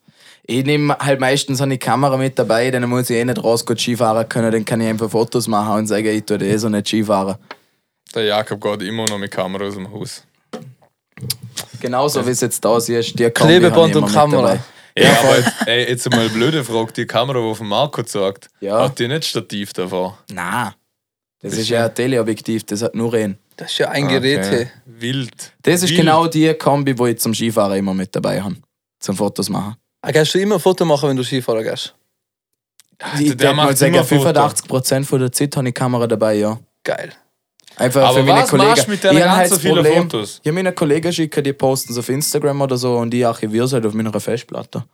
Ich nehme halt meistens eine Kamera mit dabei, dann muss ich eh nicht raus gut Skifahren können, dann kann ich einfach Fotos machen und sagen, ich tue eh so nicht Skifahren. Der Jakob geht immer noch mit Kamera aus dem Haus. Genauso wie es jetzt da siehst, die Klebeband und Kamera. Ja, aber jetzt, ey, jetzt mal eine blöde Frage. Die Kamera, die von Marco sagt, Ja. hat die nicht Stativ davor? Nein. Das, Das ist ja ein Teleobjektiv, das hat nur einen. Das ist ja ein Gerät. Okay. Wild. Das ist Wild. genau die Kombi, wo ich zum Skifahren immer mit dabei habe. Zum Fotos machen. Ah, Kannst du immer ein Foto machen, wenn du Skifahren gehst? Ich der der mal macht sagen, immer Foto. 85% von der Zeit habe ich Kamera dabei, ja. Geil. Einfach Aber für meine was Kollegen. machst du mit deinen Ich halt das vielen Problem, Fotos? Ich habe meine Kollegen schicken, die posten es auf Instagram oder so und ich archiviere es halt auf meiner Festplatte.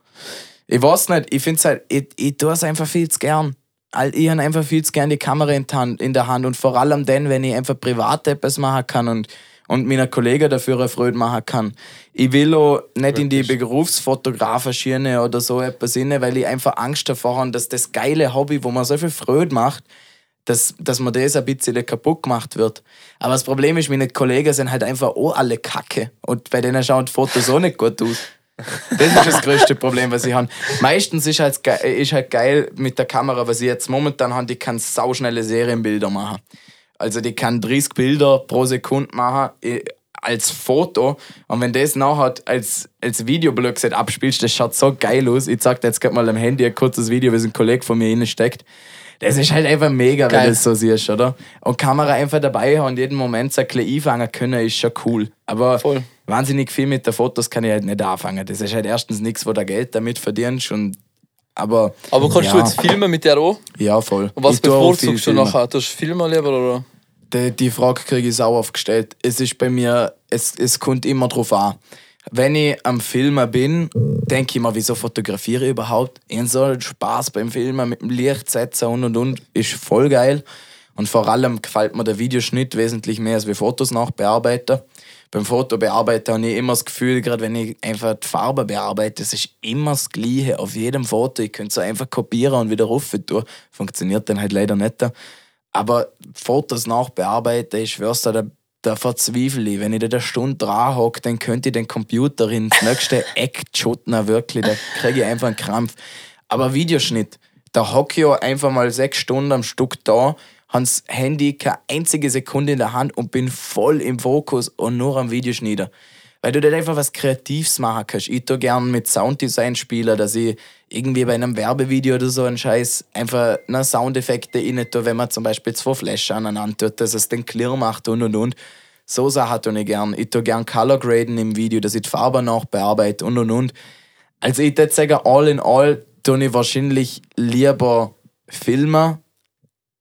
Ich weiß nicht, ich finde es halt, ich, ich tue es einfach viel zu gern. Ich habe einfach viel zu gern die Kamera in der Hand und vor allem dann, wenn ich einfach privat etwas machen kann und, und meiner Kollegen dafür eine Freude machen kann. Ich will auch nicht in die Berufsfotografenschiene oder so etwas rein, weil ich einfach Angst davor habe, dass das geile Hobby, wo man so viel Freude macht, dass, dass mir das ein bisschen kaputt gemacht wird. Aber das Problem ist, meine Kollegen sind halt einfach auch alle kacke. Und bei denen schauen die Fotos auch nicht gut aus. Das ist das größte Problem, was ich habe. Meistens ist halt, ist halt geil mit der Kamera, was ich jetzt momentan habe, die kann sauschnelle Serienbilder machen. Also die kann 30 Bilder pro Sekunde machen eh, als Foto. Und wenn das nachher als, als Videoblog set abspielst, das schaut so geil aus. Ich zeig dir jetzt gerade mal am Handy ein kurzes Video, wie es ein Kollege von mir innen steckt. Das ist halt einfach mega, wenn Geil. du das so siehst, oder? Und Kamera einfach dabei haben und jeden Moment so ein bisschen einfangen können, ist schon cool. Aber Voll. wahnsinnig viel mit den Fotos kann ich halt nicht anfangen. Das ist halt erstens nichts, wo du Geld damit verdienst. Und, aber Aber kannst ja, du jetzt filmen mit der auch? Ja, voll. Und was Ich bevorzugst du nachher? Tust du filmen lieber oder? Die, die Frage kriege ich sau oft gestellt. Es ist bei mir, es, es kommt immer drauf an. Wenn ich am Filmen bin, denke ich mir, wieso fotografiere ich überhaupt? Ich so Spaß beim Filmen mit dem Licht setzen und und und. Ist voll geil. Und vor allem gefällt mir der Videoschnitt wesentlich mehr als wie Fotos nachbearbeiten. Beim Foto bearbeiten habe ich immer das Gefühl, gerade wenn ich einfach die Farbe bearbeite, es ist immer das Gleiche auf jedem Foto. Ich könnte es einfach kopieren und wieder rauf tun. Funktioniert dann halt leider nicht. Aber Fotos nachbearbeiten, ich schwör's dir, da da verzweifle ich. Wenn ich da eine Stunde dran hocke, dann könnte ich den Computer ins nächste Eck schotten, wirklich. Da kriege ich einfach einen Krampf. Aber Videoschnitt, da hocke ich einfach mal sechs Stunden am Stück da, habe das Handy keine einzige Sekunde in der Hand und bin voll im Fokus und nur am Videoschneiden. Weil du dort einfach was Kreatives machen kannst. Ich tue gerne mit Sounddesign spielen, dass ich irgendwie bei einem Werbevideo oder so einen Scheiß einfach ne, Soundeffekte rein tue, wenn man zum Beispiel zwei Flaschen aneinander tut, dass es den Clear macht und und und. So Sachen tue ich gern. Ich tue gern Color Graden im Video, dass ich die Farbe nachbearbeite und und und. Also ich würde sagen, all in all tue ich wahrscheinlich lieber filmen,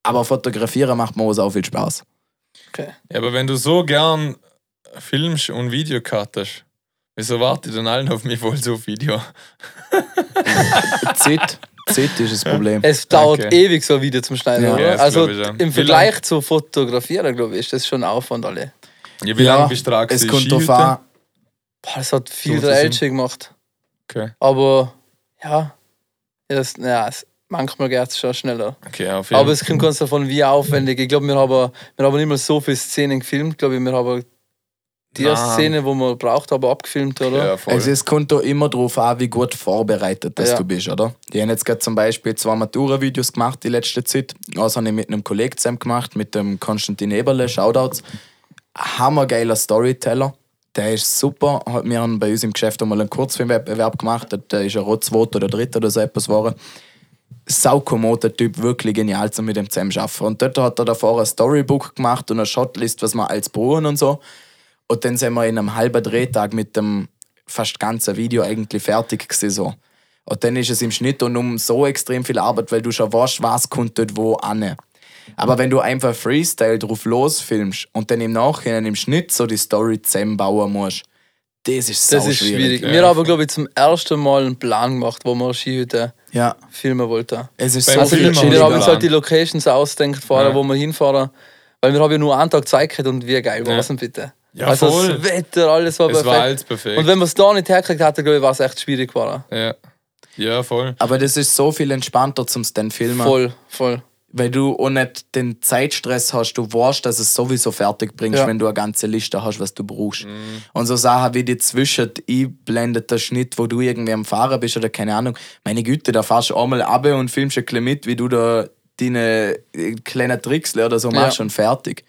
aber fotografieren macht mir auch so viel Spaß. Okay. Ja, aber wenn du so gern filmst und Video cuttest, wieso wartet dann allen auf mich voll so auf Video? Zeit, Zeit ist das Problem. Es dauert Okay. ewig, so ein Video zum Schneiden, Ja. oder? Ja, das also ich im Vergleich zu Fotografieren, glaube ich, ist das schon ein Aufwand alle. Ja, wie lange bist du dran? es kommt drauf an. Boah, das hat viel So der Elche gemacht. Okay, Aber ja, das, ja es, manchmal geht es schon schneller. okay, auf jeden Aber es kommt ganz davon, wie aufwendig. Ich glaube, wir haben, wir haben nicht mal so viele Szenen gefilmt. glaube ich, wir haben die erste Nein. Szene, wo wir braucht haben, abgefilmt, oder? Ja, voll. Also es kommt da immer drauf an, wie gut vorbereitet dass Ja. du bist, oder? Ich habe jetzt gerade zum Beispiel zwei Matura-Videos gemacht die letzte Zeit. Das habe ich mit einem Kollegen zusammen gemacht, mit dem Konstantin Eberle, Shoutouts. Hammergeiler Storyteller. Der ist super. Hat- Wir haben bei uns im Geschäft einmal einen Kurzfilmwettbewerb gemacht. Der ist ja rot zweiter oder dritter oder so etwas geworden. saukommoder Typ, wirklich genial, zum mit dem zusammen zu arbeiten. Und dort hat er davor ein Storybook gemacht und eine Shotlist, was man als brauchen und so. Und dann sind wir in einem halben Drehtag mit dem fast ganzen Video eigentlich fertig gewesen, so. Und dann ist es im Schnitt und um so extrem viel Arbeit, weil du schon weißt, was kommt dort wo an. Aber wenn du einfach Freestyle drauf losfilmst und dann im Nachhinein im Schnitt so die Story zusammenbauen musst, das ist Das sau ist schwierig. Ja, wir haben, glaube ich, zum ersten Mal einen Plan gemacht, wo wir Skihütte Ja, filmen wollten. es ist Beim so viel wir haben uns halt die Locations ausdenkt, fahren, Ja. wo wir hinfahren. Weil wir haben ja nur einen Tag Zeit gehabt und wie geil war es denn bitte? Ja, also voll. das Wetter, alles war es perfekt. war alles perfekt. und wenn wir es da nicht hergekriegt hätten, glaube ich, war es echt schwierig geworden. ja. ja, voll. Aber das ist so viel entspannter zum dann filmen. Voll, voll. Weil du auch nicht den Zeitstress hast, du weißt, dass es sowieso fertig bringst, Ja. wenn du eine ganze Liste hast, was du brauchst. Und so Sachen wie die zwischen einblendeter Schnitt, wo du irgendwie am Fahren bist oder keine Ahnung. Meine Güte, da fährst du einmal ab und filmst ein bisschen mit, wie du da deine äh, kleinen Tricks oder so machst Ja. und fertig.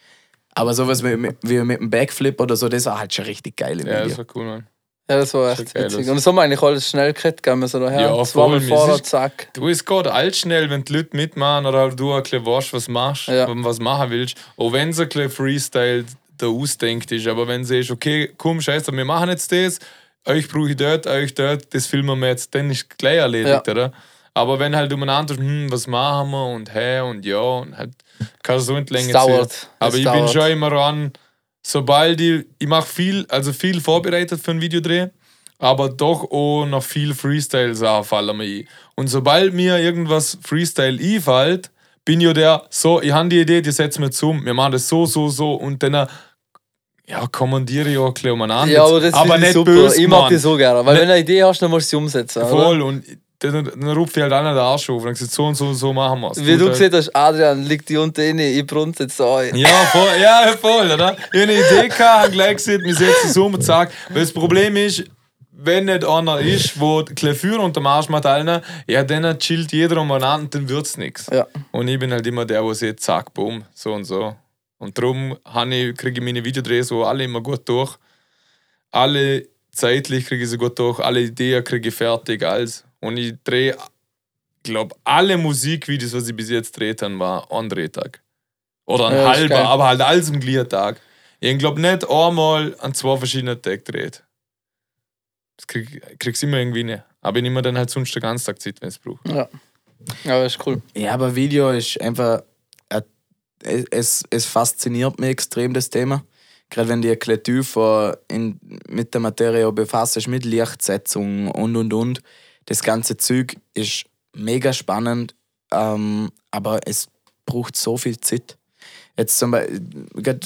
Aber sowas wie, mit- wie mit dem Backflip oder so, das war halt schon richtig geil im Ja, das Video. war cool, Mann. Ja, das war echt geil, witzig. das- Und das haben wir eigentlich alles schnell gekriegt, gell? Wir so daher, Ja, zweimal ist- zack. Du, es geht alles schnell, wenn die Leute mitmachen oder du ein bisschen weißt, was machst, Ja. was machen willst. Auch wenn es ein bisschen Freestyle da ausdenkt ist. Aber wenn sie ist, okay, komm, scheiße, wir machen jetzt das, euch brauche ich dort, euch dort, das filmen wir jetzt, dann ist gleich erledigt, Ja. oder? Aber wenn halt umeinander, hm, was machen wir und hä und ja, und halt, kannst du so in die Länge dauert. ziehen. Aber Es ich bin dauert. schon immer an, sobald ich, ich mache viel, also viel vorbereitet für einen Videodreh, aber doch auch noch viel Freestyle-Sachen fallen mir ein. Und sobald mir irgendwas Freestyle einfällt, bin ich ja der, so, ich habe die Idee, die setzen wir zu, wir machen das so, so, so und dann ja, kommandiere ich auch ein bisschen umeinander. Ja, aber das aber nicht ich super. böse, ich mag Mann. die so gerne. Weil Nicht- wenn du eine Idee hast, dann musst du sie umsetzen. Oder? Voll, und dann, dann ruft ich halt einer den Arsch auf und dann sagt, so und so und so machen wir es. Wie du gesehen hast, Adrian liegt die unten rein, ich brunze jetzt an. Ja, voll, ja, voll, oder? Ich habe eine Idee gehabt, habe gleich gesagt, wir setzen es um und zack. Weil das Problem ist, wenn nicht einer ist, wo die Klavier unter dem Arsch macht, allen, ja, dann chillt jeder umeinander und dann wird es nichts. Ja. Und ich bin halt immer der, der sagt, zack, bumm, so und so. Und darum ich- kriege ich meine Videodrehs so alle immer gut durch. Alle zeitlich kriege ich sie gut durch, alle Ideen kriege ich fertig, alles. Und ich drehe, ich glaube, alle Musikvideos, was ich bis jetzt gedreht habe, war ein Drehtag. Oder ein Ja, halber, aber halt alles im gleichen Tag. Ich glaube nicht einmal an zwei verschiedenen Tagen gedreht. Das krieg, krieg's immer irgendwie nicht. Aber ich nehme mir dann halt sonst den ganzen Tag Zeit, wenn es braucht. Ja. Aber ist cool. Ja, aber Video ist einfach. Es, es fasziniert mich extrem, das Thema. Gerade wenn du ein bisschen tiefer in, mit der Materie befasst, mit Lichtsetzung und und und. Das ganze Zeug ist mega spannend, ähm, aber es braucht so viel Zeit. Jetzt zum Beispiel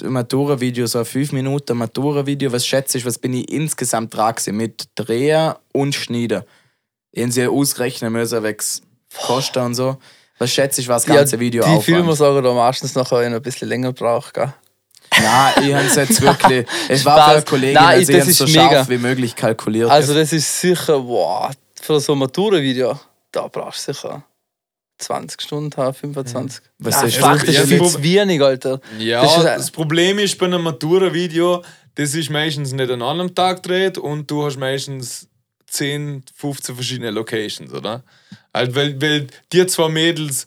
ein Matura-Video, so ein 5 Minuten Matura-Video, was schätze ich, was bin ich insgesamt dran mit Drehen und Schneiden? Haben sie ausrechnen müssen, wegen Kosten und so. Was schätze ich, was das ganze Video Die aufwand? Filme sagen da meistens nachher ein bisschen länger braucht, gell? Nein, ich habe es jetzt wirklich. Es war für eine Kollegin, Nein, also ich das ist so mega. scharf wie möglich kalkuliert. Also das ist sicher, boah, für so ein Maturenvideo, da brauchst du sicher 20 Stunden, haben, 25. Was ah, ist fuck, das? das ist Ja, viel zu wenig, Alter. Ja, Das das, Problem ist bei einem Matura-Video, das ist meistens nicht an einem Tag gedreht und du hast meistens 10, 15 verschiedene Locations, oder? Halt, weil, weil die zwei Mädels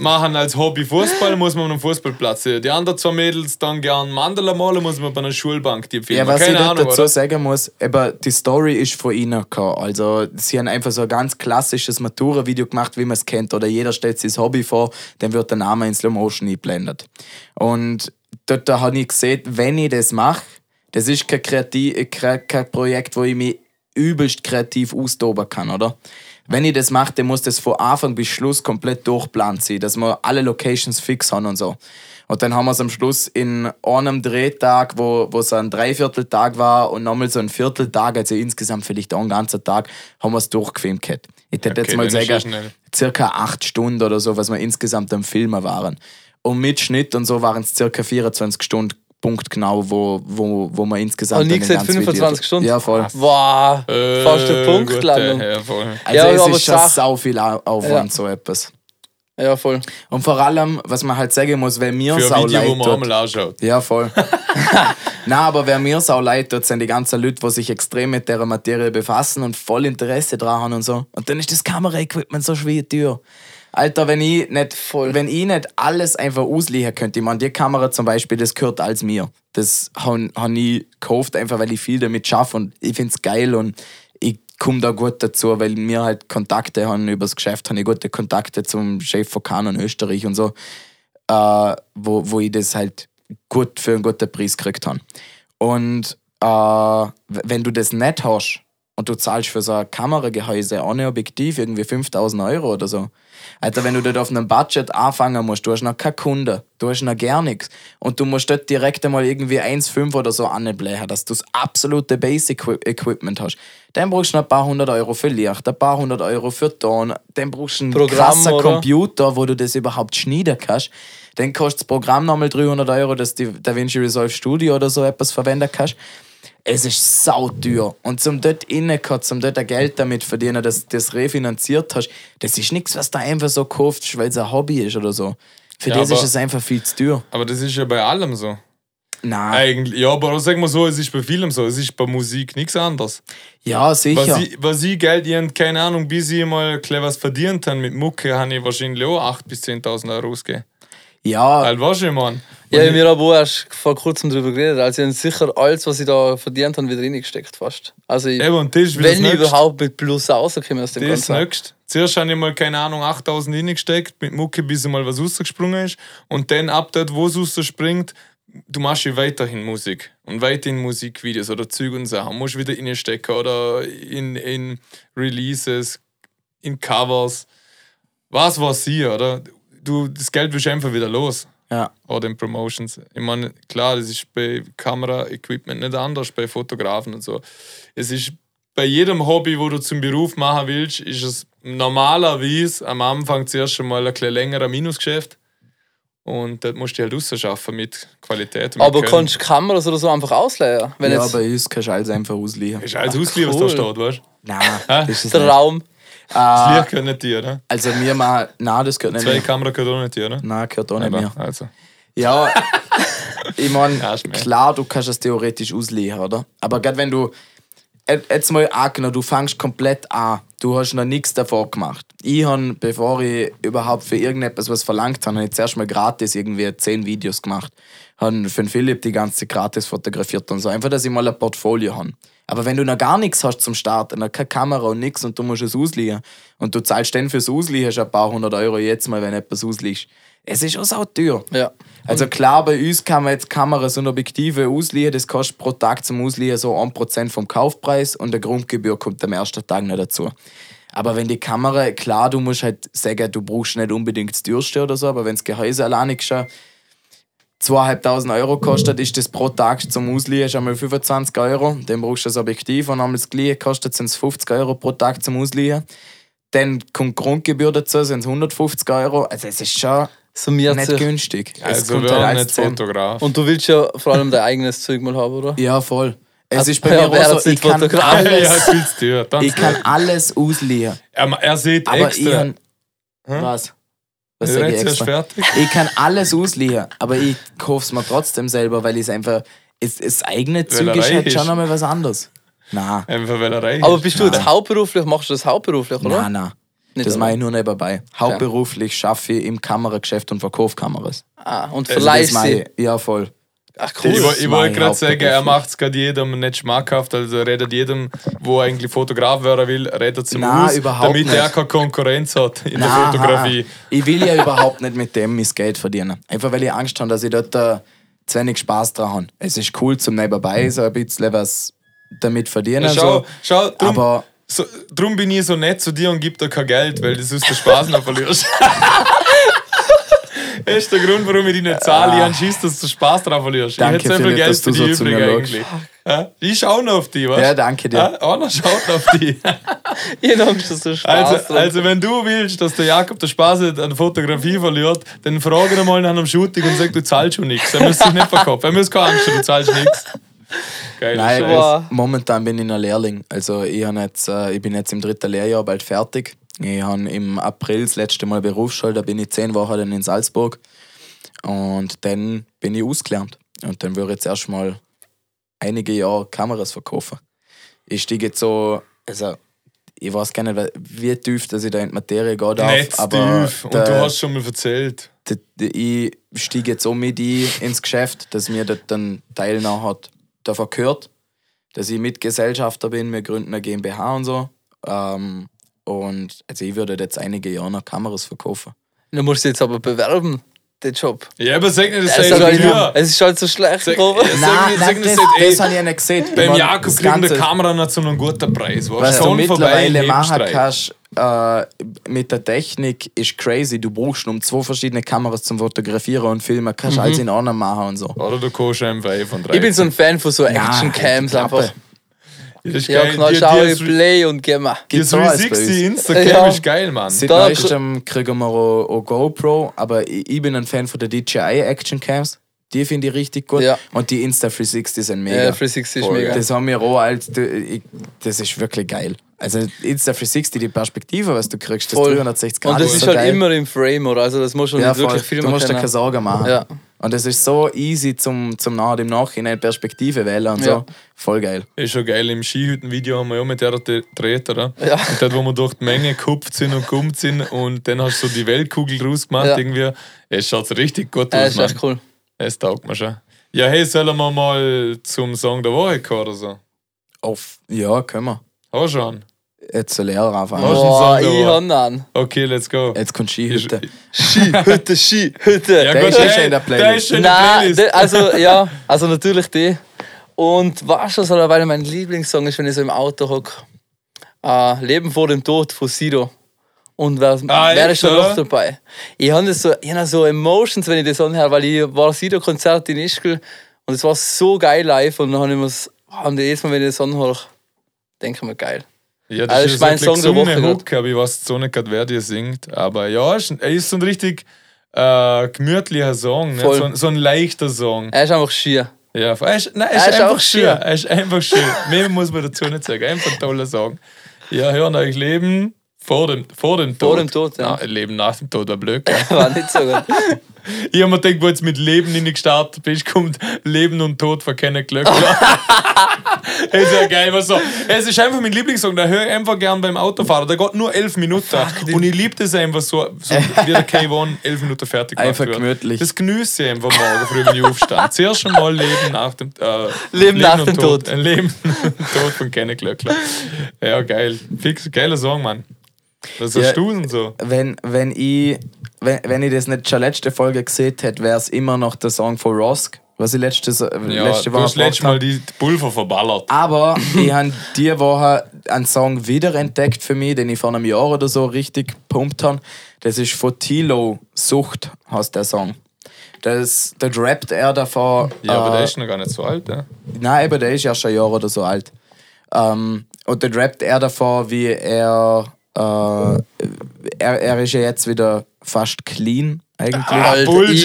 machen als Hobby Fußball, muss man auf einem Fußballplatz sehen. Die anderen zwei Mädels dann gern Mandala malen, muss man bei einer Schulbank die filmen. Ja, was Keine ich Ahnung, dazu oder? sagen muss, aber die Story ist von ihnen gekommen. Also, sie haben einfach so ein ganz klassisches Matura-Video gemacht, wie man es kennt. Oder jeder stellt sich das Hobby vor, dann wird der Name in Slow Motion eingeblendet. Und dort habe ich gesehen, wenn ich das mache, das ist kein, Kreativ kein, kein Projekt, wo ich mich übelst kreativ austoben kann, oder? Wenn ich das mache, dann muss das von Anfang bis Schluss komplett durchplant sein, dass wir alle Locations fix haben und so. Und dann haben wir es am Schluss in einem Drehtag, wo, wo es ein Dreivierteltag war und nochmal so ein Vierteltag, also insgesamt vielleicht auch einen ganzen Tag, haben wir es durchgefilmt. gehabt. Ich hätte Okay, jetzt mal sagen, circa acht Stunden oder so, was wir insgesamt am Filmen waren. Und mit Schnitt und so waren es circa 24 Stunden punktgenau, wo, wo, wo wir insgesamt. Hab nie ganzen 25 Video- Stunden? Ja, voll. Boah, Äh, fast eine Punktlandung. Ja, voll. Also Ja, es aber ist schon Sach- sau viel Au- Aufwand, Ja. so etwas. Ja, voll. Und vor allem, was man halt sagen muss, wenn mir Für sau ein Video, wo leid man tut. einmal anschaut. Ja, voll. Nein, aber wer mir sau leid tut, sind die ganzen Leute, die sich extrem mit der Materie befassen und voll Interesse dran haben und so. Und dann ist das Kameraequipment so schwer teuer. Alter, wenn ich nicht, Voll. wenn ich nicht alles einfach ausleihen könnte, ich meine, die Kamera zum Beispiel, das gehört als mir. Das habe hab ich gekauft, einfach weil ich viel damit schaffe und ich finde es geil und ich komme da gut dazu, weil wir halt Kontakte haben über das Geschäft, habe ich gute Kontakte zum Chef von Canon Österreich und so, äh, wo, wo ich das halt gut für einen guten Preis gekriegt habe. Und äh, wenn du das nicht hast und du zahlst für so ein Kameragehäuse ohne Objektiv irgendwie 5000 Euro oder so, Alter, wenn du dort auf einem Budget anfangen musst, du hast noch keinen Kunde, du hast noch gar nichts und du musst dort direkt einmal irgendwie 1,5 oder so anblähen, dass du das absolute Basic-Equipment hast. Dann brauchst du noch ein paar hundert Euro für Licht, ein paar hundert Euro für Ton, dann brauchst du einen Programm, krassen oder? Computer, wo du das überhaupt schneiden kannst. Dann kostet das Programm nochmal 300 Euro, dass du DaVinci Resolve Studio oder so etwas verwenden kannst. Es ist sauteuer. Und zum dort reinkommen, zum dort ein Geld damit verdienen, dass du das refinanziert hast, das ist nichts, was du einfach so kaufst, weil es ein Hobby ist oder so. Für Ja, das ist aber- es einfach viel zu teuer. Aber das ist ja bei allem so. Nein. Eigentlich, ja, aber sagen wir so, es ist bei Filmen so, es ist bei Musik nichts anderes. Ja, sicher. Was ich, Geld, ich keine Ahnung, bis ich mal ein was verdient habe mit Mucke, habe ich wahrscheinlich auch 8.000 bis 10.000 Euro ausgegeben. Ja, Halt, weißt du, Mann? Ja, ich wir haben auch erst vor kurzem darüber geredet. Also, ich habe sicher alles, was ich da verdient habe, wieder reingesteckt. Fast. Also, ich, Eben, und das ist wenn ich Nächste. überhaupt mit Plus rauskomme aus dem Das ist das Ganzen. Nächste. Zuerst habe ich mal, keine Ahnung, 8000 reingesteckt mit Mucke, bis mal was rausgesprungen ist. Und dann ab dort, wo es rausspringt, du machst ja weiterhin Musik. Und weiterhin Musikvideos oder Züge und Sachen. Musst wieder reinstecken oder in, in Releases, in Covers. Was war sie, oder? Du, das Geld willst du einfach wieder los. ja. Oder in Promotions. Ich meine, klar, das ist bei Kamera-Equipment nicht anders, bei Fotografen und so. Es ist bei jedem Hobby, wo du zum Beruf machen willst, ist es normalerweise am Anfang zuerst schon mal ein bisschen längerer Minusgeschäft. Und dort musst du halt rausschaffen mit Qualität. Mit Aber Können. kannst du Kameras oder so einfach ausleihen? Wenn ja, jetzt bei uns kannst du alles einfach ausleihen. Ist alles ausgeliehen, was da cool. steht, weißt du? Nein, das ist der nicht. Raum. Das Äh, Licht gehört nicht dir, oder? also mir mal, nein, das gehört nicht Zwei mir. Kamera gehört auch nicht dir, oder? Nein, gehört auch nicht mir. Also. Ja, ich meine, klar, du kannst es theoretisch ausleihen, oder? Aber gerade wenn du. Jetzt mal angenommen, du fängst komplett an, du hast noch nichts davor gemacht. Ich habe, bevor ich überhaupt für irgendetwas was verlangt habe, habe ich zuerst mal gratis irgendwie 10 Videos gemacht. Habe für den Philipp die ganze gratis fotografiert und so. Einfach, dass ich mal ein Portfolio habe. Aber wenn du noch gar nichts hast zum Starten, noch keine Kamera und nichts und du musst es ausleihen und du zahlst dann fürs Ausleihen schon ein paar hundert Euro jetzt mal, wenn etwas ausleihst. Es ist auch sau teuer. Ja. Also klar, bei uns kann man jetzt Kameras und Objektive ausleihen. Das kostet pro Tag zum Ausleihen so 1% vom Kaufpreis und der Grundgebühr kommt am ersten Tag noch dazu. Aber wenn die Kamera, klar, du musst halt sagen, du brauchst nicht unbedingt das Türste oder so, aber wenn das Gehäuse alleine schon 2'500 Euro kostet, ist das pro Tag zum Ausleihen schon mal 25 Euro. Dann brauchst du das Objektiv und einmal das Gleiche kostet es 50 Euro pro Tag zum Ausleihen. Dann kommt Grundgebühr dazu, sind es 150 Euro. Also es ist schon summiert nicht sich. günstig. Es Also kommt wir halt nicht 10. Fotograf. Und du willst ja vor allem dein eigenes Zeug mal haben, oder? Ja, voll. Es ist bei ja, mir auch so, ich kann, alles, ja. Ich kann alles ausleihen. er, er sieht Aber ich extra. kann. Was? Was Ja, ich extra? fertig. Ich kann alles ausleihen, aber ich kaufe es mir trotzdem selber, weil ich es einfach. Es, Zeug ist reich halt schon einmal was anderes. Nein, Einfach weil er reich Aber ist. bist du jetzt hauptberuflich, machst du das hauptberuflich, oder? nein, nein. Nicht, Das mache ich nur nebenbei. Hauptberuflich schaffe ich im Kamerageschäft und verkaufe Kameras. Ah, und Also verleihst sie. Ja, voll. Ach Ich, cool. ich mach wollte ich gerade sagen, er macht es gerade jedem nicht schmackhaft, also er redet jedem, wo eigentlich Fotograf werden will, redet zum Nein, aus, überhaupt damit er nicht. keine Konkurrenz hat in der Nein, Fotografie. Ich will ja überhaupt nicht mit dem mein Geld verdienen. Einfach weil ich Angst habe, dass ich dort äh, zu wenig Spaß dran habe. Es ist cool zum nebenbei so ein bisschen was damit verdienen. Schau, so. schau drum, Aber so, drum bin ich so nett zu dir und gib dir kein Geld, weil du sonst den Spaß noch verlierst. Das ist der Grund, warum ich dich nicht zahle. Ich habe Schiss, dass du Spaß daran verlierst. Danke, ich hätte so viel Philipp, Geld dass für du dich so zu übrig eigentlich. Ja? Ich schaue noch auf dich, weißt Ja, danke dir. Ja, einer schaut noch auf dich. Ich hab Angst, dass du Spaß Also, also, wenn du willst, dass der Jakob den Spaß hat an der Fotografie verliert, dann frage ihn mal nach einem Shooting und sag, du zahlst schon nichts. Er muss sich nicht verkaufen. Er muss keine Angst haben, du zahlst nichts. Geil. Nein, momentan bin ich noch Lehrling. Also ich, jetzt, äh, ich bin jetzt im dritten Lehrjahr bald fertig. Ich habe im April das letzte Mal Berufsschule, da bin ich zehn Wochen dann in Salzburg. Und dann bin ich ausgelernt. Und dann würde ich jetzt erstmal einige Jahre Kameras verkaufen. Ich steige jetzt so, also ich weiß gar nicht, wie tief dass ich da in die Materie gehen darf. Nicht aber tief. Und der- du hast schon mal erzählt. d- d- ich steige jetzt so mit ein ins Geschäft, dass mir dort dann Teil nachher davon gehört, dass ich Mitgesellschafter bin, wir gründen eine GmbH und so. Ähm, und also ich würde jetzt einige Jahre noch Kameras verkaufen. Du musst dich jetzt aber bewerben, den Job. Ja, aber sag nicht, das sei ist, halt, es ist halt so schlecht, Sag- Robert. Sag Nein, sag das, das ey. das habe ich ja nicht gesehen. Beim meine, Jakob das kriegen Ganze- Kamera nicht so einen guten Preis. Was Weißt du mittlerweile machen kannst äh, mit der Technik ist crazy. Du brauchst um zwei verschiedene Kameras zum Fotografieren und Filmen, kannst alles in einem machen und so. Oder du kannst einfach von drei. Ich bin so ein Fan von so Action-Cams einfach. Ist Ja, geil. knall, schau, play und geh mal. Die Gibt's auch alles bei 360 uns. Instagram Ja. ist geil, Mann. Seit Da- neuestem kriegen wir auch, auch GoPro, aber ich, ich bin ein Fan von der DJI Action Cams. Die finde ich richtig gut. Ja. Und die Insta360 sind mega. Ja, 360 ist Voll mega. Das haben wir auch als. Das ist wirklich geil. Also Insta360, die Perspektive, was du kriegst, das Voll. 360 Grad. Und das ist so halt geil. immer im Frame, oder? Also das muss schon ja, nicht voll. wirklich filmen Du musst dir keine Sorgen machen. Ja. Und es ist so easy zum, zum nachher im Nachhinein Perspektive wählen und so. Ja. Voll geil. Ist schon geil. Im Skihütten-Video haben wir ja mit der gedreht, oder? Ja. Und dort, wo wir durch die Menge gekupft sind und gummt sind und dann hast du so die Weltkugel draus gemacht, Ja. irgendwie. Es schaut richtig gut Ja, aus, ist Mann. echt cool. Es taugt mir schon. Ja, hey, sollen wir mal zum Song der Woche kommen oder so? Auf, ja, können wir. Hast du schon? Jetzt Hast du anfangen. einen Boah, Song ich Woche? habe an. Okay, let's go. Jetzt kommt Skihütte. Skihütte, Skihütte. Ja, Der gut, ist eh hey, schon in der Der Playlist. ist schon in der Nein, Playlist. de- also ja, also natürlich die. Und weißt du, was weil mein Lieblingssong ist, wenn ich so im Auto hocke? Äh, Leben vor dem Tod von Sido. Und wer, Ah, wer ist da noch dabei? Ich habe das so, ich hab so Emotions, wenn ich das anhöre, weil ich war Sido-Konzert in Ischgl und es war so geil live und dann habe ich mir das, und jedes Mal, wenn ich das anhöre, denke ich mir geil. Ja, Also, das ist mein so Song der Woche. Hook, aber ich weiß so nicht gerade, wer die singt. Aber ja, er ist so ein richtig äh, gemütlicher Song, ne? So, ein- so ein leichter Song. Er ist einfach schier. Ja, er ist, nein, er ist, Er ist einfach schön. schön. Er ist einfach schön. Mehr muss man dazu nicht sagen. Einfach ein toller Song. Ja, hören euch Leben vor dem, vor dem Tod. Vor dem Tod, ja. Na, Leben nach dem Tod war blöd. War nicht so gut. Ich hab mir gedacht, wo jetzt mit Leben in die gestartet bist, kommt Leben und Tod verkennen Glöckler. Es ist ja geil, was so. Es ist einfach mein Lieblingssong, da höre ich einfach gern beim Autofahren. Der geht nur elf Minuten. und ich liebe das einfach so, so wie der K1 elf Minuten fertig Einfach wird. gemütlich. Das genieße ich einfach morgen früh, wenn ich aufstehe. Zuerst schon mal Leben nach dem äh, Leben nach und dem Tod. Äh, Leben und Tod von Kenne Glöckler. Ja, geil. Fix, geiler Song, Mann. Was hast Ja. du denn so? Wenn, wenn, ich, wenn, wenn ich das nicht schon letzte Folge gesehen hätte, wäre es immer noch der Song von Rosk, was ich letzte, so- Ja, letzte du Woche hast letztes Mal die Pulver verballert. Aber ich habe diese Woche einen Song wiederentdeckt für mich, den ich vor einem Jahr oder so richtig gepumpt habe. Das ist von Tilo Sucht, heißt der Song. Das, da rappt er davon. Ja, aber äh, der ist noch gar nicht so alt, ja? Nein, eben, der ist ja schon ein Jahr oder so alt. Ähm, und dann rappt er davon, wie er, äh, er. Er ist ja jetzt wieder fast clean Eigentlich. Alter, Bullshit.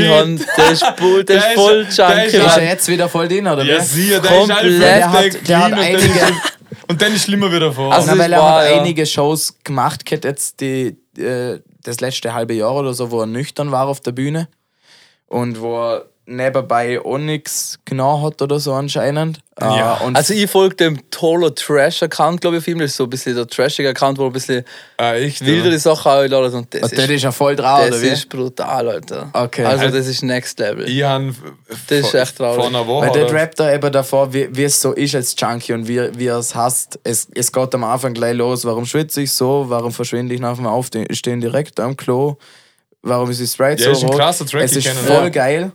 der ist, Bull, der Der ist ist- voll der ist Junkie. ist er jetzt wieder voll drin, oder Ja, wie? sicher, der Komplett. ist Der hat- der hat und dann einige- ist, und dann ist schlimmer wieder vor. Also- Na, weil er war, hat ja. einige Shows gemacht, gehabt jetzt die, äh, das letzte halbe Jahr oder so, wo er nüchtern war auf der Bühne und wo er nebenbei auch nichts genau hat oder so anscheinend. Ja. Äh, und Also ich folge dem Tolo Trash Account, glaube ich, auf ihm. Das ist so ein bisschen der trashige Account, wo ein bisschen ah, echt, wildere ja. Sachen einladen. Und das, und der ist, ist ja voll drauf, das oder wie? ist brutal, Alter. Okay. Also Also- das ist Next Level. Ich habe Das ist echt traurig. vor einer Woche. Weil der rappt da eben davor, wie, wie es so ist als Junkie und wie, wie er es hasst. Es, es geht am Anfang gleich los. Warum schwitze ich so? Warum verschwinde ich nach dem Aufstehen direkt am Klo? Warum ist die Sprite Ja, so ist ein rot? krasser Track, Es ist voll ja. geil.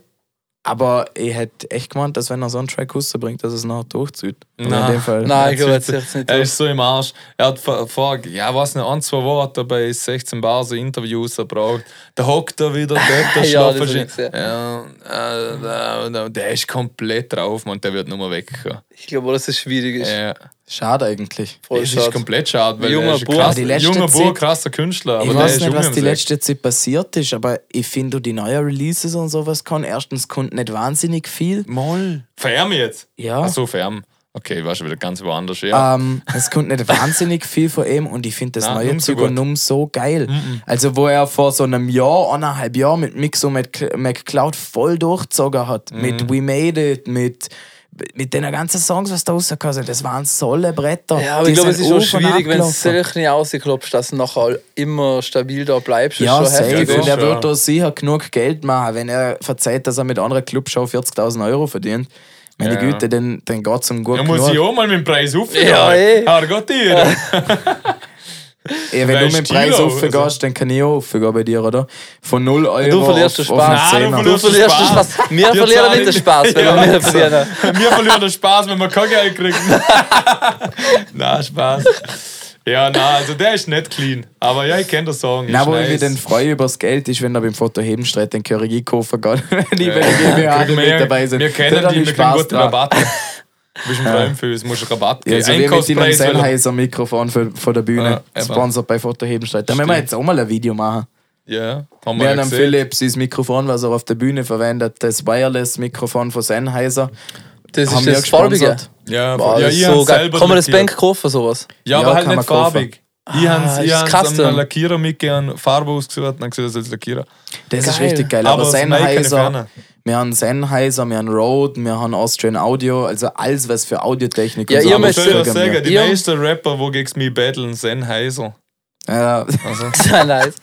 Aber ich hätte echt gemeint, dass wenn er so einen Track rausbringt, dass es noch durchzieht. Nein. In dem Fall. Nein, ich glaube Er jetzt jetzt nicht. Er ist so im Arsch. Er hat vor, vor ja, was nicht, ein, zwei Worte bei 16 Bar so Interviews erbraucht. Da hockt er wieder dort, der Ja, gesehen. ja, äh, äh, Der ist komplett drauf, man, der wird nur mal wegkommen. Ich glaube, dass es schwierig ist. Ja. Schade eigentlich. Voll Das ist schade. komplett schade, weil Junger er ist ein Bub. krass, Die letzte junger Bub, krasser Künstler. Aber Ich weiß ist nicht, was die letzte Zeit passiert ist, aber ich finde, die neuen Releases und sowas kann erstens kommt nicht wahnsinnig viel. Moll. Färm jetzt? Ja. Ach so, Färm. Okay, ich war schon wieder ganz woanders. Ja. Ähm, es kommt nicht wahnsinnig viel von ihm und ich finde das Nein, neue nimm so Zeug und gut. Num so geil. Also, wo er vor so einem Jahr, eineinhalb Jahren mit Mixo mit McCloud voll durchgezogen hat. Mhm. Mit We Made It, mit, mit den ganzen Songs, was da rausgekommen sind. Das waren solle Bretter. Ja, aber Die ich glaube, es sind ist und schwierig, wenn du solche rausklopfst, dass du nachher immer stabil da bleibst. Ja, ist schon safe. heftig. Ja, Und er schon. wird da sicher genug Geld machen, wenn er verzeiht, dass er mit anderen Clubshow 40.000 Euro verdient. Meine Ja. Güte, dann, dann geht es um gut Da muss ich auch mal mit dem Preis aufgehen. Ja, eh. Herrgott dir. Ey, wenn du mit dem Preis also- aufgehst, dann kann ich auch aufgehen bei dir, oder? Von 0 Euro Du verlierst auf, den Spaß. Nein, du verlierst den Spaß. Wir Wir verlieren nicht den Spaß, wenn Ja. wir mehr verlieren. Wir verlieren den Spaß, wenn wir kein Geld kriegen. na, Spaß. Ja, na, also der ist nicht clean. Aber ja, ich kenne den Song. Na, wo ich mich dann freue über das Geld, ist, wenn er beim Foto Hebenstreit den Curry kaufen geht. Wenn ich bei Ja. der GmbH mit dabei sind. wir kennen die, ich wir kriegen Spaß gute dran. Bist ein Freund für uns, musst du Rabatt Ja, geben. so wie mit dem Einkaufspreis, weil er- Sennheiser Mikrofon für, von der Bühne. Ja, eben. Sponsored bei Foto Hebenstreit. Da müssen wir jetzt auch mal ein Video machen. Ja, haben wir Wir ja haben am gesehen. Philips das Mikrofon, was er auf der Bühne verwendet, das Wireless-Mikrofon von Sennheiser. Das Haben ist wir das Farbige. Ja, Boah, ja, ist hab's so geil. selber Kann man das. Bank kaufen, sowas? Ja, Ja, aber halt nicht farbig. Ich habe ist es einem Lackierer mitgegeben, Farbe ausgesucht und dann gesagt, das ist Lackierer. Das ist Geil. richtig geil. Aber Aber, Sennheiser. Wir haben Sennheiser, wir haben Rode, wir haben Austrian Audio, also alles, was für Audiotechnik Ja, und so ihr müsst- sagen, die Ihr- meisten Rapper, die gegen mich battlen, sind Heisel. Ja, Sehr nice.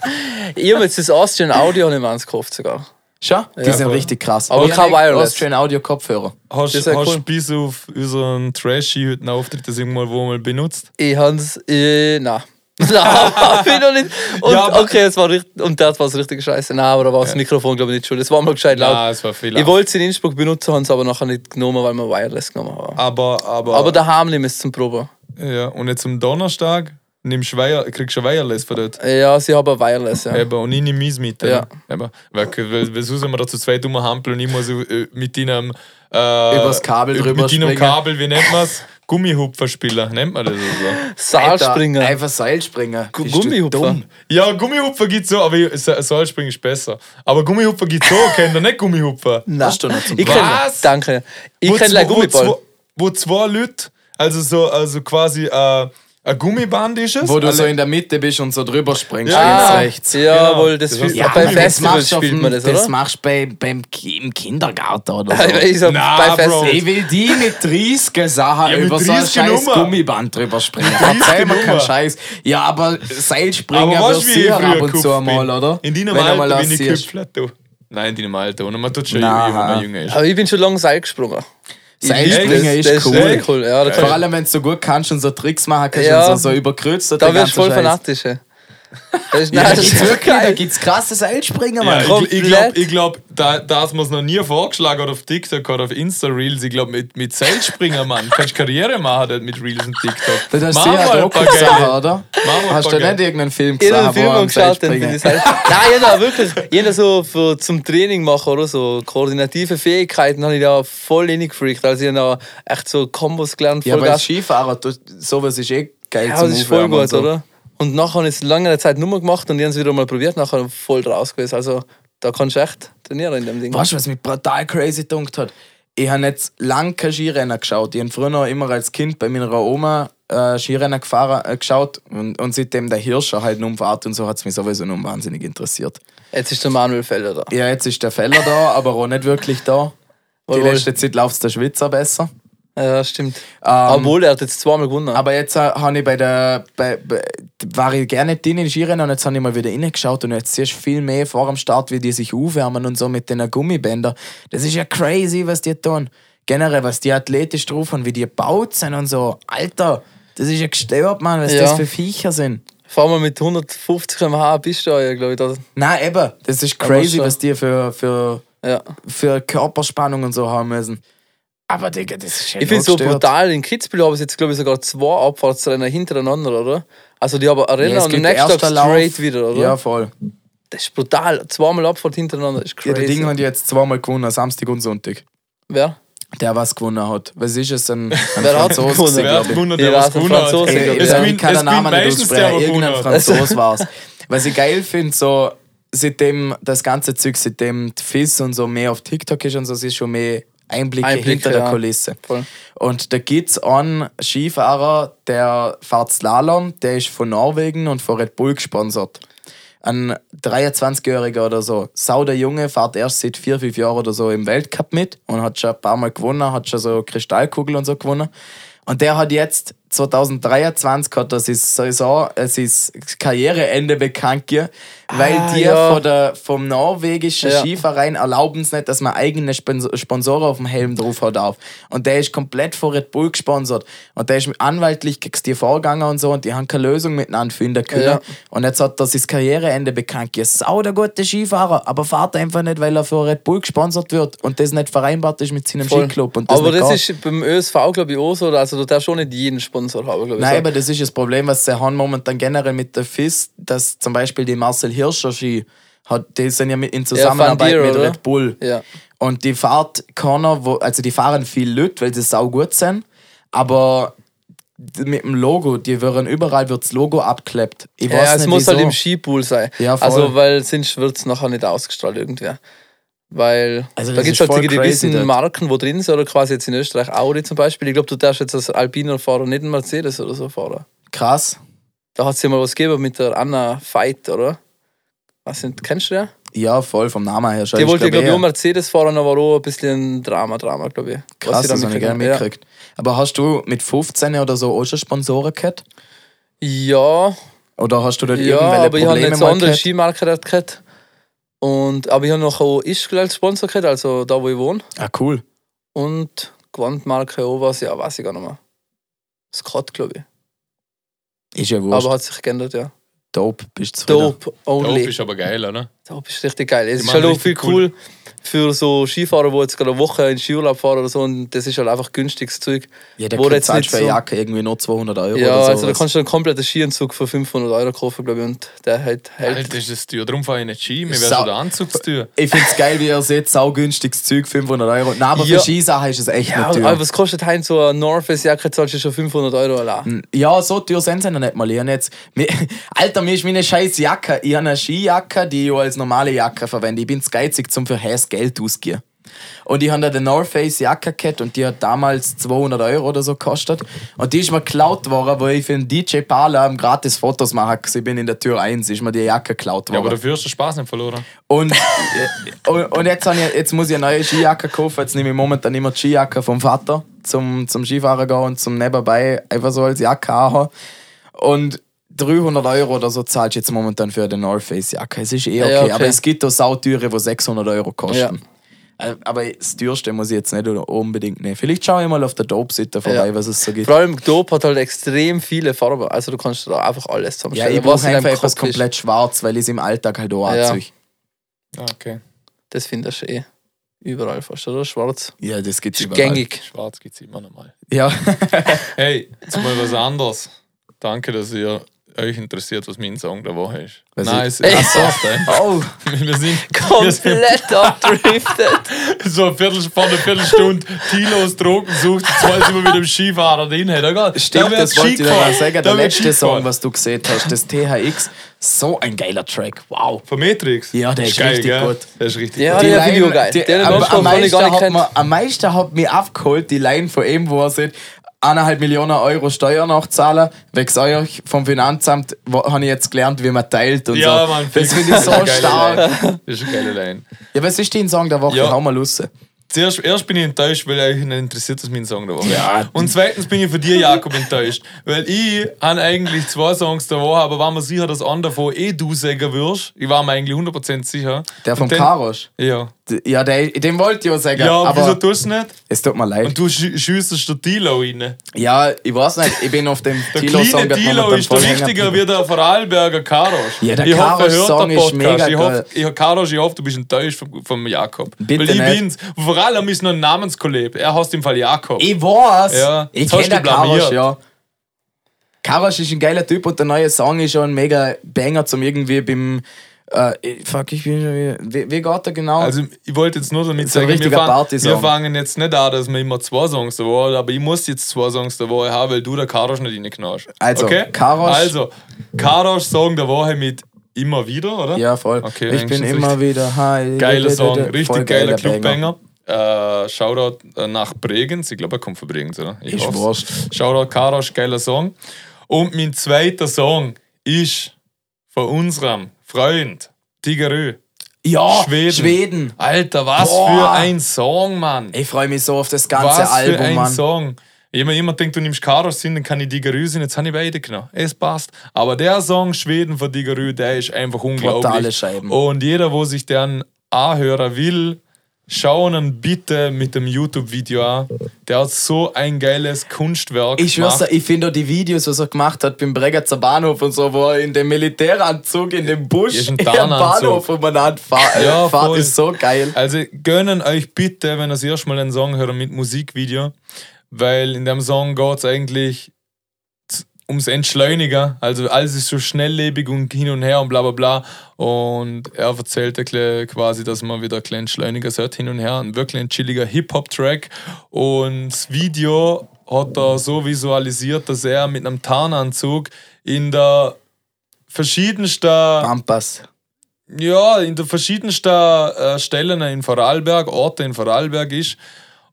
Ich habe jetzt das Austrian Audio nicht mehr ans gekauft sogar. schon? Die Ja, sind voll. richtig krass. Aber Ich kein habe Wireless. Austrian Audio Kopfhörer. Hast Das ist ja hast cool. bis auf unseren Trashy heute einen Auftritt das irgendwann wo mal benutzt? Ich hab's. Äh, nein. Nein, hab ich noch nicht. Und, Ja, okay, es war richtig, und das war richtig scheiße. Nein, aber da war das Mikrofon, glaube ich, nicht schuld. Es war mal gescheit laut. Nein, es war viel. ich wollte es in Innsbruck benutzen, haben es aber nachher nicht genommen, weil wir Wireless genommen haben. aber, aber, Aber daheim nehmen wir es zum Proben. ja, und jetzt am Donnerstag nimmst Wire, kriegst du ein Wireless von dort. Ja, sie haben Wireless, ja. Eben, und ich nehme meins mit. Ja. Eben. Weil, weil, weil sonst sind wir da zu zweit rumhampeln und ich muss äh, mit deinem äh, Übers Kabel über- drüber Mit deinem. Kabel, wie nennt man es? Gummihupfer spielen, nennt man das so? Saalspringer. Alter, Einfach Seilspringer. Gu- Bist Gummihupfer. Ja, Gummihupfer gibt's so, aber Seilspringen ist besser. Aber Gummihupfer gibt's so, kennt ihr nicht Gummihupfer? Nein. Hast du noch zum Ich kenn, Was? danke. Ich Wo kenne wo Gummiball. zwei- Wo zwei Leute, also so, also quasi äh, ein Gummiband ist es. Wo du Alle- so in der Mitte bist und so drüber springst, Ja, links, rechts. Jawohl, das, Das Ja, bei aber das spielt man das, Das oder? machst du bei, beim, im Kindergarten oder Ich so. weiß, so Na, bei Bro. Ich will die mit 30 Sachen Ja, über so ein 30 scheiß Nummer. Gummiband drüber springen. 30 Erzähl mir keinen. Scheiß. Ja, aber Seilspringen aber wirst du ich ab und zu einmal, oder? In deinem Alter bin ich geküpfelt, du. Nein, in deinem Alter. Und man tut schon wenn man jünger ist. Aber ich bin schon lange Seil gesprungen. Seilspringen ist das cool. cool. Ja, Vor allem, wenn du so gut kannst und so Tricks machen kannst Ja. und so, so überkreuzt. da wirst du voll fanatisch. Das ist, nein, Da das gibt's ist wirklich, da geil. gibt's krasse Seilspringen, Ja, Mann. ich komplett. ich glaube, ich glaub, da, da hat man es noch nie vorgeschlagen oder auf TikTok oder auf Insta-Reels. Ich glaube, mit, mit Seilspringen, Mann, kannst du Karriere machen mit Reels und TikTok. Das hast du ja geile- oder? Mach mal ein Hast paar du nicht irgendeinen Film Ich habe gesehen, einen Film geschaut. Nein, jeder wirklich. Jeder so für, zum Training machen oder so koordinative Fähigkeiten habe ich da voll reingefreakt. Also ich habe da echt so Kombos gelernt. Ja, aber. Skifahrer, du, sowas ist eh geil Ja, zum das ist voll gut, so. oder? Und nachher habe ich es lange Zeit Nummer gemacht und die haben es wieder mal probiert, nachher voll draus gewesen. Also Da kannst du echt trainieren in dem Ding. Weißt du, was mich brutal crazy gedunkt hat? Ich habe jetzt lange kein Skirennen geschaut. Ich habe früher immer als Kind bei meiner Oma äh, Skirennen gefahren, äh, geschaut und, und seitdem der Hirscher halt umfährt und so hat es mich sowieso noch wahnsinnig interessiert. Jetzt ist der Manuel Felder da. Ja, jetzt ist der Feller da, aber auch nicht wirklich da. Die letzte Zeit läuft es der Schwitzer besser. Ja, stimmt. Ähm, Obwohl, er hat jetzt zweimal gewonnen. Aber jetzt äh, habe ich bei der. Bei, bei, war ich gerne drin in Skirennen und jetzt habe ich mal wieder reingeschaut und jetzt siehst du viel mehr vor dem Start, wie die sich aufwärmen und so mit den Gummibändern. Das ist ja crazy, was die tun. Generell, was die athletisch drauf haben, wie die gebaut sind und so. Alter, das ist ja gestört, Mann, was Ja. das für Viecher sind. Fahr mal mit 150 km/h bist du ja, glaube ich. Da. Nein, eben, das ist crazy, was die für, für, Ja. für Körperspannung und so haben müssen. Aber Digga, das ist ja Ich finde es so gestört. brutal. In Kitzbühel haben sie jetzt, glaube ich, sogar zwei Abfahrtsrennen hintereinander, oder? Also, die haben Rennen Ja, und am nächsten Tag erster Lauf. straight wieder, oder? Ja, voll. Das ist brutal. Zweimal Abfahrt hintereinander ist Ja, crazy. der Ding hat jetzt zweimal gewonnen, Samstag und Sonntag. Wer? Der was gewonnen hat. Was ist es? Ein, ein Wer hat Franzose, gewonnen? Wer hat gewonnen, Ja, der was gewonnen hat? Franzose, Ey, ich. Ja. kann Es den Namen nicht aussprechen. Irgendein. Franzos war es. Was ich geil finde, so, seitdem das ganze Zeug, seitdem die FIS und so mehr auf TikTok ist und so, es ist schon mehr Einblicke, Einblicke, hinter der ja. Kulisse. Voll. Und da gibt es einen Skifahrer, der fährt Slalom, der ist von Norwegen und von Red Bull gesponsert. Ein 23-Jähriger oder so. Sau der Junge fährt erst seit vier, fünf Jahren oder so im Weltcup mit und hat schon ein paar Mal gewonnen, hat schon so Kristallkugel und so gewonnen. Und der hat jetzt 2023 hat er sein Saison, sein Karriereende bekannt gegeben, weil Ah, die ja. von der, vom norwegischen Ja. Skiverein erlauben es nicht, dass man eigene Spons- Sponsoren auf dem Helm drauf hat auf. Und der ist komplett von Red Bull gesponsert. Und der ist anwaltlich gegen die Vorgänger und so und die haben keine Lösung miteinander finden können. Ja. Und jetzt hat er sein Karriereende bekannt gegeben. Sau der gute Skifahrer, aber fährt einfach nicht, weil er von Red Bull gesponsert wird und das nicht vereinbart ist mit seinem Voll. Skiclub. Und das Aber das geht. ist beim ÖSV, glaube ich, auch so. Also, du darfst schon nicht jeden Sponsor haben, glaube ich. Nein, so. aber das ist das Problem, was sie haben momentan generell mit der FIS, dass zum Beispiel die Marcel Hirscher Ski, hat, die sind ja mit, in Zusammenarbeit Van Dier, mit oder? Red Bull. Ja. Und die fahrt keiner, wo, also die fahren viel Leute, weil sie sau gut sind, aber mit dem Logo, die werden überall wird das Logo abklebt. Ich weiß Ja, es nicht, muss halt wieso. im Skipool sein. Ja, also, weil sonst wird es nachher nicht ausgestrahlt irgendwer. Weil Also da gibt es halt die gewissen dort. Marken, wo drin sind, oder quasi jetzt in Österreich Audi zum Beispiel. Ich glaube, du darfst jetzt als Alpiner Fahrer nicht einen Mercedes oder so fahren. Krass. Da hat es ja mal was gegeben mit der Anna Veit, oder? Was nicht, kennst du die? Ja, voll vom Namen her schon. Die wollte, glaub glaube ich, eher- Mercedes fahren, aber auch ein bisschen ein Drama, Drama, glaube ich. Krass, da das habe ich gerne mitgekriegt mitgekriegt. Aber hast du mit 15 oder so auch schon Sponsoren gehabt? Ja, Oder hast du dort ja, irgendwelche aber ich habe Probleme nicht so andere? Skimarken dort gehabt. Und, aber ich habe noch auch Ischgl als Sponsor gehabt, also da, wo ich wohne. Ah, cool. Und Gewandmarke auch was, ja, weiß ich gar nicht mehr. Scott, glaube ich. Ist ja wurscht. Aber hat sich geändert, ja. Dope bist du zufrieden. Dope only. Dope ist aber geil, oder? Dope ist richtig geil. Es ist halt auch viel cool. cool. Für so Skifahrer, die jetzt gerade eine Woche in Skiurlaub fahren oder so. Und das ist halt einfach günstiges Zeug. Ja, der Wo kriegt jetzt nicht für eine so- Jacke irgendwie nur 200 Euro Ja, oder so. also da kannst du einen kompletten Skianzug für 500 Euro kaufen, glaube ich. Und der hält. hält. Alter, ist das teuer. Darum fahre ich nicht Ski. Mir wäre schon der Anzug zu teuer. ich finde es geil, wie ihr seht, saugünstiges Zeug, 500 Euro. Nein, aber Ja. für Skisachen ist es echt ja, nicht aber teuer. was kostet Heinz so eine North Face Jacke? Zahlst du schon 500 Euro allein. Ja, so teuer sind sie noch nicht mal. Ich jetzt, mir, Alter, mir ist meine scheiß Jacke. Ich habe eine Skijacke, die ich als normale Jacke verwende. Ich bin zu geizig, zum für heiß Geld ausgeben. Und ich habe eine North Face Jacke gehabt und die hat damals 200 Euro oder so gekostet. Und die ist mir geklaut worden, weil ich für einen DJ Parler gratis Fotos machen konnte. Ich bin in der Tür 1, ist mir die Jacke geklaut Ja, worden. aber dafür hast du den Spaß nicht verloren. Und, und, und jetzt, ich, jetzt muss ich eine neue Skijacke kaufen. Jetzt nehme ich momentan immer die Skijacke vom Vater zum, zum Skifahren gehen und zum nebenbei einfach so als Jacke haben. Und 300 Euro oder so zahlst du jetzt momentan für eine North Face Jacke. Es ist eh okay, Ja, okay. aber es gibt auch Sautüre, die 600 Euro kosten. Äh, Aber das teuerste muss ich jetzt nicht unbedingt nehmen. Vielleicht schaue ich mal auf der Dope-Seite vorbei, Ja. was es so gibt. Vor allem Dope hat halt extrem viele Farben. Also du kannst da einfach alles Ja, zusammenstellen. ich was brauche einfach etwas ist. komplett schwarz, weil ich es im Alltag halt auch Ja. anziehe. Ah, okay. Das findest du eh. Überall fast, oder? Schwarz. Ja, das gibt es Ist überall. gängig. Schwarz gibt es immer noch mal. Ja. Hey, jetzt mal was anderes. Danke, dass ihr euch interessiert, was mein Song der Woche ist. Was Nein, ist- es ist ey. Oh, Wir sind, wir sind Komplett abdriftet. so eine einer Viertelstunde Kilos Drogen sucht, weiß ich mal mit dem Skifahrer drin. Da, stimmt, da das wollte ich dir mal sagen. Da Der letzte Song, was du gesehen hast, das THX, so ein geiler Track. Wow. Von Matrix? Ja, der ist geil, richtig gell? gut. Der ist richtig Ja, gut. die Line- Video geil. die- Den am, am, meisten hat mir, am meisten hat mich abgeholt, die Line von ihm, wo er sagt, eineinhalb Millionen Euro Steuern nachzahlen. Wegen euch vom Finanzamt habe ich jetzt gelernt, wie man teilt und Ja, so. Mann, das finde ich so stark. Line. Das ist eine geile Line. Ja, was ist dein Song der Woche? Ja. Hau mal raus. Zuerst erst bin ich enttäuscht, weil euch nicht interessiert, was mein Song der Woche ist. Ja. Und zweitens bin ich von dir, Jakob, enttäuscht. Weil ich habe eigentlich zwei Songs der Woche, aber war mir sicher, dass einer davon eh du sagen wirst. Ich war mir eigentlich 100% sicher. Der dann- Karosch. Ja. Ja, der, den wollte ich auch sagen. Ja, aber wieso tust du es nicht? es tut mir leid. Und du schü- schiessest der Tilo rein. ja, ich weiß nicht, ich bin auf dem Der Tilo-Song kleine Tilo ist der wichtiger wie der Vorarlberger Karosch. Ja, der ich hoffe, hört Karosch-Song den ist mega ich hoffe, ich, Karosch, ich hoffe, du bist enttäuscht vom, vom Jakob. Bitte Weil ich nicht. bin's. Vor allem ist noch ein Namenskollege. Er heißt im Fall Jakob. Ich weiß. Ja, ich kenne den. Karosch, ja. Karosch ist ein geiler Typ und der neue Song ist schon ein mega Banger zum irgendwie beim. Äh, fuck, ich bin schon wieder. Wie, wie geht der genau? Also ich wollte jetzt nur damit ein sagen, wir, fang, wir fangen jetzt nicht an, dass wir immer zwei Songs der Woche aber ich muss jetzt zwei Songs der Woche haben, weil du der Karosch nicht reinknallst. Also, okay? Karosch- Also, Karosch Song der Woche mit immer wieder, oder? ja, voll. Okay, ich bin immer richtig- wieder high. Geiler Song, Voll richtig geiler Banger. Clubbanger. Äh, Shoutout äh, nach Bregenz, ich glaube, er kommt von Bregenz, oder? Ich hoff's. wurscht. Shoutout Karosch, geiler Song. Und mein zweiter Song ist von unserem Freund Tigerö. Ja, Schweden. Schweden. Alter, was Boah. für ein Song, Mann. Ich freue mich so auf das ganze was für Album, ein Mann. Song. Wenn man immer denkt, du nimmst Karos Sinn, dann kann ich Digerü sein, jetzt habe ich beide genommen. Es passt. Aber der Song Schweden von Digerü, der ist einfach unglaublich. Brutale Scheiben. Und jeder, wo sich den anhören will, schauen ihn bitte mit dem YouTube-Video an. Der hat so ein geiles Kunstwerk Ich schwör's, dir, ich finde auch die Videos, was er gemacht hat beim Bregenzer Bahnhof und so, wo er in dem Militäranzug in dem Busch im. Bahnhof umeinander fahr, äh, Ja, fahrt, voll. ist so geil. Also gönnen euch bitte, wenn ihr das erste Mal einen Song hört mit Musikvideo, weil in dem Song geht es eigentlich ums Entschleunigen. Also alles ist so schnelllebig und hin und her und bla bla bla. Und er erzählt ein bisschen quasi, dass man wieder ein entschleuniger sollte hin und her. Ein wirklich ein chilliger Hip-Hop-Track. Und das Video hat er so visualisiert, dass er mit einem Tarnanzug in der verschiedensten Pampas. ja, in den verschiedensten äh, Stellen in Vorarlberg, Orte in Vorarlberg ist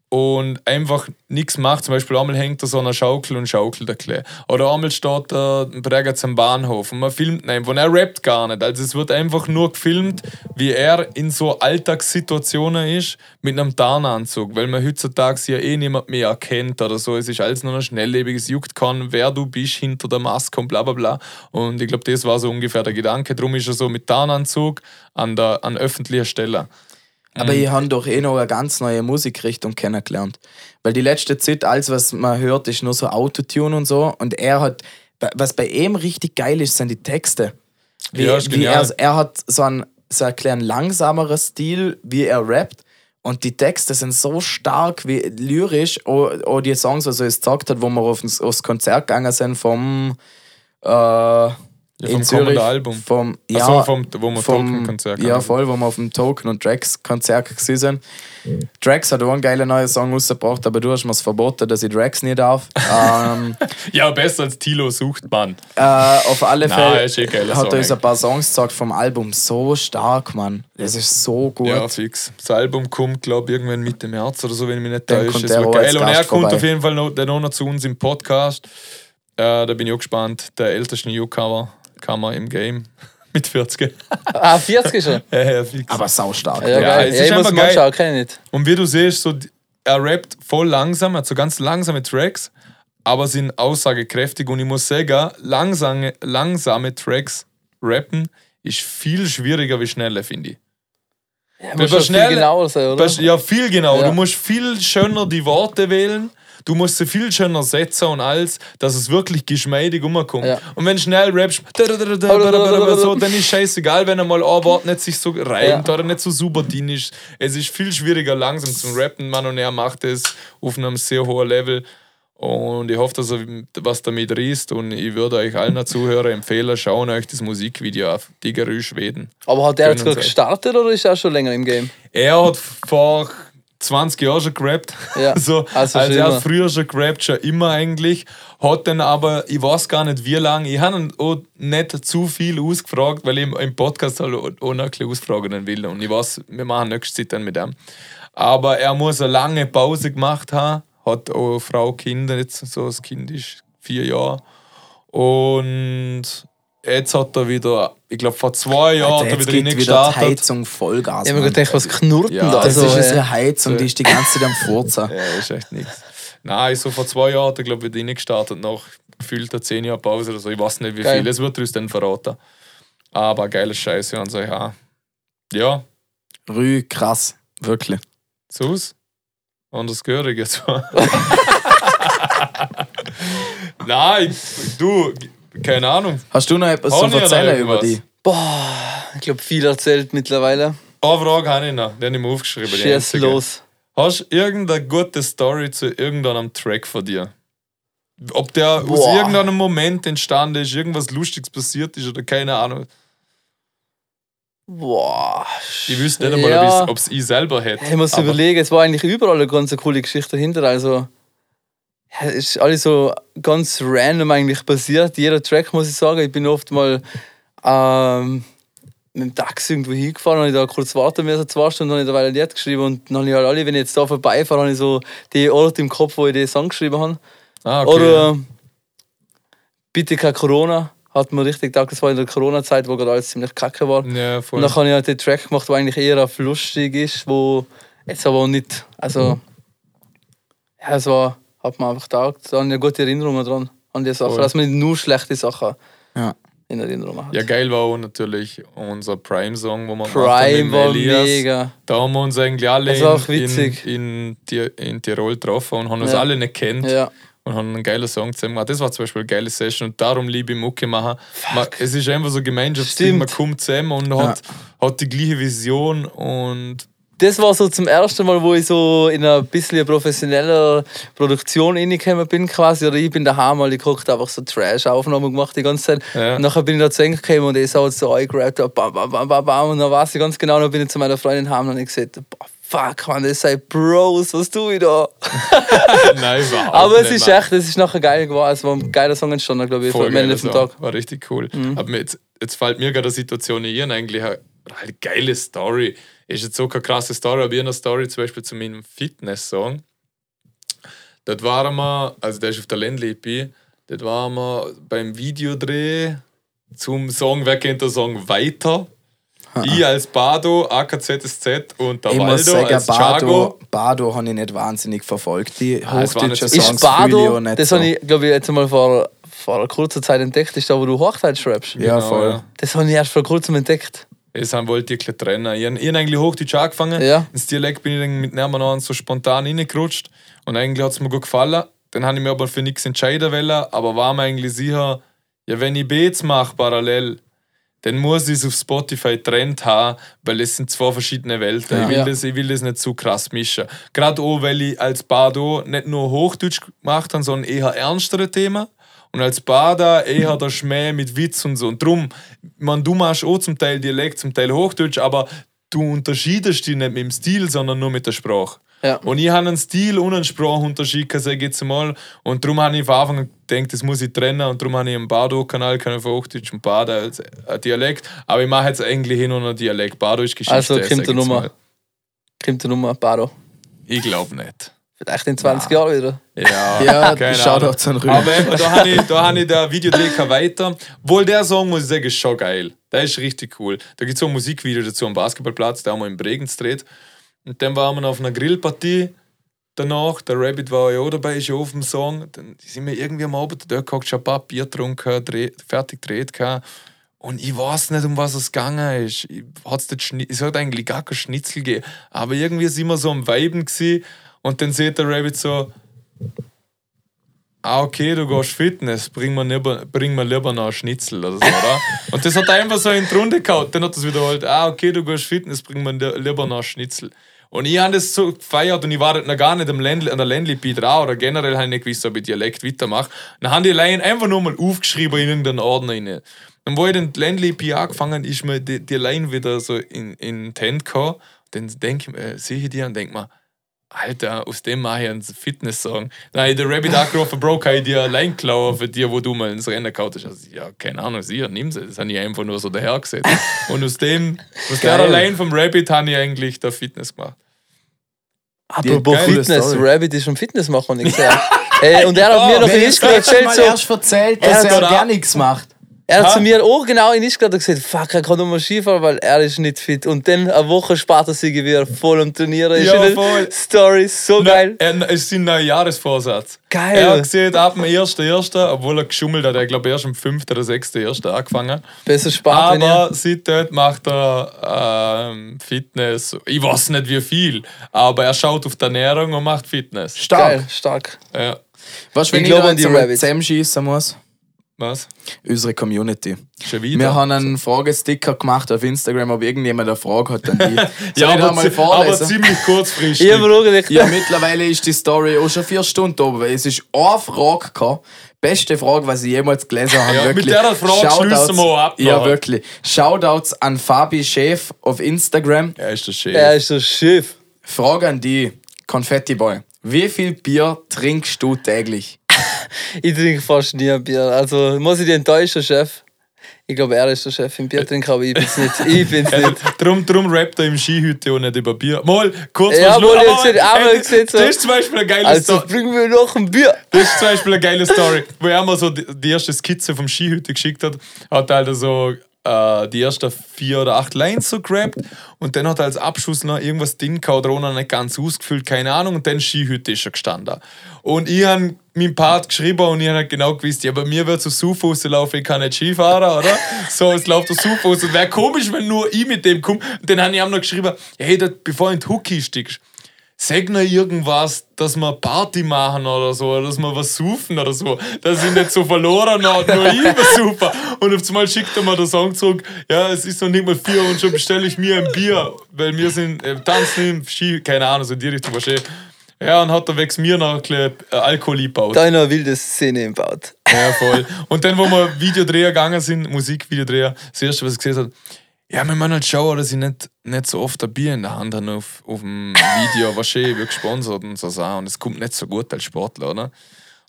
und einfach nichts macht. Zum Beispiel einmal hängt er so einer Schaukel und schaukelt ein bisschen. Oder einmal steht er ein Präger zum Bahnhof und man filmt ihn einfach. Und er rappt gar nicht. Also es wird einfach nur gefilmt, wie er in so Alltagssituationen ist mit einem Tarnanzug, weil man heutzutage ja eh niemand mehr erkennt oder so. Es ist alles nur noch schnelllebig, es juckt kann, wer du bist hinter der Maske und bla bla bla. Und ich glaube, das war so ungefähr der Gedanke. Darum ist er so mit Tarnanzug an, der, an öffentlicher Stelle. Aber ich habe doch eh noch eine ganz neue Musikrichtung kennengelernt. Weil die letzte Zeit, alles, was man hört, ist nur so Autotune und so. Und er hat, was bei ihm richtig geil ist, sind die Texte. Wie, Ja, wie er, er hat so einen, so einen kleinen langsameren Stil, wie er rappt. Und die Texte sind so stark wie lyrisch. Auch die Songs, was er jetzt gesagt hat, wo wir auf das, aufs Konzert gegangen sind vom. Äh, vom in Zürich, Album. Vom, ja, so, vom- wo wir Token-Konzert Ja, voll, wo wir auf dem Token und Drax Konzert gewesen sind. Drax hat auch einen geilen neuen Song rausgebracht, aber du hast mir verboten, dass ich Drax nicht darf. ähm, Ja, besser als Tilo sucht man. äh, auf alle Nein, Fälle ist eh hat er uns ein paar Songs gesagt vom Album. So stark, Mann. Das ist so gut. Ja, fix. Das Album kommt, glaube ich, irgendwann Mitte März oder so, wenn ich mich nicht täusche. Es der wird geil. Und er kommt vorbei. auf jeden Fall noch, auch noch zu uns im Podcast. Äh, da bin ich auch gespannt. Der älteste Newcomer kam er im Game mit 40. Ah, 40 schon. ja, ja, fix. aber sau stark. Ja, Ja, geil. es Ja, ist ich muss einfach mal geil. schauen, kenn ich nicht. Und wie du siehst, so, er rappt voll langsam, hat so ganz langsame Tracks, aber sind aussagekräftig. Und ich muss sagen, langsame, langsame Tracks rappen ist viel schwieriger wie schnelle, finde ich. Ja, Weil muss bei schon viel schnell- genauer sein, oder? Ja, viel genau. Ja. Du musst viel schöner die Worte wählen. Du musst sie viel schöner setzen und alles, dass es wirklich geschmeidig umkommt. Ja. Und wenn du schnell rappst, so, dann ist scheißegal, wenn einmal ein Wort nicht sich so reimt Ja. oder nicht so super dünn ist. Es ist viel schwieriger langsam zum Rappen, Mann, und er macht es auf einem sehr hohen Level. Und ich hoffe, dass er was damit riest. Und ich würde euch allen Zuhörern empfehlen, schauen euch das Musikvideo auf. Tigerü Schweden. Aber hat er jetzt gerade gestartet oder ist er schon länger im Game? Er hat vor 20 Jahren schon gerappt. Ja, so, also also er hat früher schon gerappt, schon immer eigentlich. Hat dann aber, ich weiß gar nicht wie lange, ich habe ihn auch nicht zu viel ausgefragt, weil ich im- Podcast halt auch noch ein bisschen ausfragen will. Und ich weiß, wir machen nächstes Zeit dann mit ihm. Aber er muss eine lange Pause gemacht haben. Hat auch Frau, Kinder, jetzt so das Kind ist vier Jahre. Und jetzt hat er wieder, ich glaube vor zwei Jahren hat er jetzt wieder geht wieder die gestartet. Heizung Vollgas. Ich habe mir gedacht, was knurrt Ja, denn da? Das Also, ist äh, unsere Heizung, die ist die ganze Zeit am Furzen. Ja, ist echt nichts. Nein, so vor zwei Jahren hat er, glaube ich, wieder reingestartet, nach gefühlter zehn Jahren Pause oder so. Ich weiß nicht, wie Geil. viel. Es wird er uns dann verraten. Aber geiles Scheiße an sich auch. Ja, Rü, krass. Wirklich. sus. Und das gehöre ich jetzt. Nein, du, keine Ahnung. Hast du noch etwas zu erzählen über die? boah, ich glaube, viel erzählt mittlerweile. Eine Frage habe ich noch, die habe ich mir aufgeschrieben. Schieß los. Hast du irgendeine gute Story zu irgendeinem Track von dir? Ob der aus Boah. irgendeinem Moment entstanden ist, irgendwas Lustiges passiert ist oder keine Ahnung. Boah. Ich wüsste nicht einmal, Ja. ob es ich selber hätte. Ich muss Aber überlegen, es war eigentlich überall eine ganz coole Geschichte dahinter. Also, ja, es ist alles so ganz random eigentlich passiert. Jeder Track, muss ich sagen. Ich bin oft mal ähm, mit dem Taxi irgendwo hingefahren, habe ich da kurz warten müssen, zwei Stunden, habe ich da ein Lied geschrieben und dann habe ich halt alle, wenn ich jetzt da vorbeifahre, habe ich so die Orte im Kopf, wo ich den Song geschrieben habe. Ah, okay. Oder Bitte kein Corona. Hat mir richtig gedacht, das war in der Corona-Zeit, wo gerade alles ziemlich kacke war. ja, voll. Und dann habe ich halt den Track gemacht, der eigentlich eher auf lustig ist, wo jetzt aber nicht, also ja, es war, hat mir einfach getaugt. Da habe ich eine gute Erinnerungen dran, an die Sache, Voll. dass man nicht nur schlechte Sachen Ja. in Erinnerung hat. ja, geil war auch natürlich unser Prime-Song, wo haben Prime mit war Elias. mega. Da haben wir uns eigentlich alle in, witzig. in, in, in Tirol getroffen und haben uns Ja. alle nicht kennt. Ja. und haben einen geilen Song zusammen gemacht. Das war zum Beispiel eine geile Session und darum liebe ich Mucke machen. Man, es ist einfach so Gemeinschaftsding, man kommt zusammen und hat, hat die gleiche Vision und Das war so zum ersten Mal, wo ich so in eine bisschen professioneller Produktion reingekommen bin quasi. Oder ich bin daheim mal geguckt, einfach so Trash-Aufnahmen gemacht die ganze Zeit. Ja. Und nachher bin ich da zu Eng gekommen und ich hat so eingerappt, bam, bam, bam, bam, bam. Und dann weiß ich ganz genau, dann bin ich zu meiner Freundin heim und habe gesagt, boah, fuck, man, das sei Bros, was tue ich da? Nein, überhaupt Aber es ist Mann. echt, es ist nachher geil geworden. Es war ein geiler Song entstanden, glaube ich, am Ende vom. Tag. War richtig cool. Mhm. Aber jetzt, jetzt fällt mir gerade eine Situation ein, eigentlich eine, eine geile Story. Ist jetzt so keine krasse Story, aber ich habe eine Story zum Beispiel zu meinem Fitness-Song. Dort waren wir, also der ist auf der Ländli-EP, dort waren wir beim Videodreh zum Song, wer kennt den Song Weiter? Ich als Bado, AKZSZ und der Ich Waldo muss sagen, als Chago. Bado, Bado habe ich nicht wahnsinnig verfolgt. Die Ah, so- Songs Ist Bado, nicht das so. habe ich, glaube ich, jetzt mal vor, vor einer kurzen Zeit entdeckt, ist da, wo du Hochdeutsch schreibst. Ja, Genau, voll. ja. Das habe ich erst vor kurzem entdeckt. Das haben wollte ich trennen. Ich habe ich hab eigentlich Hochdeutsch angefangen. Ja. Ins Dialekt bin ich dann mit nebenan so spontan reingerutscht. Und eigentlich hat es mir gut gefallen. Dann habe ich mich aber für nichts entscheiden wollen. Aber war mir eigentlich sicher, ja, wenn ich Beats mache parallel, dann muss ich es auf Spotify getrennt haben, weil es sind zwei verschiedene Welten. Ja. Ich, will Ja. das, ich will das nicht zu krass mischen. Gerade auch, weil ich als Bado nicht nur Hochdeutsch gemacht habe, sondern eher ernstere Themen. Und als Bader eher der Schmäh mit Witz und so. Und drum, man, du machst auch zum Teil Dialekt, zum Teil Hochdeutsch, aber du unterschiedest dich nicht mit dem Stil, sondern nur mit der Sprache. Ja. Und ich habe einen Stil und einen Sprachunterschied, sage ich mal. Und darum habe ich von Anfang an gedacht, das muss ich trennen. Und darum habe ich einen Bado-Kanal, keinen von Hochdeutsch und Bader als ein Dialekt. Aber ich mache jetzt eigentlich hin und einen Dialekt. Bado ist Geschichte. Also kommt jetzt Nummer. Kommt die Nummer Baro. Ich glaube nicht. Vielleicht in 20 Jahren wieder. Ja, Ja, keine Shoutout den Rügen. Aber eben, da habe ich, da habe ich der Videodreh weiter. Wohl der Song, muss ich sagen, ist schon geil. Der ist richtig cool. Da gibt es so ein Musikvideo dazu am Basketballplatz, da haben wir in Bregenz gedreht. Und dann waren wir auf einer Grillpartie danach. Der Rabbit war ja auch dabei, ist ja auf dem Song. Dann sind wir irgendwie am Abend dort gehockt, schon ein paar Bier getrunken, dreh, fertig gedreht. Und ich weiß nicht, um was es gegangen ist. Ich, hat's es hat eigentlich gar kein Schnitzel gegeben. Aber irgendwie sind wir so am Weiben gewesen. Und dann sieht der Rabbit so, ah, okay, du gehst Fitness, bring mir lieber, bring mir lieber noch einen Schnitzel oder so, oder? Und das hat er einfach so in die Runde gehauen. Dann hat er wiederholt, ah, okay, du gehst Fitness, bring mir li- lieber noch einen Schnitzel. Und ich habe das so gefeiert und ich war noch gar nicht am Ländli, an der Ländli dran oder generell habe ich nicht gewusst, ob ich Dialekt weitermache. Dann haben die Line einfach nur mal aufgeschrieben in irgendeinen Ordner rein. Und wo ich den Ländli angefangen ist mir die, die Line wieder so in, in die Hände gekommen. Dann denke ich, äh, sehe ich die und denke mir, Alter, aus dem mache ich einen Fitness-Song. Ich den Rabbit angerufen, Bro, kann ich dir allein klauen für dir, wo du mal ins Rennen gehauen hast? Also, ja, keine Ahnung, sicher, nimm sie. Das habe ich einfach nur so dahergesetzt. Und aus dem, aus der Geil. allein vom Rabbit habe ich eigentlich der Fitness gemacht. Apropos geile Fitness, Story. Rabbit ist schon Fitness machen, ich gesehen. Ey, und er hat mir noch Wer in ist Ischgl letztes erzählt, so, erst erzählt, Er dass hat er gar nichts macht. Er hat Ha? zu mir auch genau in Ischgl gesagt, fuck, er kann nur mal Skifahren, weil er ist nicht fit. Und dann eine Woche später sind wir wieder voll am Trainieren. Ist Ja, voll. Story so geil. Er, es ist sein neuer Jahresvorsatz. Geil. Er hat gesehen, ab dem 1.1., obwohl er geschummelt hat, er glaube erst am 5. oder 6.1. angefangen. Besser spart trainieren. Aber seit dort macht er ähm, Fitness. Ich weiß nicht wie viel, aber er schaut auf die Ernährung und macht Fitness. Stark. Geil, stark. Ja. Weißt du, wenn Ich ich, glaub da an die Rabbits. zusammenschießen muss? Was? Unsere Community. Schon wieder? Wir haben einen Fragesticker gemacht auf Instagram, ob irgendjemand eine Frage hat an die. Ja, aber, mal zi- aber vorlesen? ziemlich kurzfristig. Ich Ja, mittlerweile ist die Story auch schon vier Stunden oben, weil es ist eine Frage gehabt. Beste Frage, was ich jemals gelesen habe. Ja, mit wirklich. der Frage schließen wir ab, Ja, wirklich. Shoutouts an Fabi Chef auf Instagram. er ist der Chef. er ist so schief. Frage an die, Konfetti Boy. Wie viel Bier trinkst du täglich? Ich trinke fast nie ein Bier. Also muss ich dich enttäuschen, Chef. Ich glaube, er ist der Chef im Biertrinken, aber ich bin's nicht. Ich bin's nicht. Drum, drum rappt er im Skihütte auch nicht über Bier. Mal, kurz Ja, vor Schluss. mal, ich hab gesehen, so. Das ist zum Beispiel eine geile Also Story. bringen wir noch ein Bier. Das ist zum Beispiel eine geile Story, wo er mir so die, die erste Skizze vom Skihütte geschickt hat, hat er halt so äh, die ersten vier oder acht Lines so gerappt und dann hat er als Abschluss noch irgendwas drin noch nicht ganz ausgefüllt, keine Ahnung, und dann Skihütte ist schon gestanden. Und ich habe meinen Part geschrieben und ich habe genau gewusst, ja, bei mir wird so Sufuß laufen, ich kann nicht Skifahren, oder? So, es läuft der Sufuß und wäre komisch, wenn nur ich mit dem komme. Und dann habe ich ihm noch geschrieben, hey, das, bevor du in die Hookie stiegst, sag noch irgendwas, dass wir Party machen oder so, oder dass wir was suchen oder so, dass ich nicht so verloren habe, nur ich war super. Und auf einmal schickt er mir den Song zurück, ja, es ist noch nicht mal vier und schon bestelle ich mir ein Bier, weil wir sind äh, tanzen Ski, keine Ahnung, so in die Richtung wahrscheinlich. Ja, und hat er wegen mir noch ein bisschen äh, Alkohol gebaut. Da eine wilde Szene im Baut. Ja, voll. Und dann, wo wir Videodreher gegangen sind, Musikvideodreher, das erste, was ich gesehen habe, ja, wir müssen halt schauen, dass ich nicht, nicht so oft ein Bier in der Hand habe auf, auf dem Video, was schön wird gesponsert und so. Und es kommt nicht so gut als Sportler, oder?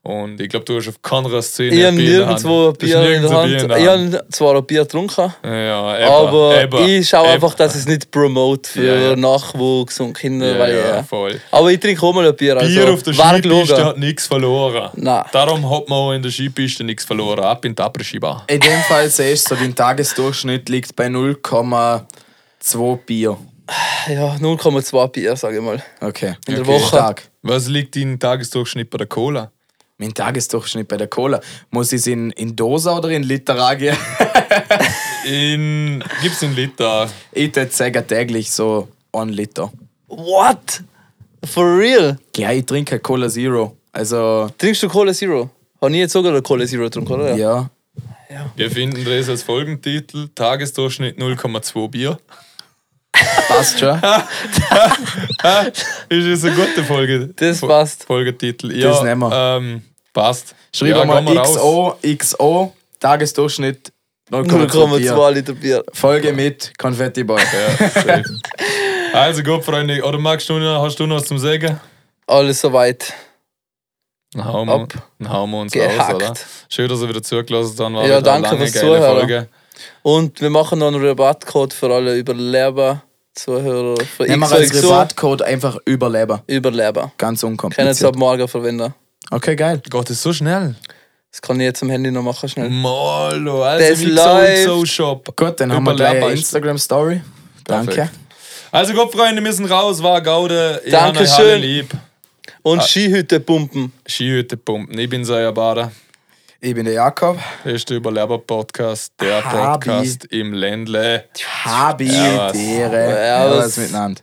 Und ich glaube, du hast auf keiner Szene Ich ein habe Bier in der nirgendwo Bier in der Hand. Bier in der Ich Hand. habe zwar ein Bier getrunken, Ja, eben, aber eben, ich schaue eben. einfach, dass ich es nicht promote für Ja, ja. Nachwuchs und Kinder. Ja, weil, ja, ja. voll. Aber ich trinke auch mal ein Bier. Also, Bier auf der Skipiste hat nichts verloren. Nein. Darum hat man auch in der Skipiste nichts verloren. Ab in die Après-Ski-Bar. In dem Fall siehst du, so dein Tagesdurchschnitt liegt bei 0,2 Bier. Ja, 0,2 Bier, sage ich mal. Okay. In der okay. Woche. Stark. Was liegt dein Tagesdurchschnitt bei der Cola? Mein Tagesdurchschnitt bei der Cola. Muss ich es in, in Dose oder in Liter angehen? In, gibt's in Liter? ich würde sagen täglich so 1 Liter. What? For real? Ja, ich trinke Cola Zero. Also, Trinkst du Cola Zero? Habe ich jetzt sogar Cola Zero getrunken, oder? ja. Wir finden das als Folgentitel: Tagesdurchschnitt 0,2 Bier. Passt schon. Ist das eine gute Folge? Das passt. Folgetitel. Ja, Das nehmen wir. Ähm, passt. Schreib ja, mal. XO, XO, Tagesdurchschnitt 0,2 Bier. 0,2 Liter Bier. Folge mit Konfetti Boy. Ja, also gut, Freunde. Oder magst du noch, hast du noch was zum Sagen? Alles soweit. Dann hauen wir, dann hauen wir uns Gehackt. aus, oder? Schön, dass ihr wieder zugelassen habt. War Ja, wieder danke fürs Zuhören. Folge. Und wir machen noch einen Rabattcode für alle Überleber, Zuhörer. Wir als XOXO. Rabattcode einfach Überleber. Überleber. Ganz Können jetzt unkompliziert. ab morgen verwenden. Okay, geil. Gott, das ist so schnell. Das kann ich jetzt am Handy noch machen, schnell. Molo, Das also wie läuft. so Shop. Gut, dann haben wir gleich eine Instagram-Story. Danke. Also gut, Freunde, wir sind raus, war Gaude. Ich Dankeschön. lieb. Und Skihütte pumpen. Skihütte pumpen. Ich bin Saya Bader. Ich bin der Jakob. Das ist der Überleber-Podcast, der Habi. Podcast im Ländle. Habi, Servus. Tiere. Servus. Servus miteinander.